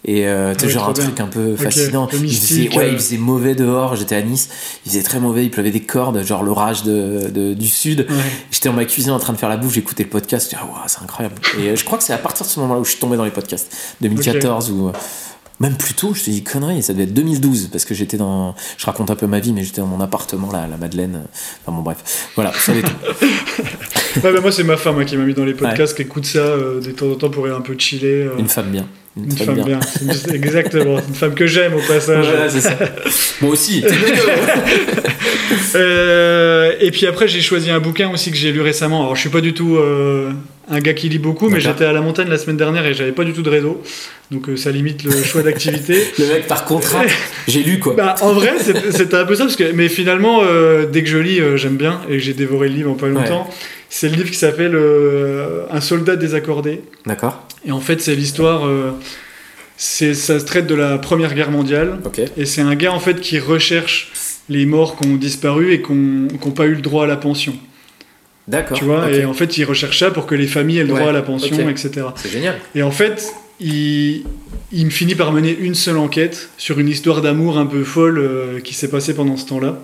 Et euh, ah genre un truc un peu fascinant. il, faisait, ouais, il euh. faisait mauvais dehors, j'étais à Nice, il faisait très mauvais, il pleuvait des cordes, genre l'orage de, du sud. J'étais dans ma cuisine en train de faire la bouffe, j'écoutais le podcast, ah, c'est incroyable. Et euh, je crois que c'est à partir de ce moment-là où je suis tombé dans les podcasts, 2014 ou même plus tôt, je te dis connerie, ça devait être 2012 parce que j'étais dans, je raconte un peu ma vie, mais j'étais dans mon appartement là, à la Madeleine. Enfin bon bref, voilà, ça tout. ouais, bah, moi c'est ma femme hein, qui m'a mis dans les podcasts, qui écoute ça euh, de temps en temps pour aller un peu chiller. Euh. Une femme bien. Une, femme, bien. Exactement, une femme que j'aime au passage. c'est ça. Moi aussi. euh, et puis après j'ai choisi un bouquin aussi que j'ai lu récemment. Alors je suis pas du tout euh, un gars qui lit beaucoup, mais j'étais à la montagne la semaine dernière et j'avais pas du tout de réseau. Donc euh, ça limite le choix d'activité. le mec par contrat, j'ai lu quoi. Bah, en vrai, c'était un peu ça, parce que, mais finalement, dès que je lis, j'aime bien et j'ai dévoré le livre en pas longtemps. C'est le livre qui s'appelle Un soldat désaccordé. D'accord. Et en fait, c'est l'histoire. c'est ça se traite de la Première Guerre mondiale. Et c'est un gars en fait qui recherche les morts qui ont disparu et qui n'ont pas eu le droit à la pension. D'accord. Tu vois, et en fait, il recherche ça pour que les familles aient le droit à la pension, etc. C'est génial. Et en fait, il, il me finit par mener une seule enquête sur une histoire d'amour un peu folle euh, qui s'est passée pendant ce temps-là.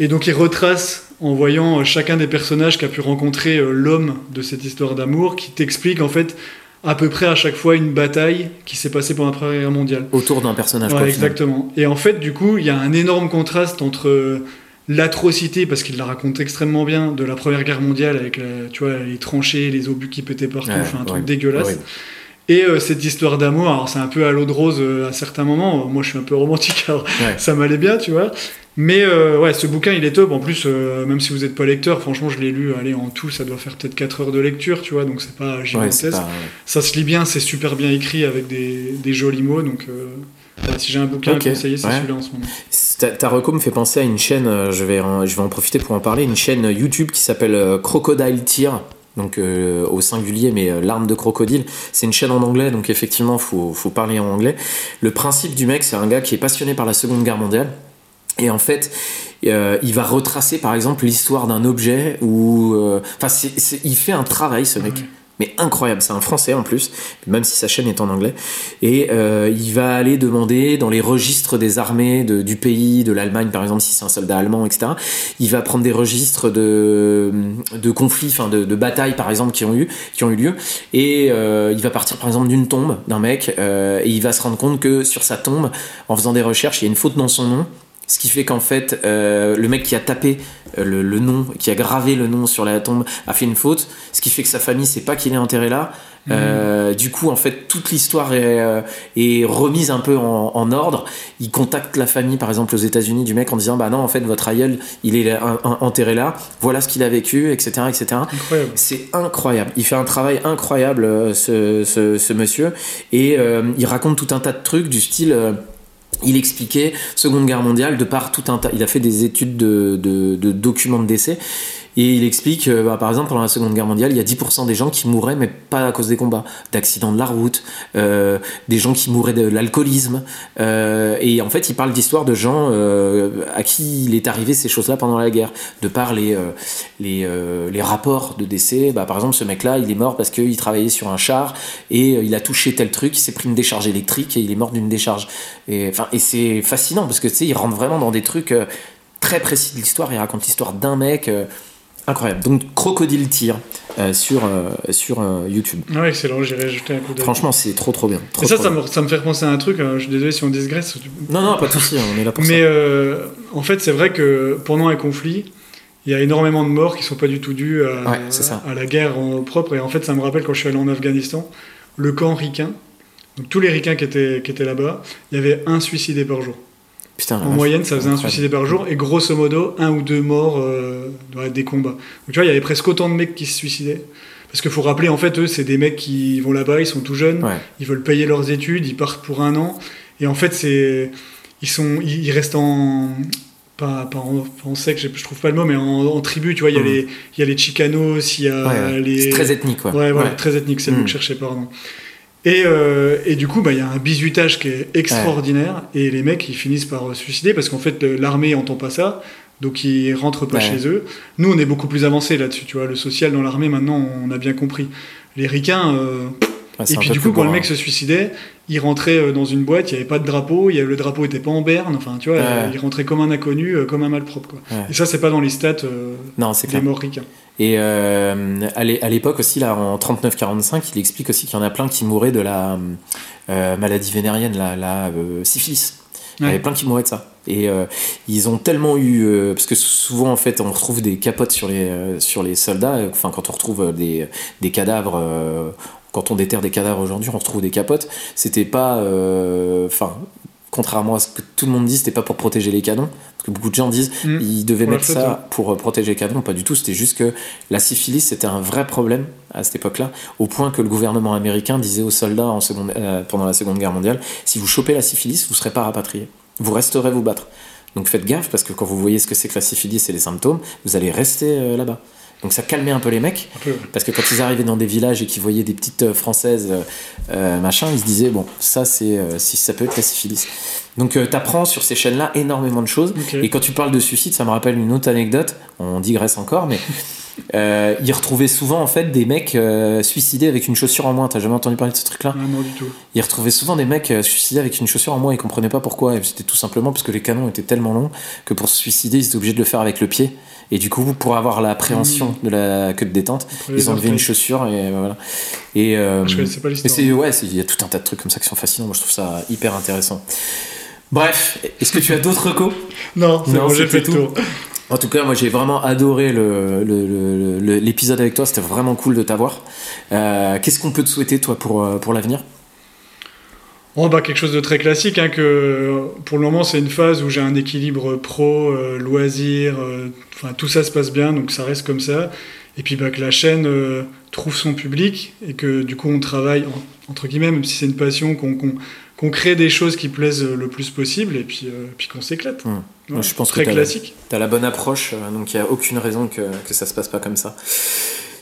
Et donc, il retrace en voyant chacun des personnages qu'a pu rencontrer euh, l'homme de cette histoire d'amour, qui t'explique en fait à peu près à chaque fois une bataille qui s'est passée pendant la Première Guerre mondiale. Autour d'un personnage. Ouais, exactement. Et en fait, du coup, il y a un énorme contraste entre euh, l'atrocité, parce qu'il la raconte extrêmement bien, de la Première Guerre mondiale avec la- tu vois, les tranchées, les obus qui pétaient partout, Ouais, enfin un truc ouais, dégueulasse. Et euh, cette histoire d'amour, alors c'est un peu à l'eau de rose euh, à certains moments. Moi, je suis un peu romantique, alors Ouais. ça m'allait bien, tu vois. Mais euh, ouais, ce bouquin, il est top. En plus, euh, même si vous n'êtes pas lecteur, franchement, je l'ai lu. Allez, en tout, ça doit faire peut-être 4 heures de lecture, tu vois. Donc c'est pas Ouais, gigantesque. pas- Ça se lit bien, c'est super bien écrit avec des, des jolis mots. Donc euh, voilà, si j'ai un bouquin à conseiller, c'est ouais. celui-là en ce moment. Ta, ta reco me fait penser à une chaîne, euh, je vais, en, je vais en profiter pour en parler, une chaîne YouTube qui s'appelle euh, Crocodile Tear, donc euh, au singulier, mais euh, l'arme de crocodile. C'est une chaîne en anglais, donc effectivement, faut, faut parler en anglais. Le principe du mec, c'est un gars qui est passionné par la Seconde Guerre mondiale. Et en fait, euh, il va retracer par exemple l'histoire d'un objet ou. Enfin, il fait un travail, ce mec. Mais incroyable, c'est un français en plus, même si sa chaîne est en anglais. Et euh, il va aller demander dans les registres des armées du pays, de l'Allemagne par exemple, si c'est un soldat allemand, etc. Il va prendre des registres de, conflits, enfin de, batailles par exemple qui ont eu, qui ont eu lieu. Et euh, il va partir par exemple d'une tombe d'un mec euh, et il va se rendre compte que sur sa tombe, en faisant des recherches, il y a une faute dans son nom. Ce qui fait qu'en fait, euh, le mec qui a tapé euh, le, le nom, qui a gravé le nom sur la tombe, a fait une faute. Ce qui fait que sa famille sait pas qu'il est enterré là. Euh, du coup, en fait, toute l'histoire est, euh, est remise un peu en, en ordre. Il contacte la famille, par exemple, aux États-Unis, du mec en disant Bah non, en fait, votre aïeul, il est un- un- enterré là. Voilà ce qu'il a vécu, etc., etc. C'est incroyable. Il fait un travail incroyable, euh, ce, ce, ce monsieur. Et euh, il raconte tout un tas de trucs du style. Il expliquait Seconde Guerre mondiale de par tout un tas. Il a fait des études de, de, de documents de décès. Et il explique, euh, bah, par exemple, pendant la Seconde Guerre mondiale, il y a 10% des gens qui mouraient, mais pas à cause des combats, d'accidents de la route, euh, des gens qui mouraient de l'alcoolisme. Euh, et en fait, il parle d'histoires de gens à qui il est arrivé ces choses-là pendant la guerre, de par les, les, les rapports de décès. Bah, par exemple, ce mec-là, il est mort parce qu'il travaillait sur un char et il a touché tel truc, il s'est pris une décharge électrique et il est mort d'une décharge. Et, et c'est fascinant parce que tu sais, il rentre vraiment dans des trucs très précis de l'histoire. Il raconte l'histoire d'un mec. Incroyable. Donc Crocodile Tir euh, sur, euh, sur euh, YouTube. Ouais, excellent, j'irai jeter un coup d'œil. Franchement, c'est trop trop bien. Trop, Et ça, trop ça bien. me, ça me fait repenser à un truc, euh, je suis désolé si on digresse. Non, non, pas de souci, on est là pour Mais ça. euh, en fait, c'est vrai que pendant un conflit, il y a énormément de morts qui sont pas du tout dus à, Ouais, la guerre en propre. Et en fait, ça me rappelle quand je suis allé en Afghanistan, le camp ricain. Donc tous les ricains qui étaient, qui étaient là-bas, il y avait un suicidé par jour. Putain, En moyenne, ça faisait un suicidé par jour, et grosso modo, un ou deux morts euh, dans des combats. Donc tu vois, il y avait presque autant de mecs qui se suicidaient. Parce qu'il faut rappeler, en fait, eux, c'est des mecs qui vont là-bas, ils sont tout jeunes, Ouais. ils veulent payer leurs études, ils partent pour un an, et en fait, c'est, ils sont, ils restent en, pas, pas en, en sec, je, je trouve pas le mot, mais en, en tribu, tu vois, il y a les, il y a les Chicanos, il y a Ouais, les, C'est très ethnique, quoi. Ouais, voilà, Ouais. très ethnique, c'est le mot que je cherchais, pardon. Et, euh, et du coup, bah, il y a un bizutage qui est extraordinaire, et les mecs, ils finissent par se suicider, parce qu'en fait, l'armée entend pas ça, donc ils rentrent pas Ouais. chez eux. Nous, on est beaucoup plus avancé là-dessus, tu vois, le social dans l'armée, maintenant, on a bien compris. Les ricains, euh, Ouais, et puis du coup, quand le mec se suicidait, il rentrait euh, dans une boîte, il n'y avait pas de drapeau, il y avait, le drapeau était pas en berne, enfin, tu vois, Ouais. euh, il rentrait comme un inconnu, euh, comme un malpropre, quoi. Ouais. Et ça, c'est pas dans les stats euh, Non, des clair. morts ricains. Et euh, à l'é- à l'époque aussi, là, en 39-45, il explique aussi qu'il y en a plein qui mouraient de la euh, maladie vénérienne, la, la syphilis. Il y avait plein qui mouraient de ça. Et euh, ils ont tellement eu. euh, parce que souvent, en fait, on retrouve des capotes sur les, euh, sur les soldats. Enfin, quand on retrouve des, des cadavres. Quand on déterre des cadavres aujourd'hui, on retrouve des capotes. C'était pas. euh, Enfin. contrairement à ce que tout le monde dit, c'était pas pour protéger les canons. Parce que beaucoup de gens disent Mm. ils devaient mettre ça pour euh, protéger les canons. Pas du tout. C'était juste que la syphilis, c'était un vrai problème à cette époque-là, au point que le gouvernement américain disait aux soldats en seconde, euh, pendant la Seconde Guerre mondiale si vous chopez la syphilis, vous ne serez pas rapatrié. Vous resterez vous battre. Donc faites gaffe, parce que quand vous voyez ce que c'est que la syphilis et les symptômes, vous allez rester euh, là-bas. Donc ça calmait un peu les mecs, parce que quand ils arrivaient dans des villages et qu'ils voyaient des petites euh, françaises, euh, euh, machin, ils se disaient bon, ça c'est euh, si ça peut être la syphilis. Donc tu t'apprends sur ces chaînes-là énormément de choses. Et quand tu parles de suicide, ça me rappelle une autre anecdote. On digresse encore, mais euh, il retrouvait souvent en fait des mecs euh, suicidés avec une chaussure en moins. T'as jamais entendu parler de ce truc-là Ah, non, du tout. Il retrouvait souvent des mecs euh, suicidés avec une chaussure en moins. Ils comprenaient pas pourquoi. Et C'était tout simplement parce que les canons étaient tellement longs que pour se suicider, ils étaient obligés de le faire avec le pied. Et du coup, pour avoir l'appréhension de la queue de détente, Après ils enlevaient une chaussure et voilà. Et euh, Je connaissais pas l'histoire. c'est ouais, il y a tout un tas de trucs comme ça qui sont fascinants. Moi, je trouve ça hyper intéressant. Bref, est-ce que tu as d'autres recos? Non, c'est Non, bon, j'ai fait tout. le tour. En tout cas, moi j'ai vraiment adoré le- le- le- le- l'épisode avec toi, c'était vraiment cool de t'avoir. Euh, Qu'est-ce qu'on peut te souhaiter toi pour, euh, pour l'avenir? Oh, bah, quelque chose de très classique, hein, que pour le moment c'est une phase où j'ai un équilibre pro, euh, loisir, euh, tout ça se passe bien, donc ça reste comme ça. Et puis bah, que la chaîne trouve son public et que du coup on travaille, en- entre guillemets, même si c'est une passion, qu'on crée des choses qui plaisent le plus possible et puis, puis qu'on s'éclate. Hum. Je pense que très t'as- classique. T'as la bonne approche, euh, donc il n'y a aucune raison que, que ça se passe pas comme ça.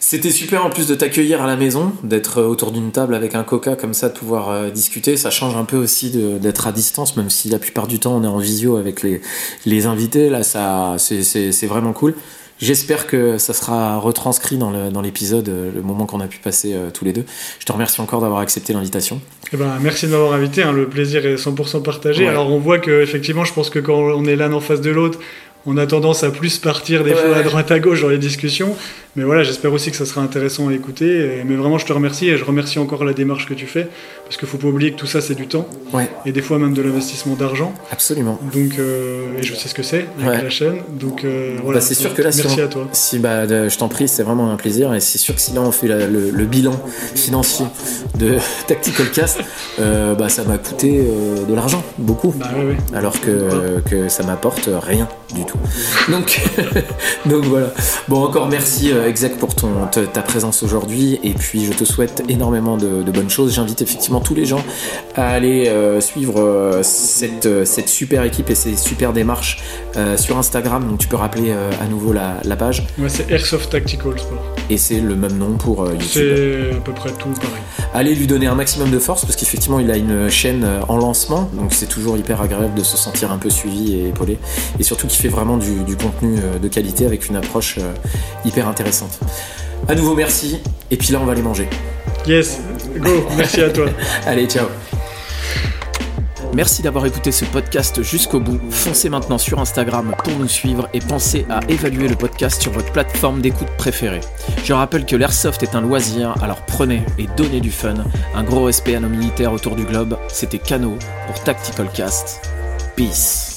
C'était super en plus de t'accueillir à la maison, d'être euh, autour d'une table avec un coca comme ça, de pouvoir euh, discuter. Ça change un peu aussi d'être à distance, même si la plupart du temps on est en visio avec les, les invités. Là, ça, c'est vraiment cool. J'espère que ça sera retranscrit dans le- dans l'épisode, euh, le moment qu'on a pu passer euh, tous les deux. Je te remercie encore d'avoir accepté l'invitation. Eh ben, merci de m'avoir invité, hein, le plaisir est 100% partagé. Ouais. Alors on voit que effectivement, je pense que quand on est l'un en face de l'autre, on a tendance à plus partir des Ouais, fois à droite à gauche dans les discussions. Mais voilà, j'espère aussi que ça sera intéressant à écouter. Et- Mais vraiment, je te remercie et je remercie encore la démarche que tu fais. Parce qu'il faut pas oublier que tout ça, c'est du temps. Ouais, Et des fois même de l'investissement d'argent. absolument. Donc, euh, et je sais ce que c'est avec Ouais. la chaîne. Donc euh, voilà, Bah, c'est sûr que là, si merci on- à toi. Si, bah, je t'en prie, c'est vraiment un plaisir. Et c'est sûr que si là on fait la- le, le bilan financier de Tactical Cast, euh, bah, ça m'a coûté de l'argent, beaucoup. Bah. Alors que, que ça m'apporte rien du tout. Donc, donc voilà. Bon, encore merci, euh, Exec, pour ton, ta présence aujourd'hui. Et puis, je te souhaite énormément de, de bonnes choses. J'invite effectivement tous les gens à aller euh, suivre euh, cette, cette super équipe et ces super démarches euh, sur Instagram. Donc, tu peux rappeler à nouveau la, la page. Moi, c'est Airsoft Tactical Sport. Et c'est le même nom pour YouTube. C'est à peu près tout pareil. Allez lui donner un maximum de force parce qu'effectivement il a une chaîne en lancement, donc c'est toujours hyper agréable de se sentir un peu suivi et épaulé. Et surtout qu'il fait vraiment du, du contenu euh, de qualité avec une approche euh, hyper intéressante. À nouveau merci, et puis là on va aller manger. Yes, go, merci à toi. Allez, ciao Merci d'avoir écouté ce podcast jusqu'au bout. Foncez maintenant sur Instagram pour nous suivre et pensez à évaluer le podcast sur votre plateforme d'écoute préférée. Je rappelle que l'airsoft est un loisir, alors prenez et donnez du fun. Un gros respect à nos militaires autour du globe. C'était Cano pour Tactical Cast. Peace.